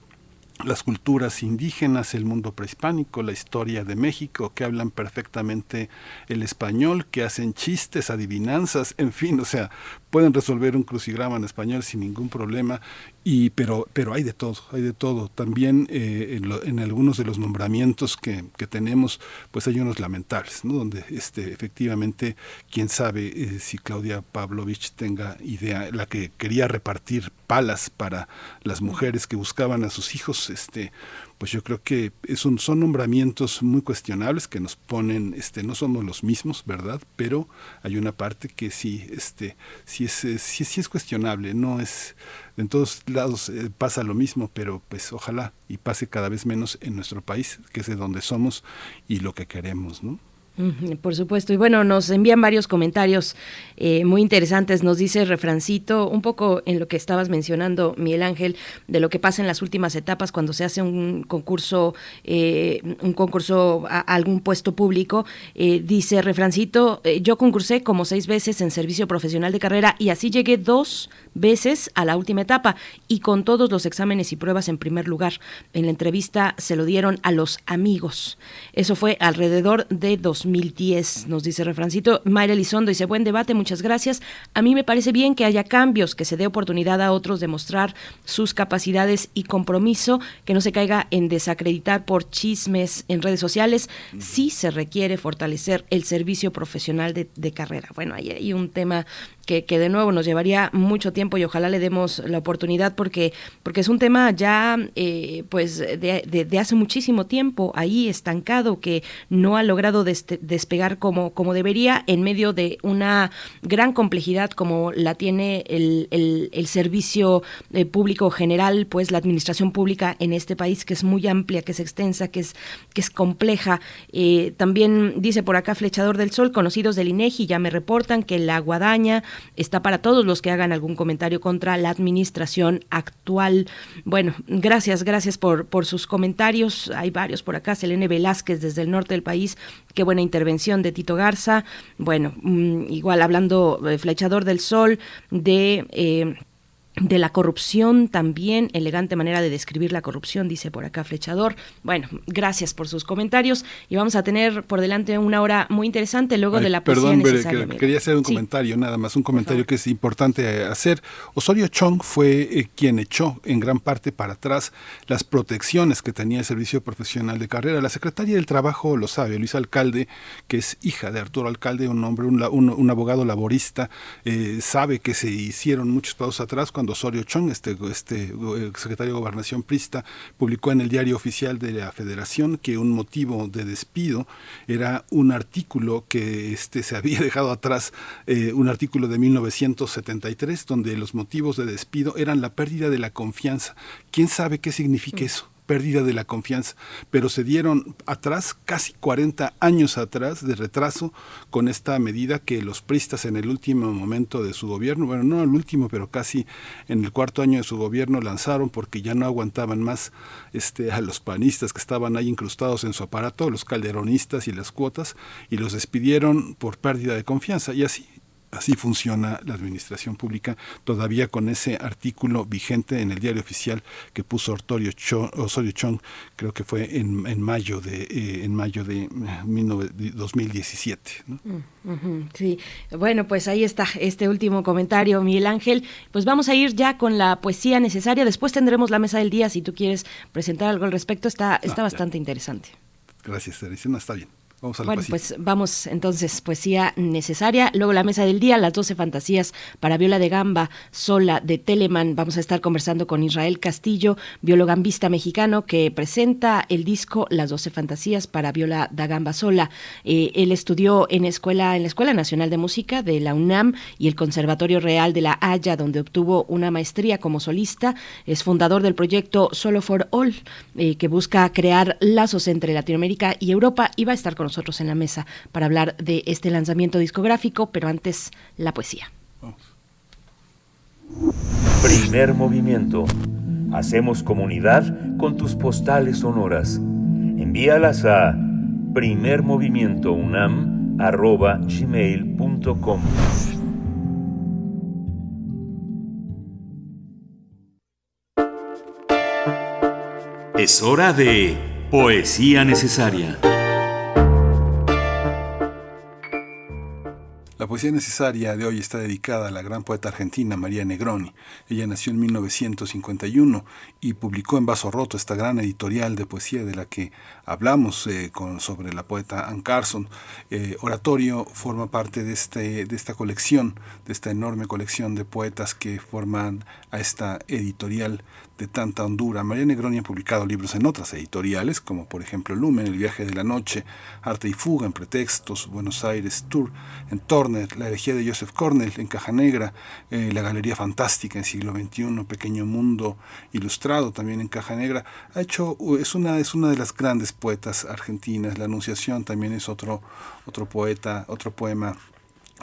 las culturas indígenas, el mundo prehispánico, la historia de México, que hablan perfectamente el español, que hacen chistes, adivinanzas, en fin, o sea, pueden resolver un crucigrama en español sin ningún problema y pero pero hay de todo hay de todo. También eh, en, algunos de los nombramientos que, que, tenemos pues hay unos lamentables no donde este efectivamente quién sabe eh, si Claudia Pavlovich tenga idea la que quería repartir palas para las mujeres que buscaban a sus hijos este pues yo creo que es un, son nombramientos muy cuestionables que nos ponen, este, no somos los mismos, ¿verdad? Pero hay una parte que sí, este, sí es, sí, es cuestionable, no es, en todos lados eh, pasa lo mismo, pero pues ojalá y pase cada vez menos en nuestro país, que es de donde somos y lo que queremos, ¿no? Por supuesto. Y bueno, nos envían varios comentarios eh, muy interesantes. Nos dice Refrancito, un poco en lo que estabas mencionando, Miguel Ángel, de lo que pasa en las últimas etapas cuando se hace un concurso, eh, un concurso a algún puesto público. Eh, dice Refrancito, yo concursé como seis veces en servicio profesional de carrera y así llegué dos veces a la última etapa y con todos los exámenes y pruebas en primer lugar. En la entrevista se lo dieron a los amigos. Eso fue alrededor de dos 2010, nos dice Refrancito. Mayra Elizondo dice, buen debate, muchas gracias. A mí me parece bien que haya cambios, que se dé oportunidad a otros de mostrar sus capacidades y compromiso, que no se caiga en desacreditar por chismes en redes sociales. Sí se requiere fortalecer el servicio profesional de, carrera. Bueno, ahí hay un tema que, que, de nuevo nos llevaría mucho tiempo y ojalá le demos la oportunidad porque, porque es un tema ya eh, pues de, de, hace muchísimo tiempo ahí estancado que no ha logrado despegar como, como debería en medio de una gran complejidad como la tiene el, el, el servicio eh, público general, pues la administración pública en este país que es muy amplia, que es extensa, que es, que es compleja. Eh, también dice por acá Flechador del Sol, conocidos del INEGI ya me reportan que la guadaña está para todos los que hagan algún comentario contra la administración actual. Bueno, gracias, gracias por, por sus comentarios. Hay varios por acá. Selene Velázquez desde el norte del país. Qué buena intervención de Tito Garza. Bueno, mm, igual hablando de Flechador del Sol, de... Eh, de la corrupción también, elegante manera de describir la corrupción, dice por acá Flechador. Bueno, gracias por sus comentarios y vamos a tener por delante una hora muy interesante luego de la Perdón, quería hacer un comentario, nada más, un comentario que es importante hacer. Osorio Chong fue eh, quien echó en gran parte para atrás las protecciones que tenía el Servicio Profesional de Carrera. La Secretaria del Trabajo lo sabe, Luis Alcalde, que es hija de Arturo Alcalde, un hombre, un, un, abogado laborista, eh, sabe que se hicieron muchos pasos atrás cuando Osorio Chong, este, este eh, secretario de Gobernación Prista, publicó en el diario oficial de la Federación que un motivo de despido era un artículo que este, se había dejado atrás, eh, un artículo de 1973, donde los motivos de despido eran la pérdida de la confianza. ¿Quién sabe qué significa mm. eso? Pérdida de la confianza, pero se dieron atrás, casi 40 años atrás de retraso con esta medida que los pristas en el último momento de su gobierno, bueno, no el último, pero casi en el cuarto año de su gobierno lanzaron porque ya no aguantaban más este, a los panistas que estaban ahí incrustados en su aparato, los calderonistas y las cuotas, y los despidieron por pérdida de confianza. Y así, Así funciona la administración pública, todavía con ese artículo vigente en el diario oficial que puso Osorio Chong, creo que fue en, en mayo de eh, en mayo de 2017. Mm, sí, bueno, pues ahí está este último comentario, Miguel Ángel. Pues vamos a ir ya con la poesía necesaria. Después tendremos la mesa del día. Si tú quieres presentar algo al respecto, está, está bastante interesante. Gracias, Teresa. está bien bueno, pues vamos entonces, poesía necesaria. Luego la mesa del día, las 12 fantasías para viola de gamba, sola de Telemann. Vamos a estar conversando con Israel Castillo, biologambista mexicano, que presenta el disco Las 12 fantasías para viola da gamba sola. Eh, él estudió en, escuela, en la Escuela Nacional de Música de la UNAM y el Conservatorio Real de La Haya, donde obtuvo una maestría como solista. Es fundador del proyecto Solo for All, eh, que busca crear lazos entre Latinoamérica y Europa. Y va a estar con nosotros en la mesa para hablar de este lanzamiento discográfico, pero antes la poesía. Primer movimiento. Hacemos comunidad con tus postales sonoras. Envíalas a primermovimientounam.gmail.com Es hora de Poesía Necesaria. La poesía necesaria de hoy está dedicada a la gran poeta argentina María Negroni. Ella nació en 1951 y publicó en Vaso Roto esta gran editorial de poesía de la que hablamos eh, sobre la poeta Ann Carson. Eh, oratorio forma parte este, de esta colección, de esta enorme colección de poetas que forman a esta editorial de tanta hondura. María Negroni ha publicado libros en otras editoriales, como por ejemplo Lumen, El viaje de la noche, Arte y fuga en Pretextos, Buenos Aires Tour, en Turner, La herejía de Joseph Cornell, en Caja Negra, eh, La Galería Fantástica en siglo XXI, Pequeño Mundo Ilustrado también en Caja Negra. Ha hecho, es una, es una de las grandes poetas argentinas. La Anunciación también es otro, otro poeta, otro poema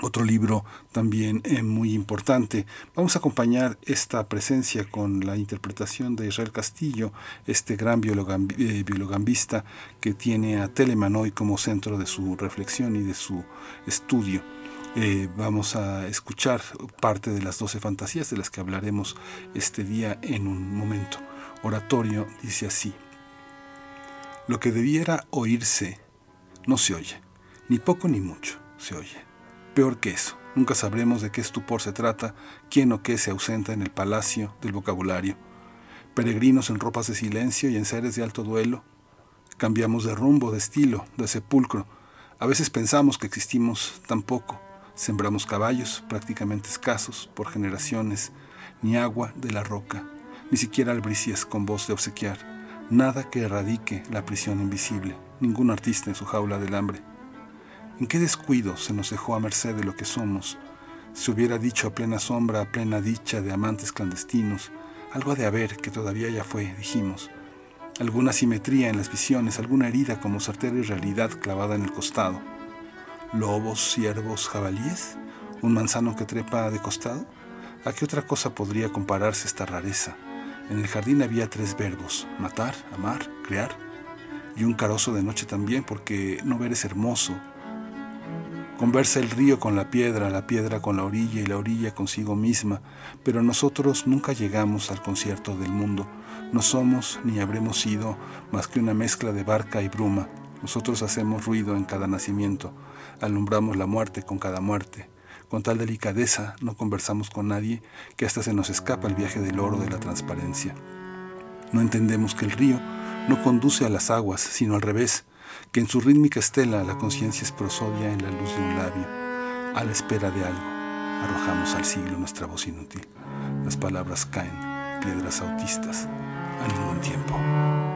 otro libro también eh, muy importante. Vamos a acompañar esta presencia con la interpretación de Israel Castillo, este gran eh, biologambista que tiene a Telemann hoy como centro de su reflexión y de su estudio. Eh, vamos a escuchar parte de las doce fantasías de las que hablaremos este día en un momento. Oratorio dice así. Lo que debiera oírse no se oye, ni poco ni mucho se oye Peor que eso, nunca sabremos de qué estupor se trata, quién o qué se ausenta en el palacio del vocabulario. Peregrinos en ropas de silencio y en seres de alto duelo. Cambiamos de rumbo, de estilo, de sepulcro. A veces pensamos que existimos tan poco, Sembramos caballos, prácticamente escasos, por generaciones, ni agua de la roca, ni siquiera albricias con voz de obsequiar, nada que erradique la prisión invisible, ningún artista en su jaula del hambre. ¿En qué descuido se nos dejó a merced de lo que somos? Se hubiera dicho a plena sombra, a plena dicha de amantes clandestinos, algo de haber que todavía ya fue, dijimos. Alguna simetría en las visiones, alguna herida como certera realidad clavada en el costado. ¿Lobos, ciervos, jabalíes? ¿Un manzano que trepa de costado? ¿A qué otra cosa podría compararse esta rareza? En el jardín había tres verbos, matar, amar, crear, y un carozo de noche también, porque no ver es hermoso, Conversa el río con la piedra, la piedra con la orilla y la orilla consigo misma, pero nosotros nunca llegamos al concierto del mundo. No somos ni habremos sido más que una mezcla de barca y bruma. Nosotros hacemos ruido en cada nacimiento, alumbramos la muerte con cada muerte. Con tal delicadeza no conversamos con nadie que hasta se nos escapa el viaje del oro de la transparencia. No entendemos que el río no conduce a las aguas, sino al revés que en su rítmica estela la conciencia es prosodia en la luz de un labio. A la espera de algo, arrojamos al siglo nuestra voz inútil. Las palabras caen, piedras autistas, a ningún tiempo.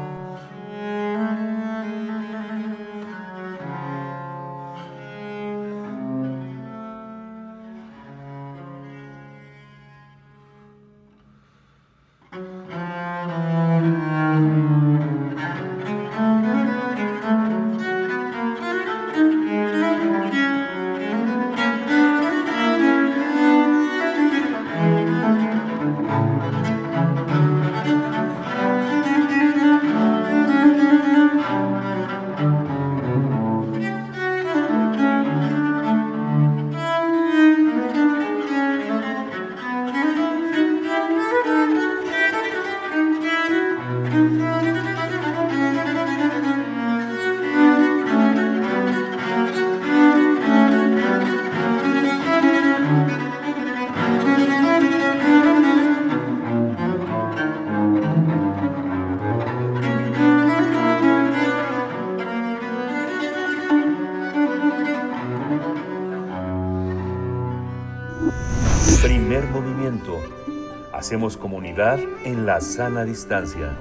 Hacemos comunidad en la sana distancia.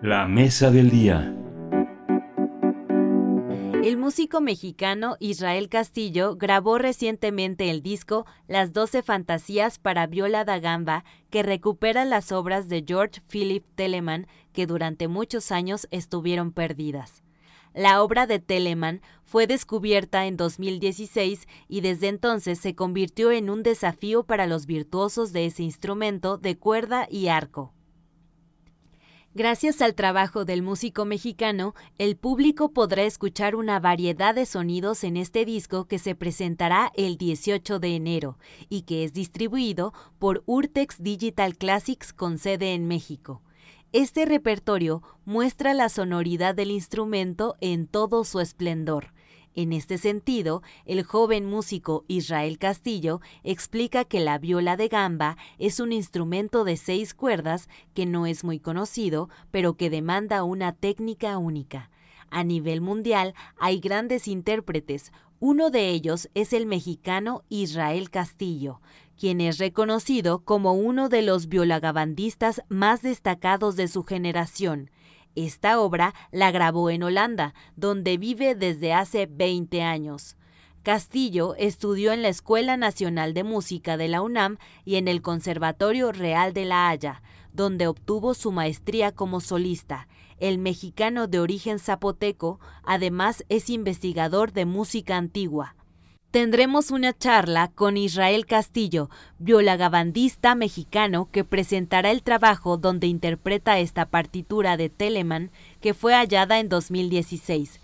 La mesa del día. El músico mexicano Israel Castillo grabó recientemente el disco Las Doce Fantasías para Viola da Gamba, que recupera las obras de George Philip Telemann que durante muchos años estuvieron perdidas. La obra de Telemann fue descubierta en 2016 y desde entonces se convirtió en un desafío para los virtuosos de ese instrumento de cuerda y arco. Gracias al trabajo del músico mexicano, el público podrá escuchar una variedad de sonidos en este disco que se presentará el 18 de enero y que es distribuido por Urtex Digital Classics con sede en México. Este repertorio muestra la sonoridad del instrumento en todo su esplendor. En este sentido, el joven músico Israel Castillo explica que la viola de gamba es un instrumento de seis cuerdas que no es muy conocido, pero que demanda una técnica única. A nivel mundial hay grandes intérpretes, uno de ellos es el mexicano Israel Castillo, quien es reconocido como uno de los violagabandistas más destacados de su generación. Esta obra la grabó en Holanda, donde vive desde hace 20 años. Castillo estudió en la Escuela Nacional de Música de la UNAM y en el Conservatorio Real de La Haya, donde obtuvo su maestría como solista. El mexicano de origen zapoteco además es investigador de música antigua tendremos una charla con Israel Castillo, violagabandista mexicano que presentará el trabajo donde interpreta esta partitura de Telemann que fue hallada en 2016.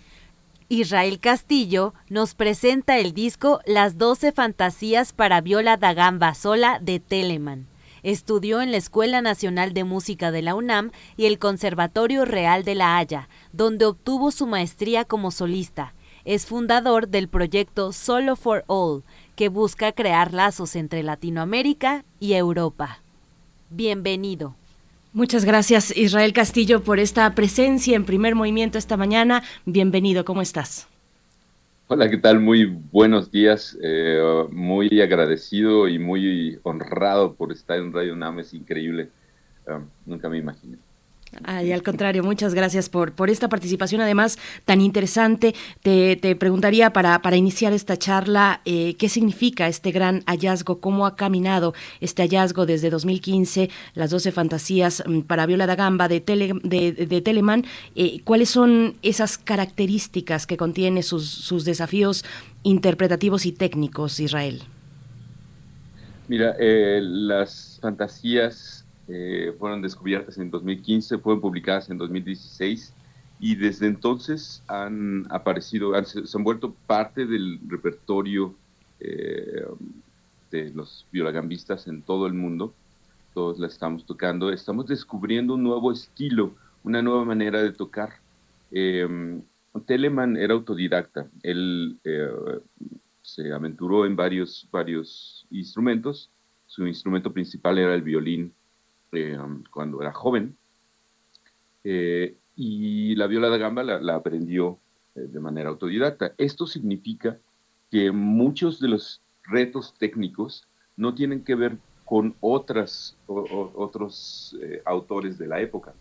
Israel Castillo nos presenta el disco Las 12 Fantasías para Viola da Gamba Sola de Telemann. Estudió en la Escuela Nacional de Música de la UNAM y el Conservatorio Real de La Haya, donde obtuvo su maestría como solista es fundador del proyecto Solo for All, que busca crear lazos entre Latinoamérica y Europa. Bienvenido. Muchas gracias Israel Castillo por esta presencia en primer movimiento esta mañana. Bienvenido, ¿cómo estás? Hola, ¿qué tal? Muy buenos días. Eh, muy agradecido y muy honrado por estar en Radio UNAM. Es increíble. Ah, nunca me imaginé. Ay, al contrario, muchas gracias por, por esta participación, además tan interesante. Te, te preguntaría para, para iniciar esta charla, eh, ¿qué significa este gran hallazgo? ¿Cómo ha caminado este hallazgo desde 2015, las 12 fantasías mm, para Viola da Gamba de, tele, de, de Telemann? Eh, ¿Cuáles son esas características que contiene sus, sus desafíos interpretativos y técnicos, Israel? Mira, eh, las fantasías eh, fueron descubiertas en 2015, fueron publicadas en 2016 y desde entonces han aparecido, se, han vuelto parte del repertorio eh, de los violagambistas en todo el mundo. Todos la estamos tocando. Estamos descubriendo un nuevo estilo, una nueva manera de tocar. Eh, Telemann era autodidacta. Él eh, se aventuró en varios, varios instrumentos. Su instrumento principal era el violín eh, cuando era joven. Eh, y la viola de gamba la, aprendió eh, de manera autodidacta. Esto significa que muchos de los retos técnicos no tienen que ver con otras, otros autores de la época.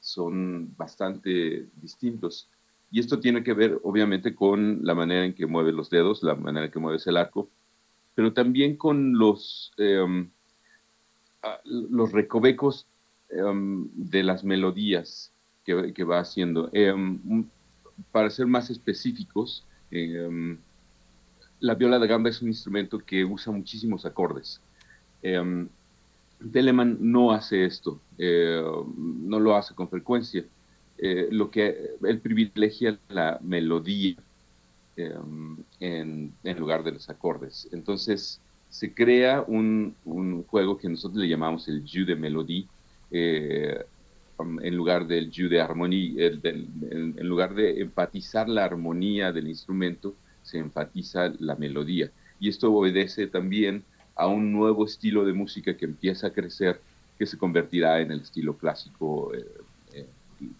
Son bastante distintos. Y esto tiene que ver, obviamente, con la manera en que mueve los dedos, la manera en que mueves el arco, pero también con los, los recovecos em, de las melodías que, va haciendo. Em, para ser más específicos, em, la viola de gamba es un instrumento que usa muchísimos acordes. Telemann no hace esto, no lo hace con frecuencia. Eh, lo que él privilegia la melodía en, en, lugar de los acordes. Entonces, se crea un, juego que nosotros le llamamos el jeu de melodía, eh, um, en lugar del jeu de armonía, en, lugar de enfatizar la armonía del instrumento, se enfatiza la melodía. Y esto obedece también a un nuevo estilo de música que empieza a crecer, que se convertirá en el estilo clásico, eh, eh,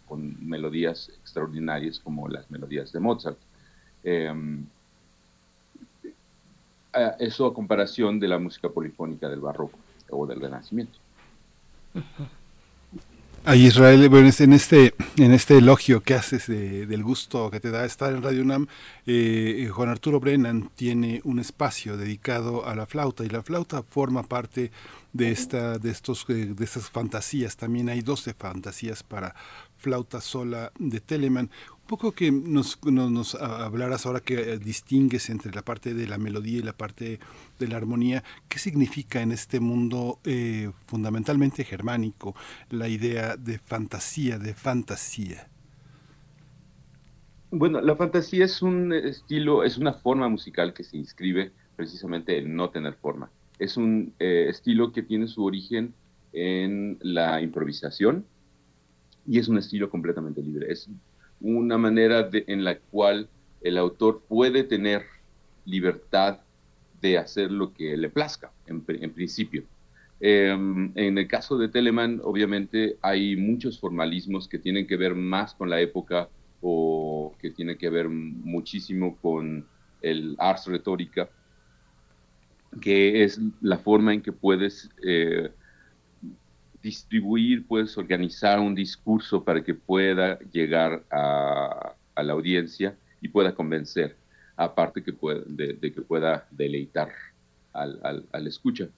con melodías extraordinarias como las melodías de Mozart eso a comparación de la música polifónica del barroco o del renacimiento. A Israel, bueno, en este, en este elogio que haces del gusto que te da estar en Radio UNAM, eh, Juan Arturo Brennan tiene un espacio dedicado a la flauta y la flauta forma parte de esta, de estos, eh, de estas fantasías. También hay 12 fantasías para flauta sola de Telemann. Poco que nos, nos, hablaras ahora que eh, distingues entre la parte de la melodía y la parte de la armonía. ¿Qué significa en este mundo eh, fundamentalmente germánico la idea de fantasía, de fantasía? Bueno, la fantasía es un estilo, es una forma musical que se inscribe precisamente en no tener forma. Es un eh, estilo que tiene su origen en la improvisación y es un estilo completamente libre. Es una manera en la cual el autor puede tener libertad de hacer lo que le plazca, en, principio. Em, en el caso de Telemann, obviamente hay muchos formalismos que tienen que ver más con la época o que tienen que ver muchísimo con el ars retórica, que es la forma en que puedes eh, distribuir, puedes organizar un discurso para que pueda llegar a, la audiencia y pueda convencer, aparte que de, que pueda deleitar al, al, escucha.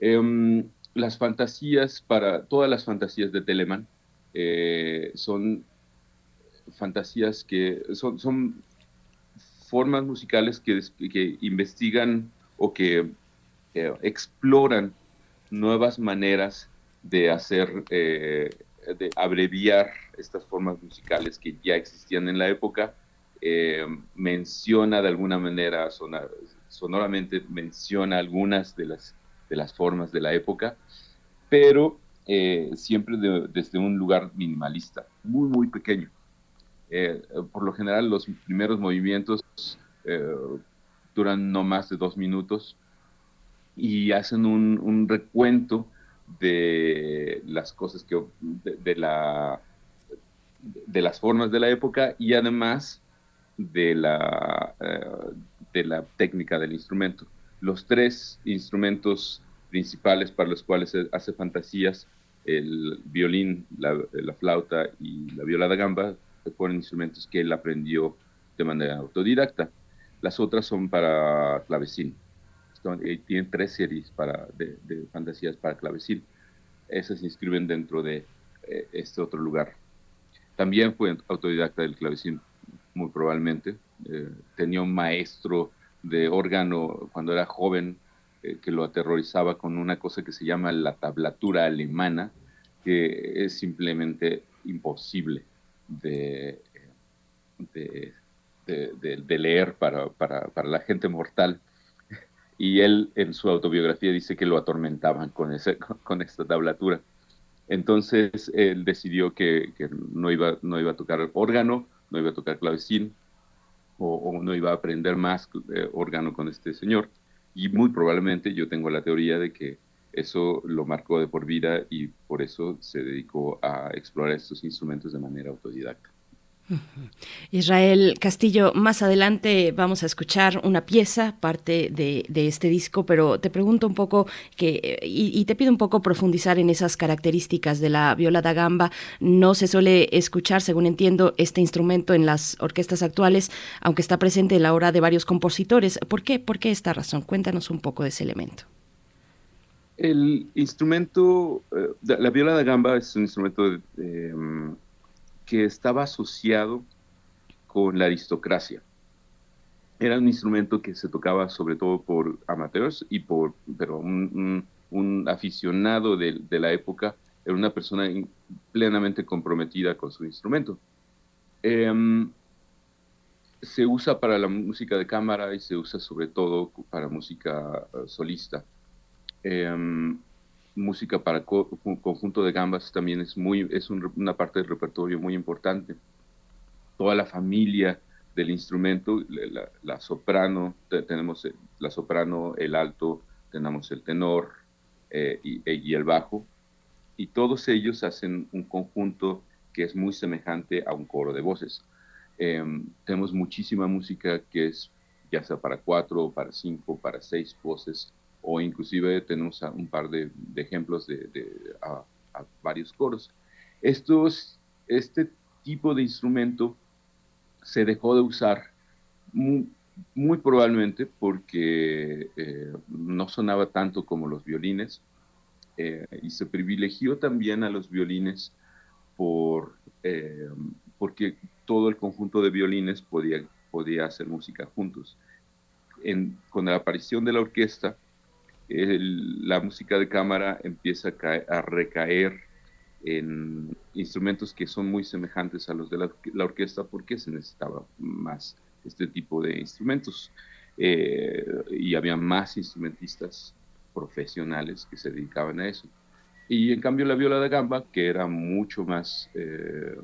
Em, las fantasías, para todas las fantasías de Telemann, eh, son fantasías que son, son formas musicales que, que investigan o que eh, exploran nuevas maneras de hacer, eh, de abreviar estas formas musicales que ya existían en la época, eh, menciona de alguna manera, sonoramente menciona algunas de las, de las formas de la época, pero eh, siempre desde un lugar minimalista, muy, muy pequeño. por lo general, los primeros movimientos duran no más de dos minutos y hacen un, un recuento de las cosas que de, la de las formas de la época y además de la eh, de la técnica del instrumento. Los tres instrumentos principales para los cuales hace fantasías, el violín, la, flauta y la viola da gamba, fueron instrumentos que él aprendió de manera autodidacta. Las otras son para clavecín. Eh, tienen tres series para, de, fantasías para clavecín. Esas se inscriben dentro de eh, este otro lugar. También fue autodidacta del clavecín, muy probablemente. Eh, tenía un maestro de órgano cuando era joven eh, que lo aterrorizaba con una cosa que se llama la tablatura alemana, que es simplemente imposible de, leer para, la gente mortal. Y él en su autobiografía dice que lo atormentaban con, ese, con esta tablatura. Entonces él decidió que, que, no, iba, no iba a tocar órgano, no iba a tocar clavecín, o, no iba a aprender más eh, órgano con este señor. Y muy probablemente yo tengo la teoría de que eso lo marcó de por vida y por eso se dedicó a explorar estos instrumentos de manera autodidacta. Israel Castillo, más adelante vamos a escuchar una pieza, parte de, este disco, pero te pregunto un poco que, y, te pido un poco profundizar en esas características de la viola da gamba. No se suele escuchar, según entiendo, este instrumento en las orquestas actuales, aunque está presente en la obra de varios compositores. ¿Por qué? ¿Por qué esta razón? Cuéntanos un poco de ese elemento. El instrumento, eh, la viola da gamba es un instrumento de, que estaba asociado con la aristocracia. Era un instrumento que se tocaba sobre todo por amateurs y por, pero un, aficionado de, la época era una persona plenamente comprometida con su instrumento. Em, se usa para la música de cámara y se usa sobre todo para música eh, solista. Em, música para conjunto de gambas también es, muy, es una parte del repertorio muy importante. Toda la familia del instrumento, la, soprano, tenemos la soprano, el alto, tenemos el tenor eh, e, y, el bajo, y todos ellos hacen un conjunto que es muy semejante a un coro de voces. Em, tenemos muchísima música que es ya sea para cuatro, para cinco, para seis voces, o inclusive tenemos un par de, ejemplos de, varios coros. Este tipo de instrumento se dejó de usar muy, probablemente porque eh, no sonaba tanto como los violines eh, y se privilegió también a los violines por, eh, porque todo el conjunto de violines podía, podía hacer música juntos. con la aparición de la orquesta, la música de cámara empieza a, recaer en instrumentos que son muy semejantes a los de la, orquesta porque se necesitaba más este tipo de instrumentos eh, y había más instrumentistas profesionales que se dedicaban a eso. Y en cambio la viola de gamba, que era mucho más, eh,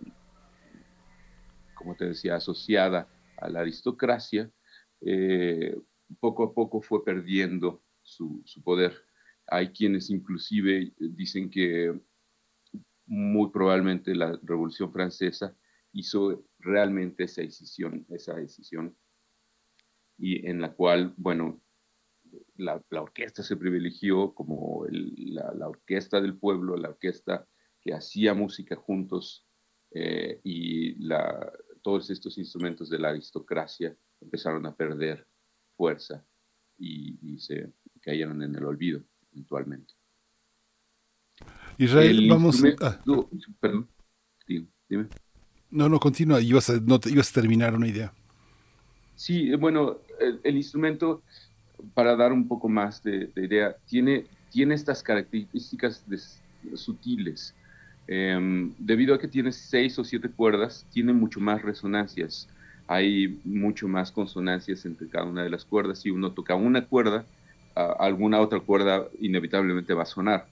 como te decía, asociada a la aristocracia, eh, poco a poco fue perdiendo su, poder. Hay quienes inclusive dicen que muy probablemente la Revolución Francesa hizo realmente esa decisión, esa decisión, y en la cual, bueno, la, orquesta se privilegió como la, orquesta del pueblo, la orquesta que hacía música juntos, eh, y la, todos estos instrumentos de la aristocracia empezaron a perder fuerza y, se cayeron en el olvido eventualmente. Israel, vamos. Ah. perdón, dime. No, no, continúa, ibas a, no, ibas a terminar una idea. Sí, bueno, el, instrumento, para dar un poco más de, idea, tiene, tiene estas características sutiles. Em, debido a que tiene seis o siete cuerdas, tiene mucho más resonancias hay mucho más consonancias entre cada una de las cuerdas. Si uno toca una cuerda, alguna otra cuerda inevitablemente va a sonar.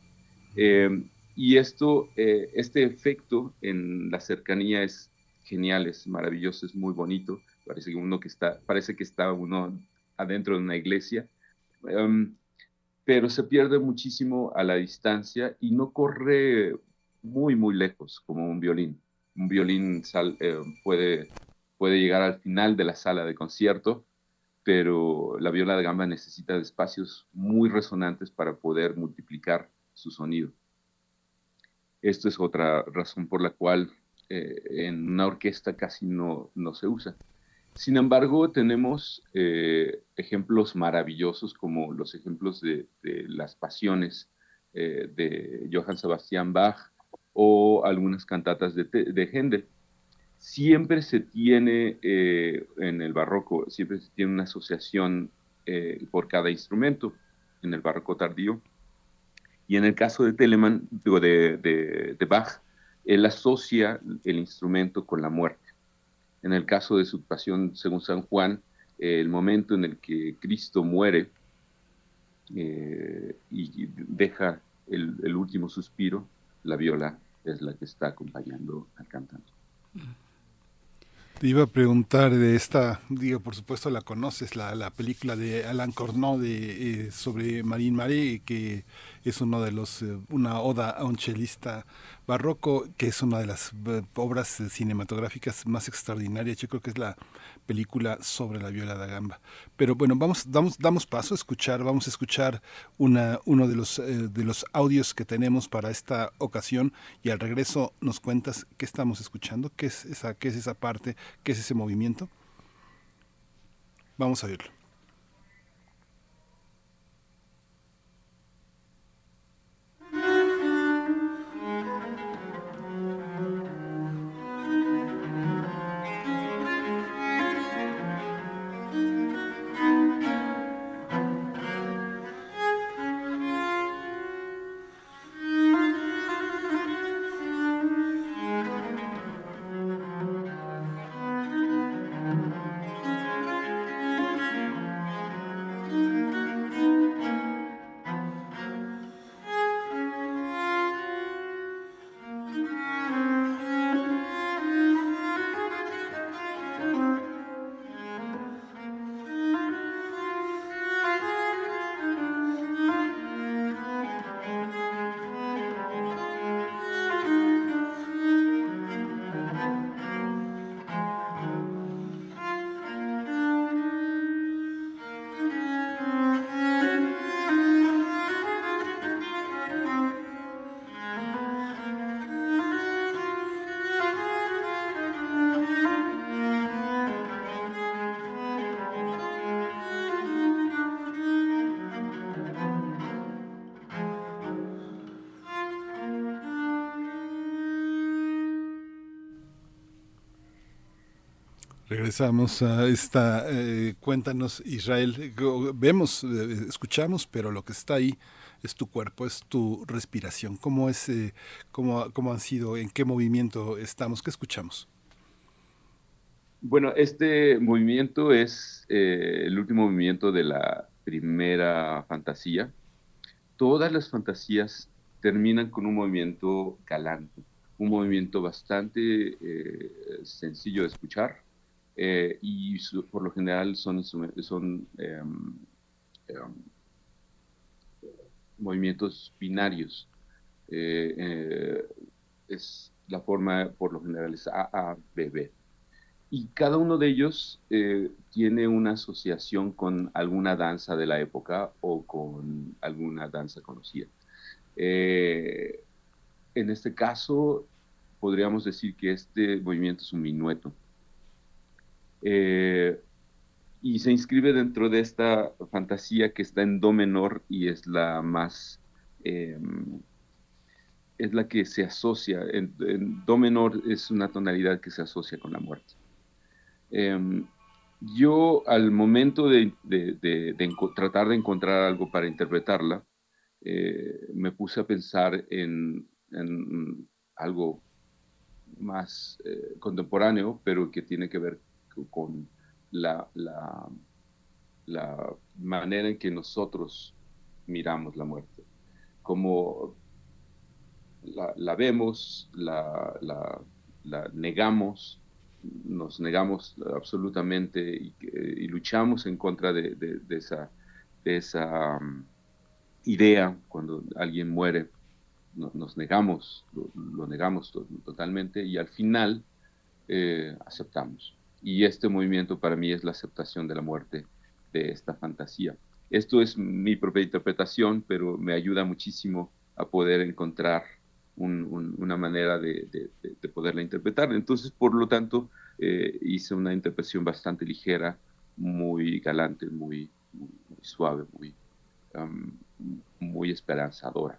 Eh, y esto, eh, este efecto en la cercanía es genial, es maravilloso, es muy bonito. Parece que uno que está, parece que está uno adentro de una iglesia. Em, pero se pierde muchísimo a la distancia y no corre muy, muy lejos como un violín. Un violín eh, puede, puede llegar al final de la sala de concierto, pero la viola de gamba necesita espacios muy resonantes para poder multiplicar su sonido. Esto es otra razón por la cual eh, en una orquesta casi no, no se usa. Sin embargo, tenemos eh, ejemplos maravillosos como los ejemplos de, las pasiones eh, de Johann Sebastian Bach o algunas cantatas de, de Händel. Siempre se tiene en el barroco, siempre se tiene una asociación por cada instrumento en el barroco tardío y en el caso de Telemann, digo, de, Bach, él asocia el instrumento con la muerte. En el caso de su pasión, según San Juan, el momento en el que Cristo muere eh, y deja el, el, último suspiro, la viola es la que está acompañando al cantante. Te iba a preguntar de esta, digo, por supuesto la conoces, la, la película de Alain Corneau de, eh, sobre Marine Maré, que es uno de los, eh, una oda a un chelista barroco, que es una de las eh, obras cinematográficas más extraordinarias. Yo creo que es la película sobre la viola da gamba. Pero bueno, vamos, damos, damos paso a escuchar, vamos a escuchar una, uno de los, eh, de los audios que tenemos para esta ocasión y al regreso nos cuentas qué estamos escuchando, qué es esa, qué es esa parte, qué es ese movimiento. Vamos a verlo. Regresamos a esta, eh, cuéntanos Israel, vemos, eh, escuchamos, pero lo que está ahí es tu cuerpo, es tu respiración. ¿Cómo, es, eh, cómo, cómo han sido, en qué movimiento estamos? ¿Qué escuchamos? Bueno, este movimiento es el último movimiento de la primera fantasía. Todas las fantasías terminan con un movimiento galante, un movimiento bastante sencillo de escuchar, eh, y por lo general son, son em, em, movimientos binarios. Eh, eh, es la forma, por lo general, es A-A-B-B. Y cada uno de ellos tiene una asociación con alguna danza de la época o con alguna danza conocida. en este caso, podríamos decir que este movimiento es un minueto eh, y se inscribe dentro de esta fantasía que está en do menor y es la más em, es la que se asocia en, do menor es una tonalidad que se asocia con la muerte. Em, yo al momento de, tratar de encontrar algo para interpretarla eh, me puse a pensar en, algo más eh, contemporáneo pero que tiene que ver con la, la, manera en que nosotros miramos la muerte, como la, vemos, la, negamos, nos negamos absolutamente y, luchamos en contra de, esa, de esa, idea, cuando alguien muere, nos negamos, lo, negamos totalmente y al final eh, aceptamos. Y este movimiento para mí es la aceptación de la muerte de esta fantasía. Esto es mi propia interpretación, pero me ayuda muchísimo a poder encontrar una manera de, poderla interpretar. Entonces, por lo tanto, eh, hice una interpretación bastante ligera, muy galante, muy, suave, muy, muy esperanzadora.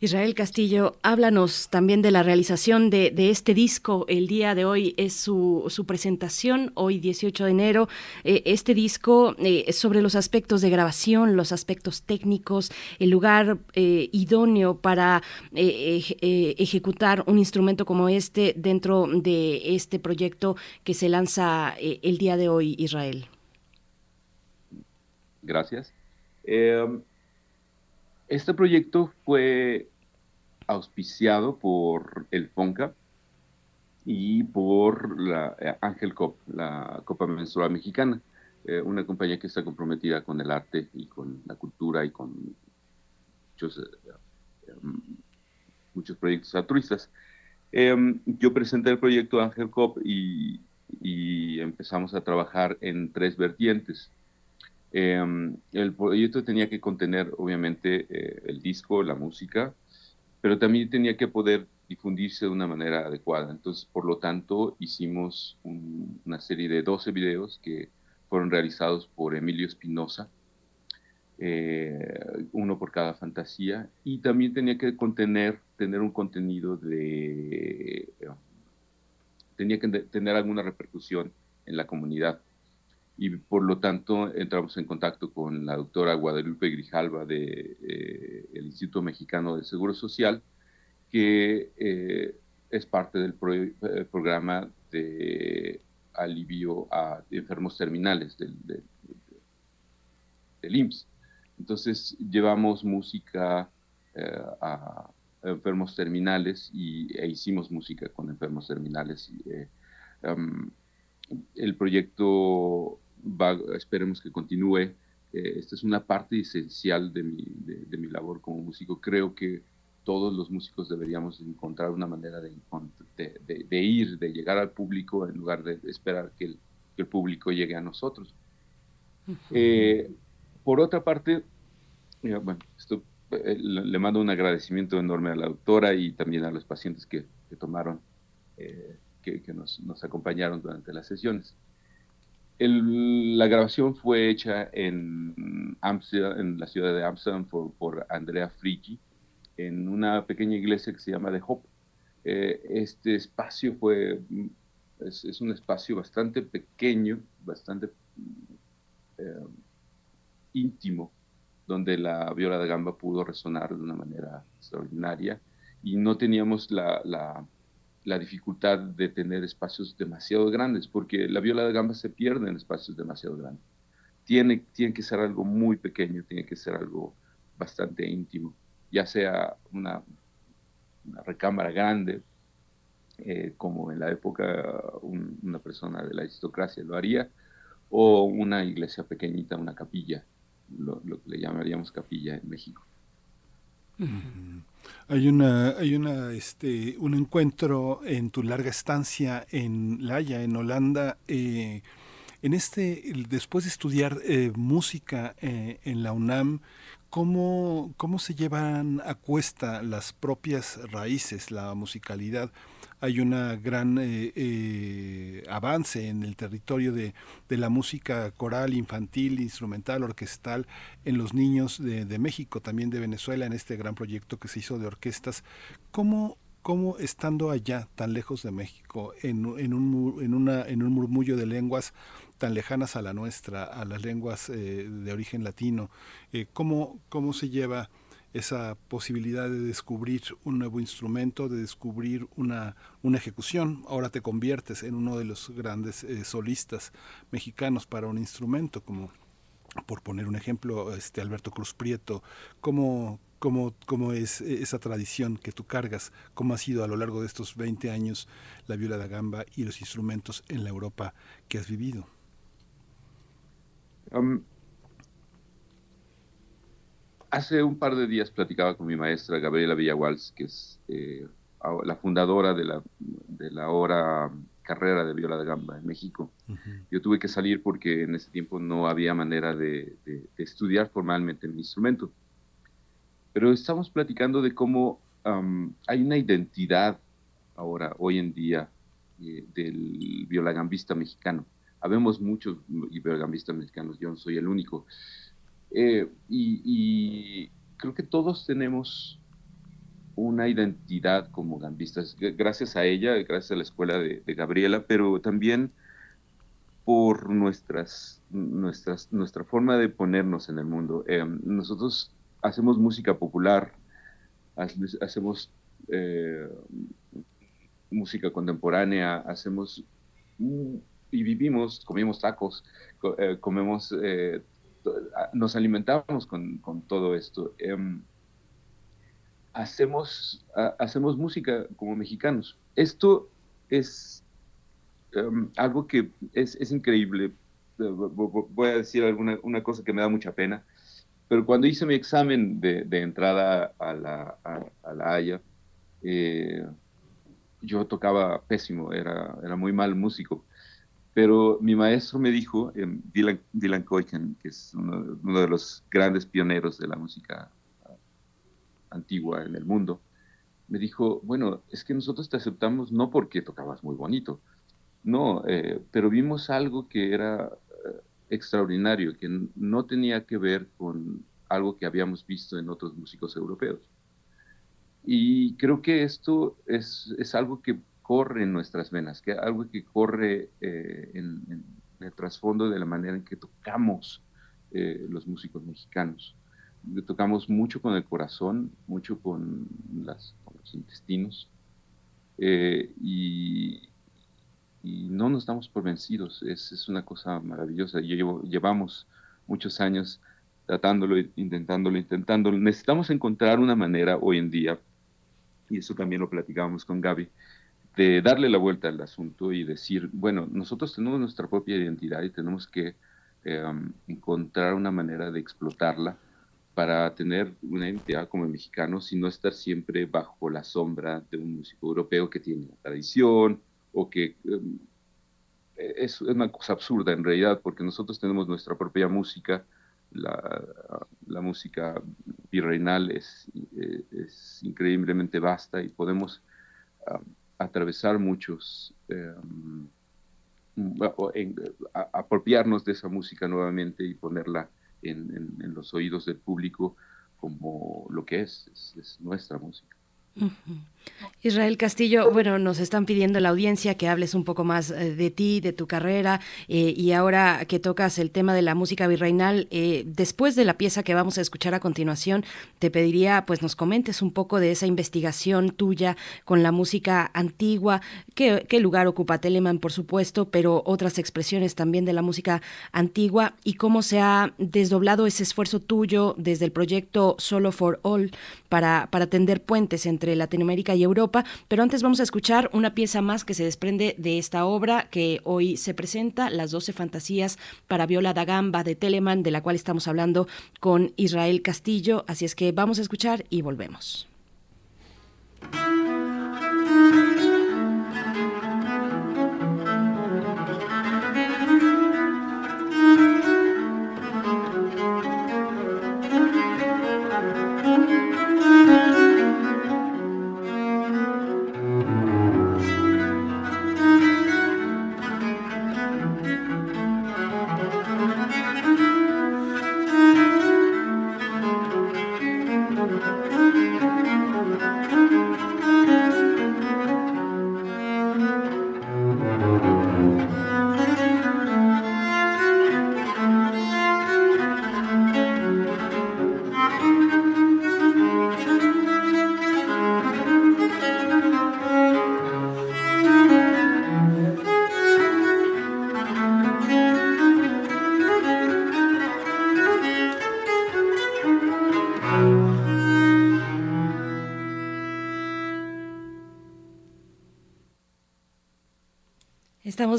Israel Castillo, háblanos también de la realización de, este disco. El día de hoy es su, presentación, hoy 18 de enero. Eh, este disco eh, sobre los aspectos de grabación, los aspectos técnicos, el lugar eh, idóneo para ejecutar un instrumento como este dentro de este proyecto que se lanza el día de hoy, Israel. Gracias. Este proyecto fue auspiciado por el FONCA y por la eh, Ángel Cop, la Copa Menstrual Mexicana, eh, una compañía que está comprometida con el arte y con la cultura y con muchos, eh, proyectos altruistas. Em, yo presenté el proyecto Ángel Cop y empezamos a trabajar en tres vertientes. Em, el proyecto tenía que contener, obviamente, eh, el disco, la música, pero también tenía que poder difundirse de una manera adecuada. Entonces, por lo tanto, hicimos una serie de 12 videos que fueron realizados por Emilio Espinosa, eh, uno por cada fantasía, y también tenía que contener, tener un contenido de... tenía que tener alguna repercusión en la comunidad y por lo tanto entramos en contacto con la doctora Guadalupe Grijalva del de, eh, Instituto Mexicano de Seguro Social, que eh, es parte del eh, programa de alivio a enfermos terminales del, del, IMSS. Entonces llevamos música a enfermos terminales y, e hicimos música con enfermos terminales. Y, el proyecto esperemos que continúe. Eh, esta es una parte esencial de mi, de, mi, labor como músico. Creo que todos los músicos deberíamos encontrar una manera de, de, ir, de llegar al público en lugar de esperar que el, que el público llegue a nosotros. Eh, por otra parte, eh, bueno, esto, le mando un agradecimiento enorme a la doctora y también a los pacientes que, que tomaron, que, que nos, nos, acompañaron durante las sesiones la grabación fue hecha en, en la ciudad de Amsterdam por, Andrea Frigi, en una pequeña iglesia que se llama The Hope. Eh, este espacio fue, es, un espacio bastante pequeño, bastante eh, íntimo, donde la viola de gamba pudo resonar de una manera extraordinaria y no teníamos la dificultad de tener espacios demasiado grandes, porque la viola de gamba se pierde en espacios demasiado grandes. Tiene, tiene que ser algo muy pequeño, tiene que ser algo bastante íntimo, ya sea una, recámara grande, eh, como en la época una persona de la aristocracia lo haría, o una iglesia pequeñita, una capilla, lo, lo que le llamaríamos capilla en México. Hay una, hay una, este, un encuentro en tu larga estancia en La Haya, en Holanda. Eh, en este, después de estudiar eh, música eh, en la UNAM, ¿cómo, ¿cómo se llevan a cuesta las propias raíces, la musicalidad? Hay una gran eh, eh, avance en el territorio de, la música coral, infantil, instrumental, orquestal en los niños de, México, también de Venezuela, en este gran proyecto que se hizo de orquestas. ¿Cómo, cómo estando allá, tan lejos de México, en, en, un, en, en un murmullo de lenguas tan lejanas a la nuestra, a las lenguas eh, de origen latino, ¿cómo, ¿cómo se lleva esa posibilidad de descubrir un nuevo instrumento, de descubrir una, una ejecución. Ahora te conviertes en uno de los grandes eh, solistas mexicanos para un instrumento, como por poner un ejemplo, este Alberto Cruz Prieto. ¿Cómo, cómo, cómo es esa tradición que tú cargas? ¿Cómo ha sido a lo largo de estos 20 años la viola da gamba y los instrumentos en la Europa que has vivido? Hace un par de días platicaba con mi maestra Gabriela Villawals, que es la fundadora de la, de la hora carrera de viola de gamba en México. Yo tuve que salir porque en ese tiempo no había manera de, estudiar formalmente mi instrumento. Pero estamos platicando de cómo hay una identidad ahora, hoy en día, eh, del violagambista mexicano. Habemos muchos violagambistas mexicanos, yo no soy el único. Eh, y, creo que todos tenemos una identidad como gambistas, gracias a ella, gracias a la escuela de, Gabriela, pero también por nuestras, nuestras, nuestra forma de ponernos en el mundo. Eh, nosotros hacemos música popular, hacemos eh, música contemporánea, hacemos y vivimos, comemos tacos, comemos, nos alimentamos con, todo esto. Em, hacemos, hacemos música como mexicanos. Esto es em, algo que es, increíble. Voy a decir alguna una cosa que me da mucha pena, pero cuando hice mi examen de, entrada a la, a, la Haya, eh, yo tocaba pésimo, era, era muy mal músico. Pero mi maestro me dijo, em, Dylan, Dylan que es uno, uno, de los grandes pioneros de la música antigua en el mundo, me dijo, bueno, es que nosotros te aceptamos no porque tocabas muy bonito, no, eh, pero vimos algo que era eh, extraordinario, que no tenía que ver con algo que habíamos visto en otros músicos europeos. Y creo que esto es, es algo que corre en nuestras venas, que algo que corre eh, en, el trasfondo de la manera en que tocamos los músicos mexicanos tocamos mucho con el corazón, mucho con, las, los intestinos eh, y, no nos damos por vencidos. Es, es una cosa maravillosa. Yo llevamos muchos años tratándolo, intentándolo, intentándolo. Necesitamos encontrar una manera hoy en día, y eso también lo platicábamos con Gaby, de darle la vuelta al asunto y decir, bueno, nosotros tenemos nuestra propia identidad y tenemos que um, encontrar una manera de explotarla para tener una identidad como mexicanos y no estar siempre bajo la sombra de un músico europeo que tiene una tradición o que em, es, una cosa absurda en realidad porque nosotros tenemos nuestra propia música, la, música virreinal eh, es, increíblemente vasta y podemos atravesar muchos, em, apropiarnos de esa música nuevamente y ponerla en, los oídos del público como lo que es, es nuestra música. Israel Castillo, bueno, nos están pidiendo la audiencia que hables un poco más eh, de ti, de tu carrera, eh, y ahora que tocas el tema de la música virreinal, eh, después de la pieza que vamos a escuchar a continuación, te pediría pues nos comentes un poco de esa investigación tuya con la música antigua, qué, lugar ocupa Telemann, por supuesto, pero otras expresiones también de la música antigua y cómo se ha desdoblado ese esfuerzo tuyo desde el proyecto Solo for All para, para tender puentes entre Latinoamérica y Europa. Pero antes vamos a escuchar una pieza más que se desprende de esta obra que hoy se presenta, Las Doce Fantasías para Viola da Gamba de Telemann, de la cual estamos hablando con Israel Castillo. Así es que vamos a escuchar y volvemos.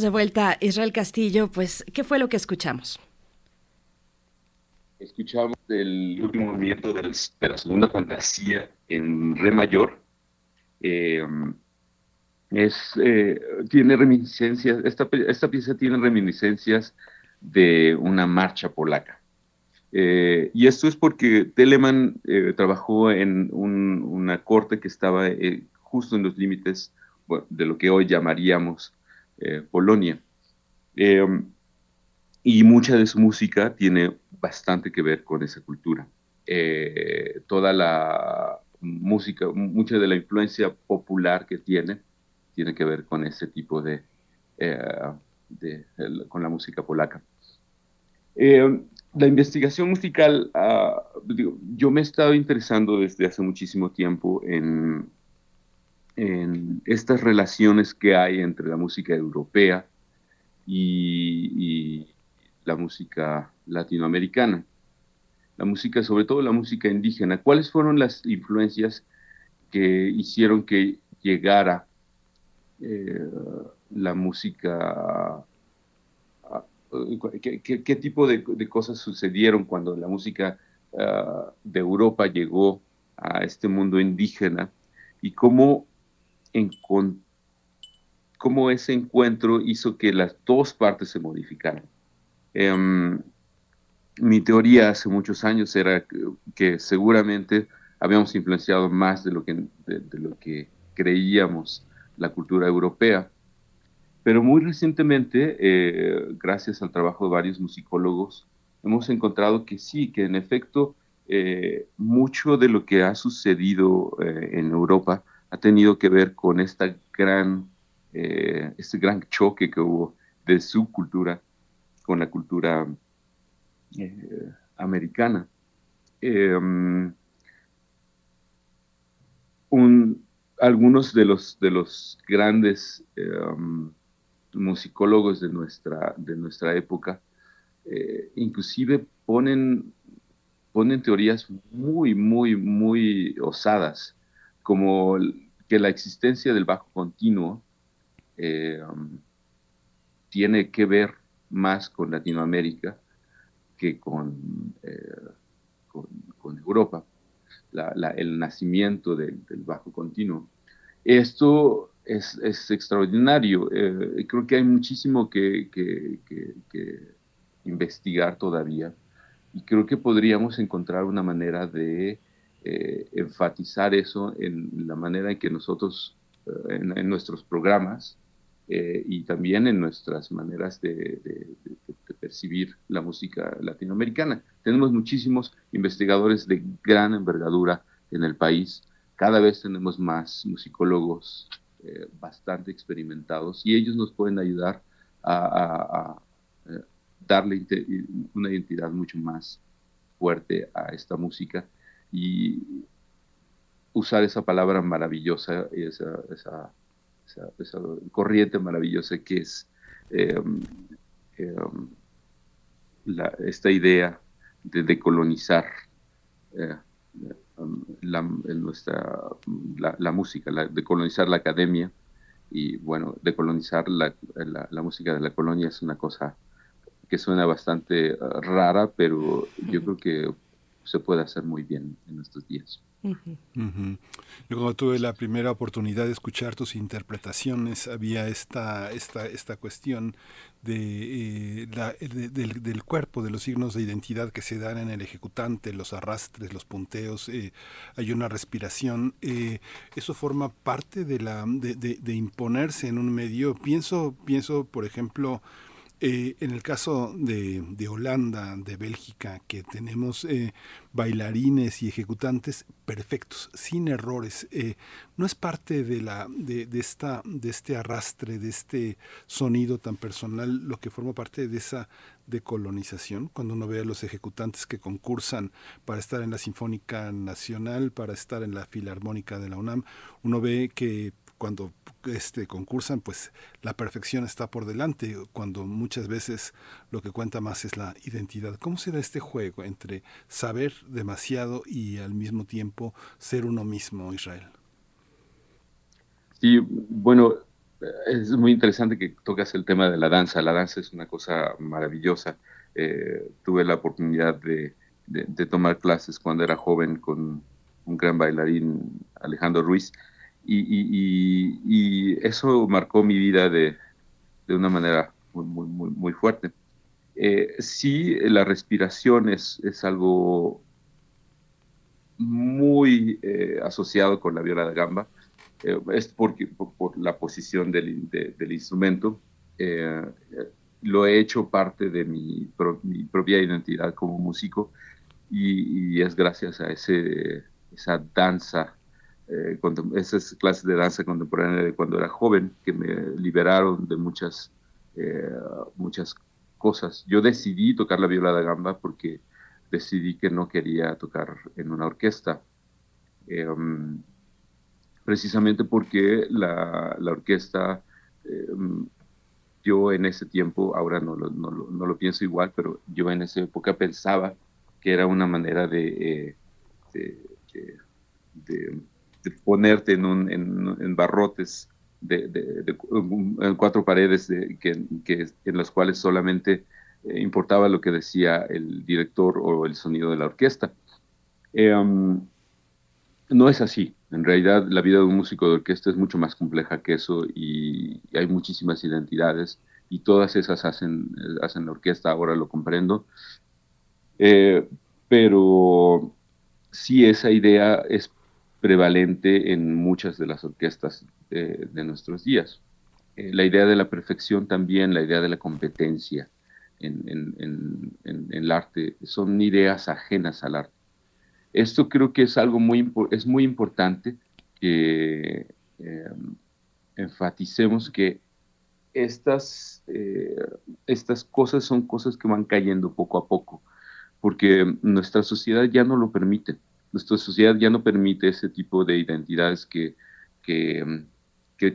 De vuelta. Israel Castillo, pues, ¿qué fue lo que escuchamos? escuchamos el último movimiento de la segunda fantasía en re mayor. Eh, es, eh, tiene reminiscencias, esta, esta, pieza tiene reminiscencias de una marcha polaca. Eh, y esto es porque Telemann trabajó en una corte que estaba justo en los límites de lo que hoy llamaríamos Polonia. y mucha de su música tiene bastante que ver con esa cultura. toda la música, mucha de la influencia popular que tiene, tiene que ver con ese tipo de, eh, con la música polaca. Eh, la investigación musical, ah, yo me he estado interesando desde hace muchísimo tiempo en, en estas relaciones que hay entre la música europea y, la música latinoamericana la música, sobre todo la música indígena. ¿Cuáles fueron las influencias que hicieron que llegara eh, la música? ¿Qué, tipo de, cosas sucedieron cuando la música ah, de Europa llegó a este mundo indígena? ¿Y cómo, cómo ese encuentro hizo que las dos partes se modificaran? Em, mi teoría hace muchos años era que, seguramente habíamos influenciado más de lo que, de, lo que creíamos la cultura europea. Pero muy recientemente, eh, gracias al trabajo de varios musicólogos, hemos encontrado que sí, que en efecto eh, mucho de lo que ha sucedido eh, en Europa ha tenido que ver con esta gran, este gran choque que hubo de su cultura con la cultura eh, americana. Em, algunos de los, de los grandes em, musicólogos de nuestra, de nuestra época eh, inclusive ponen, ponen teorías muy, muy, muy osadas, como que la existencia del bajo continuo em, tiene que ver más con Latinoamérica que con, eh, con, Europa, el nacimiento del bajo continuo. Esto es, es extraordinario. Eh, creo que hay muchísimo que, investigar todavía y creo que podríamos encontrar una manera de eh, enfatizar eso en la manera en que nosotros, en, nuestros programas, y también en nuestras maneras de, percibir la música latinoamericana. Tenemos muchísimos investigadores de gran envergadura en el país. Cada vez tenemos más musicólogos eh, bastante experimentados y ellos nos pueden ayudar a, eh, darle una identidad mucho más fuerte a esta música y usar esa palabra maravillosa, esa, esa, esa, corriente maravillosa que es eh, esta idea de decolonizar eh, la, nuestra, la, música, la, decolonizar la academia y bueno, decolonizar la, la, música de la colonia es una cosa que suena bastante eh, rara, pero yo creo que se puede hacer muy bien en estos días. Yo cuando tuve la primera oportunidad de escuchar tus interpretaciones, había esta, esta, esta cuestión de, eh, del, cuerpo, de los signos de identidad que se dan en el ejecutante, los arrastres, los punteos, eh, hay una respiración. Eh, eso forma parte de, la, de, de, imponerse en un medio. Pienso, pienso por ejemplo, eh, en el caso de, Holanda, de Bélgica, que tenemos eh, bailarines y ejecutantes perfectos, sin errores, eh, no es parte de, esta, de este arrastre, de este sonido tan personal, lo que forma parte de esa decolonización, cuando uno ve a los ejecutantes que concursan para estar en la Sinfónica Nacional, para estar en la Filarmónica de la UNAM, uno ve que cuando este, concursan, pues la perfección está por delante, cuando muchas veces lo que cuenta más es la identidad. ¿Cómo se da este juego entre saber demasiado y al mismo tiempo ser uno mismo, Israel? Sí, bueno, es muy interesante que tocas el tema de la danza. La danza es una cosa maravillosa. Eh, tuve la oportunidad de, tomar clases cuando era joven con un gran bailarín, Alejandro Ruiz, y, eso marcó mi vida de, una manera muy, muy, muy fuerte. Eh, sí, la respiración es, es algo muy eh, asociado con la viola de gamba. Eh, es porque, por, la posición del, del instrumento. Eh, lo he hecho parte de mi, mi propia identidad como músico y, es gracias a ese, esa danza, esas clases de danza contemporánea de cuando era joven que me liberaron de muchas, muchas cosas. Yo decidí tocar la viola de gamba porque decidí que no quería tocar en una orquesta. Em, precisamente porque la, orquesta, em, yo en ese tiempo, ahora no lo, no, lo, pienso igual, pero yo en esa época pensaba que era una manera de, eh, de, ponerte en, un, en, barrotes de, en cuatro paredes que, que, en las cuales solamente eh, importaba lo que decía el director o el sonido de la orquesta. Eh, um, no es así. En realidad, la vida de un músico de orquesta es mucho más compleja que eso y, hay muchísimas identidades y todas esas hacen, eh, hacen la orquesta, ahora lo comprendo. pero sí esa idea es prevalente en muchas de las orquestas de nuestros días. la idea de la perfección también, la idea de la competencia, en, el arte, son ideas ajenas al arte. Esto creo que es algo muy, es muy importante que em, enfaticemos que estas, eh, estas cosas son cosas que van cayendo poco a poco, porque nuestra sociedad ya no lo permite. Nuestra sociedad ya no permite ese tipo de identidades que, que,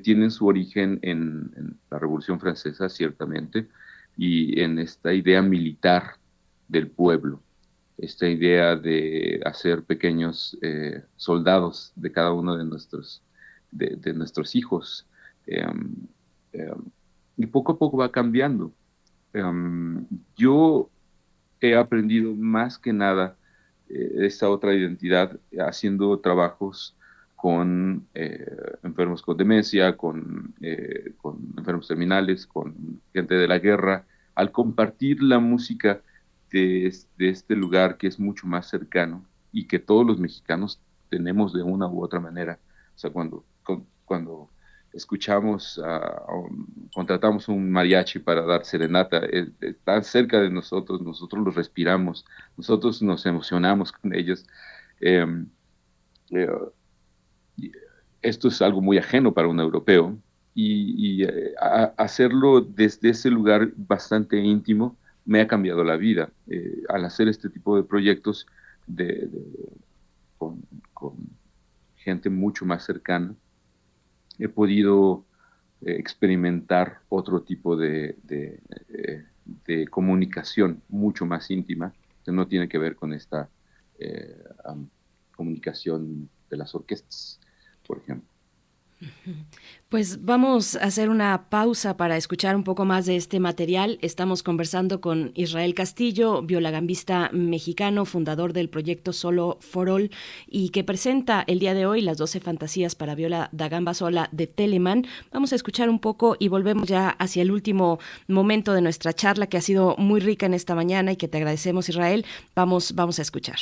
tienen su origen en, la Revolución Francesa, ciertamente, y en esta idea militar del pueblo, esta idea de hacer pequeños eh, soldados de cada uno de nuestros, de, nuestros hijos. Em, em, y poco a poco va cambiando. Em, yo he aprendido más que nada esta otra identidad haciendo trabajos con eh, enfermos con demencia, con, eh, con, enfermos terminales, con gente de la guerra, al compartir la música de, este lugar que es mucho más cercano y que todos los mexicanos tenemos de una u otra manera. O sea, cuando, cuando escuchamos, contratamos un mariachi para dar serenata, está cerca de nosotros, nosotros los respiramos, nosotros nos emocionamos con ellos. Em, eh, esto es algo muy ajeno para un europeo y, eh, hacerlo desde ese lugar bastante íntimo me ha cambiado la vida. Eh, al hacer este tipo de proyectos de, con, gente mucho más cercana, he podido eh, experimentar otro tipo de, de, comunicación mucho más íntima, que no tiene que ver con esta comunicación de las orquestas por ejemplo. Pues vamos a hacer una pausa para escuchar un poco más de este material. Estamos conversando con Israel Castillo, violagambista mexicano, fundador del proyecto Solo for All y que presenta el día de hoy las 12 fantasías para viola da gamba sola de Telemann. Vamos a escuchar un poco y volvemos ya hacia el último momento de nuestra charla que ha sido muy rica en esta mañana y que te agradecemos Israel. Vamos, vamos a escuchar.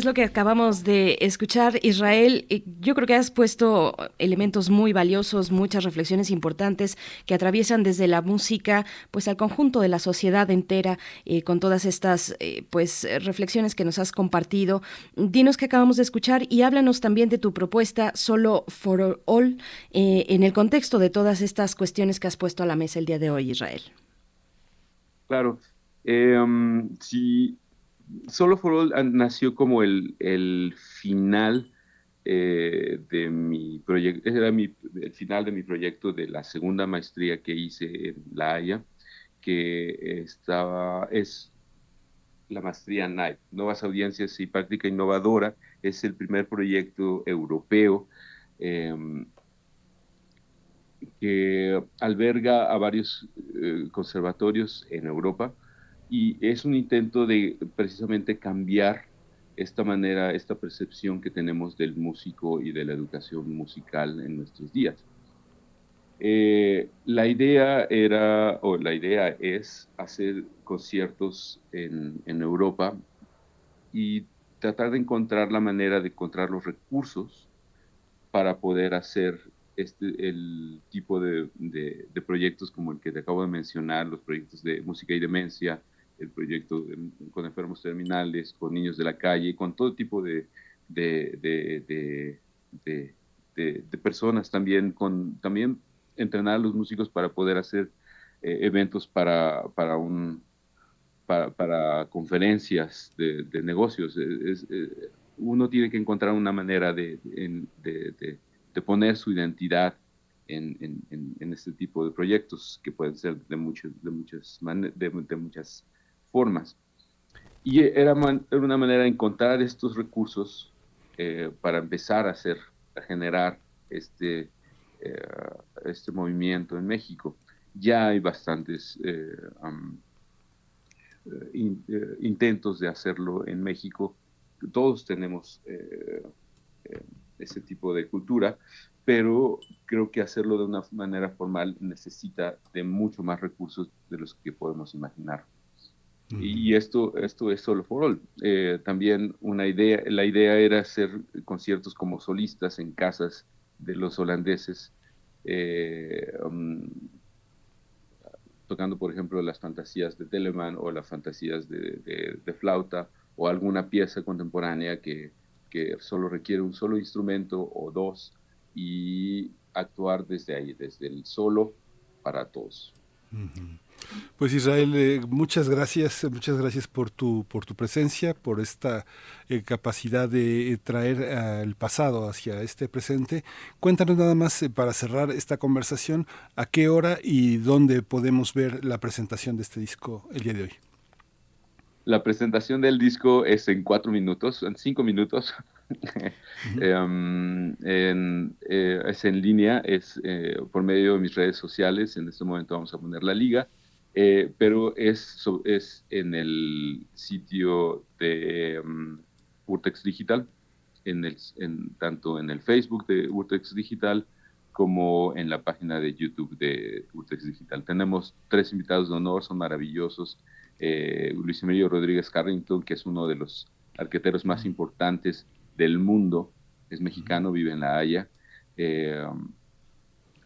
Es lo que acabamos de escuchar, Israel? Eh, yo creo que has puesto elementos muy valiosos, muchas reflexiones importantes que atraviesan desde la música, pues al conjunto de la sociedad entera, eh, con todas estas, eh, pues reflexiones que nos has compartido. Dinos qué acabamos de escuchar y háblanos también de tu propuesta Solo for All en el contexto de todas estas cuestiones que has puesto a la mesa el día de hoy, Israel. Claro. Um, sí, Solo for All nació como el, el final eh, de mi proyecto, era el final de mi proyecto de la segunda maestría que hice en La Haya, que estaba, es la maestría NIGHT, Nuevas Audiencias y Práctica Innovadora, es el primer proyecto europeo em, que alberga a varios eh, conservatorios en Europa y es un intento de precisamente cambiar esta manera, esta percepción que tenemos del músico y de la educación musical en nuestros días. Eh, la idea era, o la idea es hacer conciertos en, en, Europa y tratar de encontrar la manera de encontrar los recursos para poder hacer este, el tipo de, de, de, proyectos como el que te acabo de mencionar, los proyectos de música y demencia, el proyecto con enfermos terminales, con niños de la calle, con todo tipo de, de, personas también, con también entrenar a los músicos para poder hacer eh, eventos para, para, un, para, conferencias de, negocios. Eh, uno tiene que encontrar una manera de, poner su identidad en, en, este tipo de proyectos que pueden ser de, muchos, de, muchas, de, muchas formas. Y era, una manera de encontrar estos recursos eh, para empezar a hacer, a generar este, eh, este movimiento en México. Ya hay bastantes eh, intentos de hacerlo en México. Todos tenemos ese tipo de cultura, pero creo que hacerlo de una manera formal necesita de mucho más recursos de los que podemos imaginar. Y esto, esto es solo for all. Eh, también una idea, la idea era hacer conciertos como solistas en casas de los holandeses, eh, um, tocando, por ejemplo, las fantasías de Telemann o las fantasías de, de, flauta o alguna pieza contemporánea que, que, solo requiere un solo instrumento o dos y actuar desde ahí, desde el solo para todos. Pues Israel, eh, muchas gracias, muchas gracias por tu, por tu presencia, por esta eh, capacidad de eh, traer el pasado hacia este presente. Cuéntanos nada más para cerrar esta conversación, a qué hora y dónde podemos ver la presentación de este disco el día de hoy. La presentación del disco es en cuatro minutos, en cinco minutos. Em, es en línea, es por medio de mis redes sociales. En este momento vamos a poner la liga eh, pero es, es en el sitio de um, Urtex Digital, en el, en, tanto en el Facebook de Urtex Digital como en la página de YouTube de Urtex Digital. Tenemos tres invitados de honor, son maravillosos. Eh, Luis Emilio Rodríguez Carrington, que es uno de los arqueteros más importantes del mundo, es mexicano, vive en La Haya, eh, um,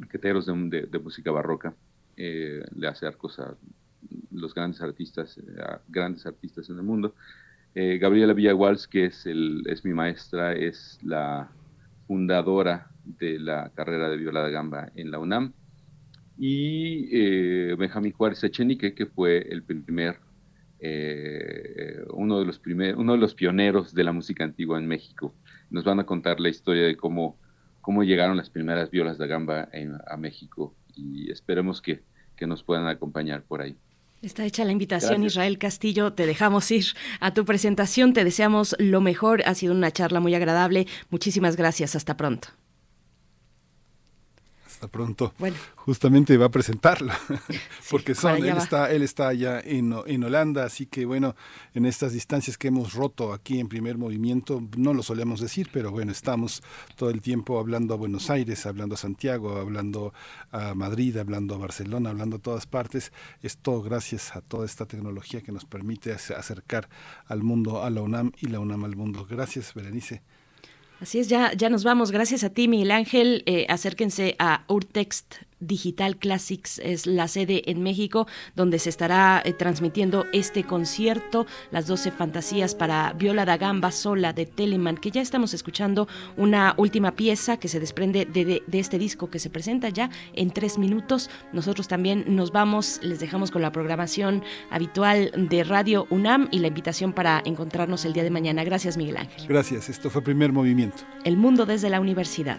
arqueteros de música barroca eh, le hace arcos a los grandes artistas, eh, grandes artistas en el mundo. Eh, Gabriela Villawals, que es, el, es mi maestra, es la fundadora de la carrera de viola de gamba en la UNAM. Y Benjamín Juárez Echenique, que fue el primer, uno, de los primer, uno de los pioneros de la música antigua en México. Nos van a contar la historia de cómo, cómo llegaron las primeras violas de gamba a México y esperemos que, nos puedan acompañar por ahí. Está hecha la invitación, Israel Castillo. Te dejamos ir a tu presentación. Te deseamos lo mejor. Ha sido una charla muy agradable. Muchísimas gracias. Hasta pronto. Hasta pronto. Bueno. Justamente va a presentarla, porque son, él está, él está allá en, en Holanda, así que bueno, en estas distancias que hemos roto aquí en primer movimiento, no lo solemos decir, pero bueno, estamos todo el tiempo hablando a Buenos Aires, hablando a Santiago, hablando a Madrid, hablando a Barcelona, hablando a todas partes. Es todo gracias a toda esta tecnología que nos permite acercar al mundo a la UNAM y la UNAM al mundo. Gracias, Berenice. Así es, ya, ya nos vamos. Gracias a ti, Miguel Ángel. Eh, acérquense a Urtext Digital Classics es la sede en México donde se estará eh, transmitiendo este concierto, las 12 fantasías para viola da gamba sola de Telemann, que ya estamos escuchando una última pieza que se desprende de, este disco que se presenta ya en tres minutos. Nosotros también nos vamos, les dejamos con la programación habitual de Radio UNAM y la invitación para encontrarnos el día de mañana. Gracias, Miguel Ángel. Gracias, esto fue primer movimiento. El mundo desde la universidad.